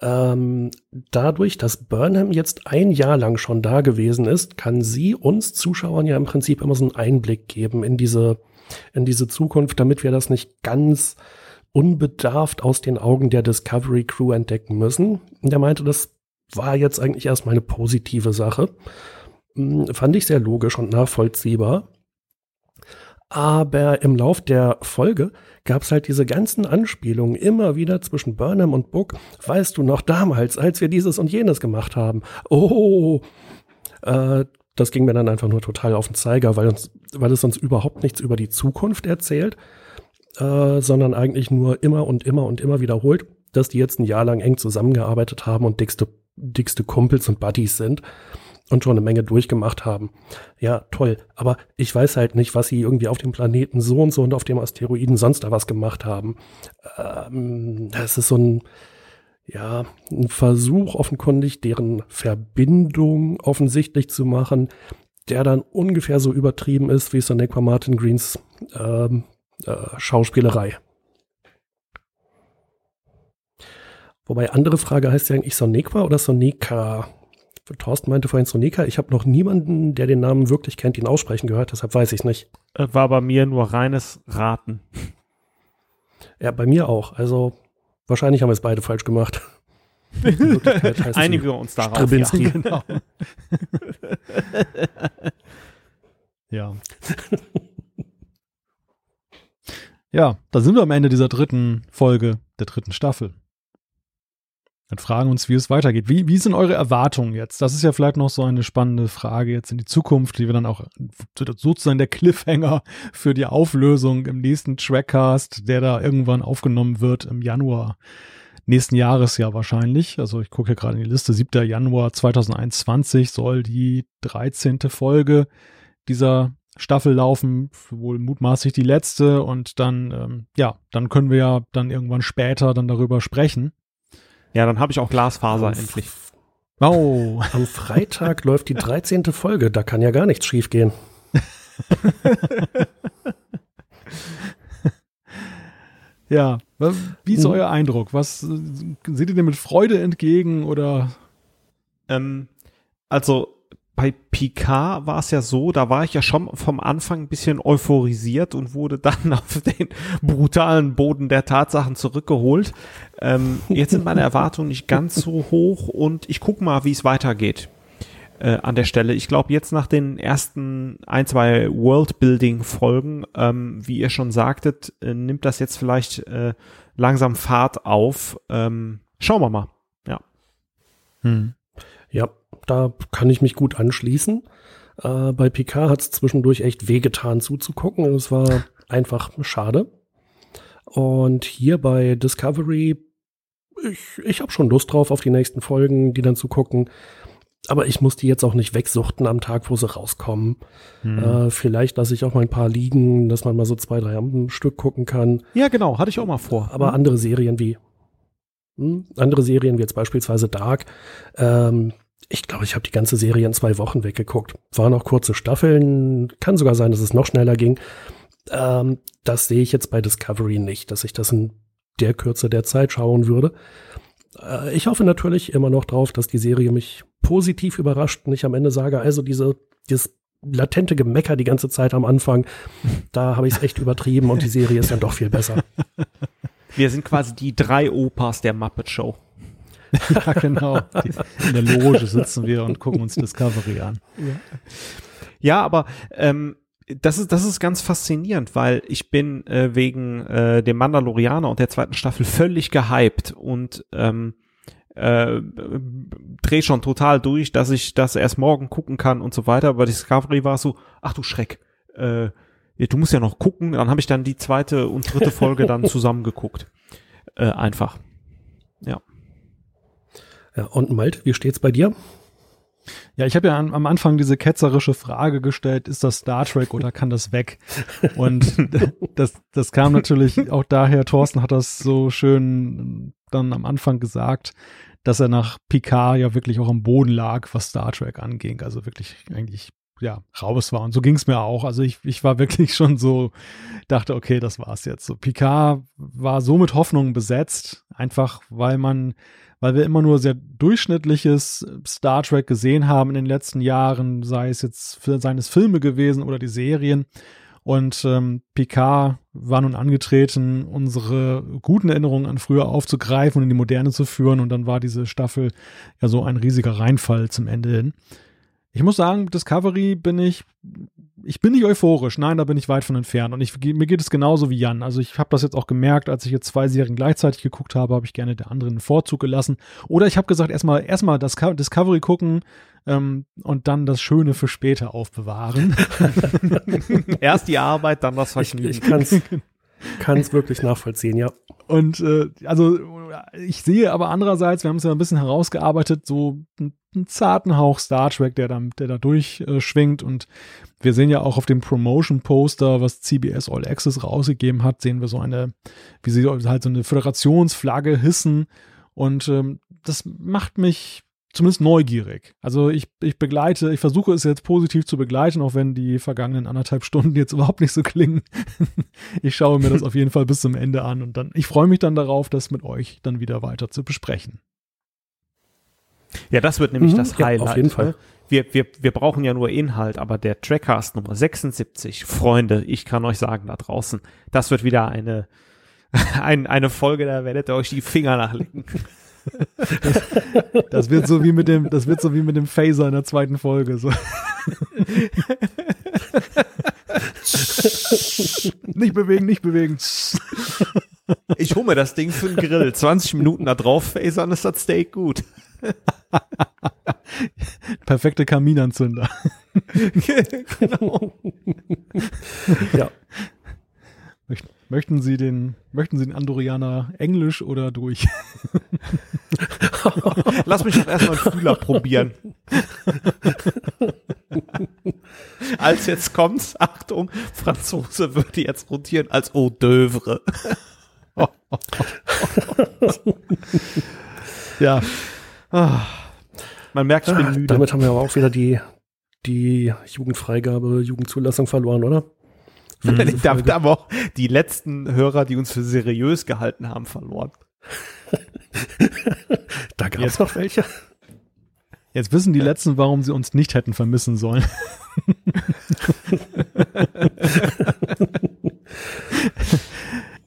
Speaker 5: ähm, dadurch, dass Burnham jetzt ein Jahr lang schon da gewesen ist, kann sie uns Zuschauern ja im Prinzip immer so einen Einblick geben in diese, in diese Zukunft, damit wir das nicht ganz unbedarft aus den Augen der Discovery Crew entdecken müssen. Und er meinte, das war jetzt eigentlich erstmal eine positive Sache. Hm, fand ich sehr logisch und nachvollziehbar. Aber im Lauf der Folge gab es halt diese ganzen Anspielungen immer wieder zwischen Burnham und Book. Weißt du noch damals, als wir dieses und jenes gemacht haben? Oh, äh, das ging mir dann einfach nur total auf den Zeiger, weil, uns, weil es uns überhaupt nichts über die Zukunft erzählt, äh, sondern eigentlich nur immer und immer und immer wiederholt, dass die jetzt ein Jahr lang eng zusammengearbeitet haben und dickste dickste Kumpels und Buddies sind und schon eine Menge durchgemacht haben. Ja, toll. Aber ich weiß halt nicht, was sie irgendwie auf dem Planeten so und so und auf dem Asteroiden sonst da was gemacht haben. Ähm, das ist so ein, ja, ein Versuch offenkundig, deren Verbindung offensichtlich zu machen, der dann ungefähr so übertrieben ist wie Sonequa Martin Greens ähm, äh, Schauspielerei. Wobei andere Frage heißt ja eigentlich Sonequa oder Soneca? Thorsten meinte vorhin Soneca. Ich habe noch niemanden, der den Namen wirklich kennt, ihn aussprechen gehört, deshalb weiß ich nicht.
Speaker 4: Äh, war bei mir nur reines Raten.
Speaker 5: Ja, bei mir auch. Also wahrscheinlich haben wir es beide falsch gemacht. [laughs]
Speaker 4: Einigen wir uns darauf. Ja, genau. [laughs]
Speaker 3: ja. ja, da sind wir am Ende dieser dritten Folge der dritten Staffel. Und fragen uns, wie es weitergeht. Wie, wie sind eure Erwartungen jetzt? Das ist ja vielleicht noch so eine spannende Frage jetzt in die Zukunft, die wir dann auch sozusagen der Cliffhanger für die Auflösung im nächsten Trackcast, der da irgendwann aufgenommen wird im Januar nächsten Jahres ja wahrscheinlich. Also ich gucke hier gerade in die Liste. 7. Januar 2021 soll die 13. Folge dieser Staffel laufen, wohl mutmaßlich die letzte und dann, ähm, ja, dann können wir ja dann irgendwann später dann darüber sprechen.
Speaker 4: Ja, dann habe ich auch Glasfaser endlich.
Speaker 5: Oh. [laughs] Am Freitag läuft die 13. Folge, da kann ja gar nichts schiefgehen. [laughs]
Speaker 3: ja, wie ist hm. euer Eindruck? Was seht ihr dem mit Freude entgegen oder?
Speaker 4: Ähm, also bei Picard war es ja so, da war ich ja schon vom Anfang ein bisschen euphorisiert und wurde dann [laughs] auf den brutalen Boden der Tatsachen zurückgeholt. Ähm, jetzt sind meine Erwartungen nicht ganz so hoch und ich guck mal, wie es weitergeht äh, an der Stelle. Ich glaube, jetzt nach den ersten ein, zwei Worldbuilding-Folgen, ähm, wie ihr schon sagtet, äh, nimmt das jetzt vielleicht äh, langsam Fahrt auf. Ähm, schauen wir mal. Ja.
Speaker 5: Hm. Ja, da kann ich mich gut anschließen. Äh, bei Picard hat es zwischendurch echt wehgetan zuzugucken. Es war [laughs] einfach schade. Und hier bei Discovery, ich, ich habe schon Lust drauf, auf die nächsten Folgen, die dann zu gucken. Aber ich muss die jetzt auch nicht wegsuchten am Tag, wo sie rauskommen. Hm. Äh, vielleicht lasse ich auch mal ein paar liegen, dass man mal so zwei, drei am Stück gucken kann.
Speaker 4: Ja, genau, hatte ich auch mal vor.
Speaker 5: Aber hm. andere Serien wie hm, andere Serien wie jetzt beispielsweise Dark, ähm, ich glaube, ich habe die ganze Serie in zwei Wochen weggeguckt. Waren auch kurze Staffeln, kann sogar sein, dass es noch schneller ging. Ähm, das sehe ich jetzt bei Discovery nicht, dass ich das in der Kürze der Zeit schauen würde. Äh, ich hoffe natürlich immer noch drauf, dass die Serie mich positiv überrascht und ich am Ende sage, also diese, dieses latente Gemecker die ganze Zeit am Anfang, [laughs] da habe ich es echt übertrieben und die Serie ist dann doch viel besser. [laughs]
Speaker 4: Wir sind quasi die drei Opas der Muppet Show. [laughs]
Speaker 3: ja, genau. In der Loge sitzen wir und gucken uns Discovery an.
Speaker 4: Ja, ja aber ähm, das ist, das ist ganz faszinierend, weil ich bin äh, wegen äh, dem Mandalorianer und der zweiten Staffel völlig gehypt und ähm, äh, dreh schon total durch, dass ich das erst morgen gucken kann und so weiter. Aber Discovery war so, ach du Schreck, äh, du musst ja noch gucken. Dann habe ich dann die zweite und dritte Folge dann [laughs] zusammengeguckt. Äh, einfach. Ja.
Speaker 5: Ja, und Malte, wie steht's bei dir?
Speaker 3: Ja, ich habe ja am, am Anfang diese ketzerische Frage gestellt, ist das Star Trek oder kann das weg? Und [laughs] das, das kam natürlich auch daher, Thorsten hat das so schön dann am Anfang gesagt, dass er nach Picard ja wirklich auch am Boden lag, was Star Trek anging. Also wirklich eigentlich ja, raus war. Und so ging es mir auch. Also ich, ich war wirklich [laughs] schon so, dachte, okay, das war's jetzt. So, Picard war so mit Hoffnung besetzt, einfach weil man weil wir immer nur sehr durchschnittliches Star Trek gesehen haben in den letzten Jahren, sei es jetzt seien es Filme gewesen oder die Serien. Und ähm, Picard war nun angetreten, unsere guten Erinnerungen an früher aufzugreifen und in die Moderne zu führen. Und dann war diese Staffel ja so ein riesiger Reinfall zum Ende hin. Ich muss sagen, Discovery bin ich ich bin nicht euphorisch, nein, da bin ich weit von entfernt. Und ich, mir geht es genauso wie Jan. Also ich habe das jetzt auch gemerkt, als ich jetzt zwei Serien gleichzeitig geguckt habe, habe ich gerne der anderen einen Vorzug gelassen. Oder ich habe gesagt, erstmal erstmal das Discovery gucken ähm, und dann das Schöne für später aufbewahren. [laughs]
Speaker 4: Erst die Arbeit, dann das Vergnügen.
Speaker 5: Ich, ich kann es [laughs] wirklich nachvollziehen, ja.
Speaker 3: Und äh, also ich sehe aber andererseits, wir haben es ja ein bisschen herausgearbeitet, so einen, einen zarten Hauch Star Trek, der da, der da durchschwingt. Und wir sehen ja auch auf dem Promotion-Poster, was CBS All Access rausgegeben hat, sehen wir so eine, wie sie halt so eine Föderationsflagge hissen. Und ähm, das macht mich zumindest neugierig. Also ich, ich begleite, ich versuche es jetzt positiv zu begleiten, auch wenn die vergangenen anderthalb Stunden jetzt [laughs] überhaupt nicht so klingen. [laughs] ich schaue mir das auf jeden Fall bis zum Ende an und dann, ich freue mich dann darauf, das mit euch dann wieder weiter zu besprechen.
Speaker 4: Ja, das wird nämlich mhm, das Highlight. Ja,
Speaker 5: auf jeden Fall. Ne?
Speaker 4: Wir, wir, wir brauchen ja nur Inhalt, aber der Trackcast Nummer 76, Freunde, ich kann euch sagen da draußen, das wird wieder eine, [laughs] ein, eine Folge, da werdet ihr euch die Finger nachlecken. [laughs]
Speaker 3: Das wird so wie mit dem, das wird so wie mit dem Phaser in der zweiten Folge. So. [laughs] nicht bewegen, nicht bewegen.
Speaker 4: Ich hole mir das Ding für den Grill. 20 Minuten da drauf phasern ist das Steak gut.
Speaker 3: Perfekte Kaminanzünder. [laughs]
Speaker 4: genau.
Speaker 5: Ja.
Speaker 3: Möcht- Möchten Sie den, möchten Sie den Andorianer Englisch oder durch? [laughs]
Speaker 4: Lass mich doch erstmal einen Fühler probieren. [laughs] als jetzt kommt's, Achtung, Franzose würde jetzt rotieren als Eau d'oeuvre. [laughs]
Speaker 3: Ja,
Speaker 4: Man merkt, ich bin
Speaker 5: Ah,
Speaker 4: müde.
Speaker 5: damit haben wir aber auch wieder die, die Jugendfreigabe, Jugendzulassung verloren, oder? [laughs] Für diese
Speaker 4: da
Speaker 5: Folge.
Speaker 4: haben auch die letzten Hörer, die uns für seriös gehalten haben, verloren.
Speaker 5: Da gab es noch welche.
Speaker 3: jetzt wissen die Letzten, warum sie uns nicht hätten vermissen sollen. [laughs]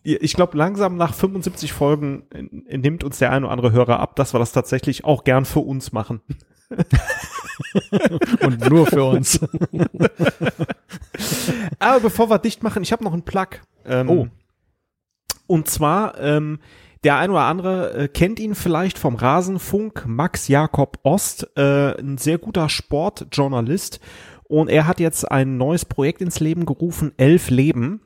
Speaker 4: Ich glaube, langsam nach 75 Folgen äh, nimmt uns der ein oder andere Hörer ab, dass wir das tatsächlich auch gern für uns machen. [laughs] [laughs]
Speaker 3: Und nur für uns. [laughs]
Speaker 4: Aber bevor wir dicht machen, ich habe noch einen Plug. Ähm,
Speaker 3: Oh.
Speaker 4: Und zwar, ähm, der ein oder andere äh, kennt ihn vielleicht vom Rasenfunk, Max Jakob Ost, äh, ein sehr guter Sportjournalist. Und er hat jetzt ein neues Projekt ins Leben gerufen, Elf Leben,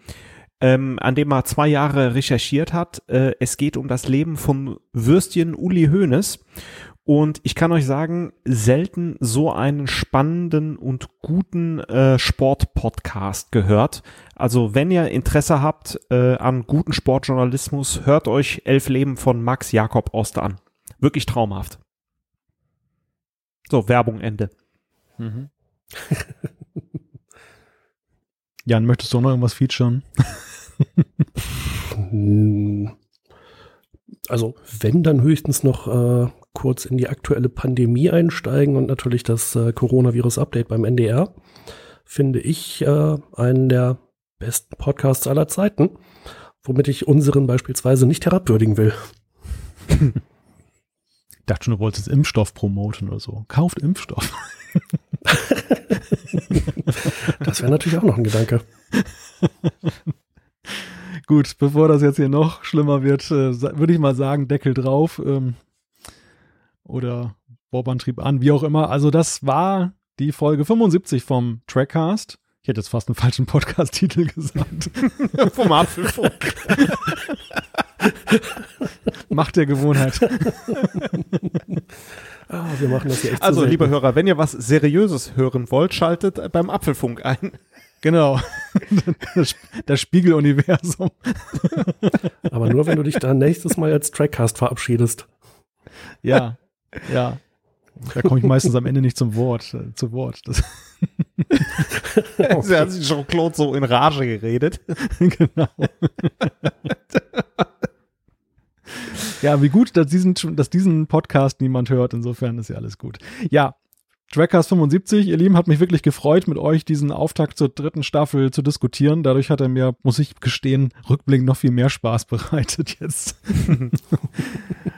Speaker 4: ähm, an dem er zwei Jahre recherchiert hat. Äh, es geht um das Leben von Würstchen Uli Hoeneß. Und ich kann euch sagen, selten so einen spannenden und guten äh, Sport-Podcast gehört. Also wenn ihr Interesse habt äh, an guten Sportjournalismus, hört euch Elf Leben von Max Jakob Ost an. Wirklich traumhaft. So, Werbung Ende. [laughs]
Speaker 3: Jan, möchtest du noch irgendwas featuren?
Speaker 5: Also, wenn dann höchstens noch äh, kurz in die aktuelle Pandemie einsteigen und natürlich das äh, Coronavirus-Update beim NDR, finde ich äh, einen der besten Podcasts aller Zeiten, womit ich unseren beispielsweise nicht herabwürdigen will.
Speaker 3: Ich dachte schon, du wolltest Impfstoff promoten oder so. Kauft Impfstoff.
Speaker 5: Das wäre natürlich auch noch ein Gedanke.
Speaker 3: Gut, bevor das jetzt hier noch schlimmer wird, äh, würde ich mal sagen, Deckel drauf ähm, oder Bobantrieb an, wie auch immer. Also das war die Folge 75 vom Trackcast. Ich hätte jetzt fast einen falschen Podcast-Titel gesagt. [laughs]
Speaker 4: Vom Apfelfunk.
Speaker 3: Macht der Gewohnheit.
Speaker 5: Ah, wir machen das hier echt
Speaker 4: Also,
Speaker 5: so
Speaker 4: liebe. Hörer, wenn ihr was Seriöses hören wollt, schaltet beim Apfelfunk ein.
Speaker 3: Genau. Das Spiegeluniversum.
Speaker 5: Aber nur, wenn du dich dann nächstes Mal als Trackcast verabschiedest.
Speaker 3: Ja, ja. Da komme ich meistens am Ende nicht zum Wort, äh, zu Wort. Das, [laughs]
Speaker 4: Sie hat sich Jean-Claude so in Rage geredet. [laughs]
Speaker 3: genau. ja, wie gut, dass diesen, dass diesen Podcast niemand hört. Insofern ist ja alles gut. Ja, Trackcast 75, ihr Lieben, hat mich wirklich gefreut, mit euch diesen Auftakt zur dritten Staffel zu diskutieren. Dadurch hat er mir, muss ich gestehen, rückblickend noch viel mehr Spaß bereitet jetzt. [laughs]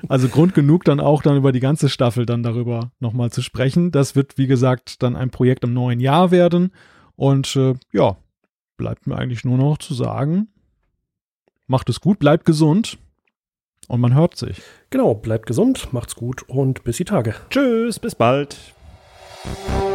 Speaker 3: also Grund genug, dann auch dann über die ganze Staffel dann darüber nochmal zu sprechen. Das wird, wie gesagt, dann ein Projekt im neuen Jahr werden. Und äh, ja, bleibt mir eigentlich nur noch zu sagen, macht es gut, bleibt gesund und man hört sich.
Speaker 5: Genau, bleibt gesund, macht's gut und bis die Tage.
Speaker 4: Tschüss, bis bald.
Speaker 2: Thank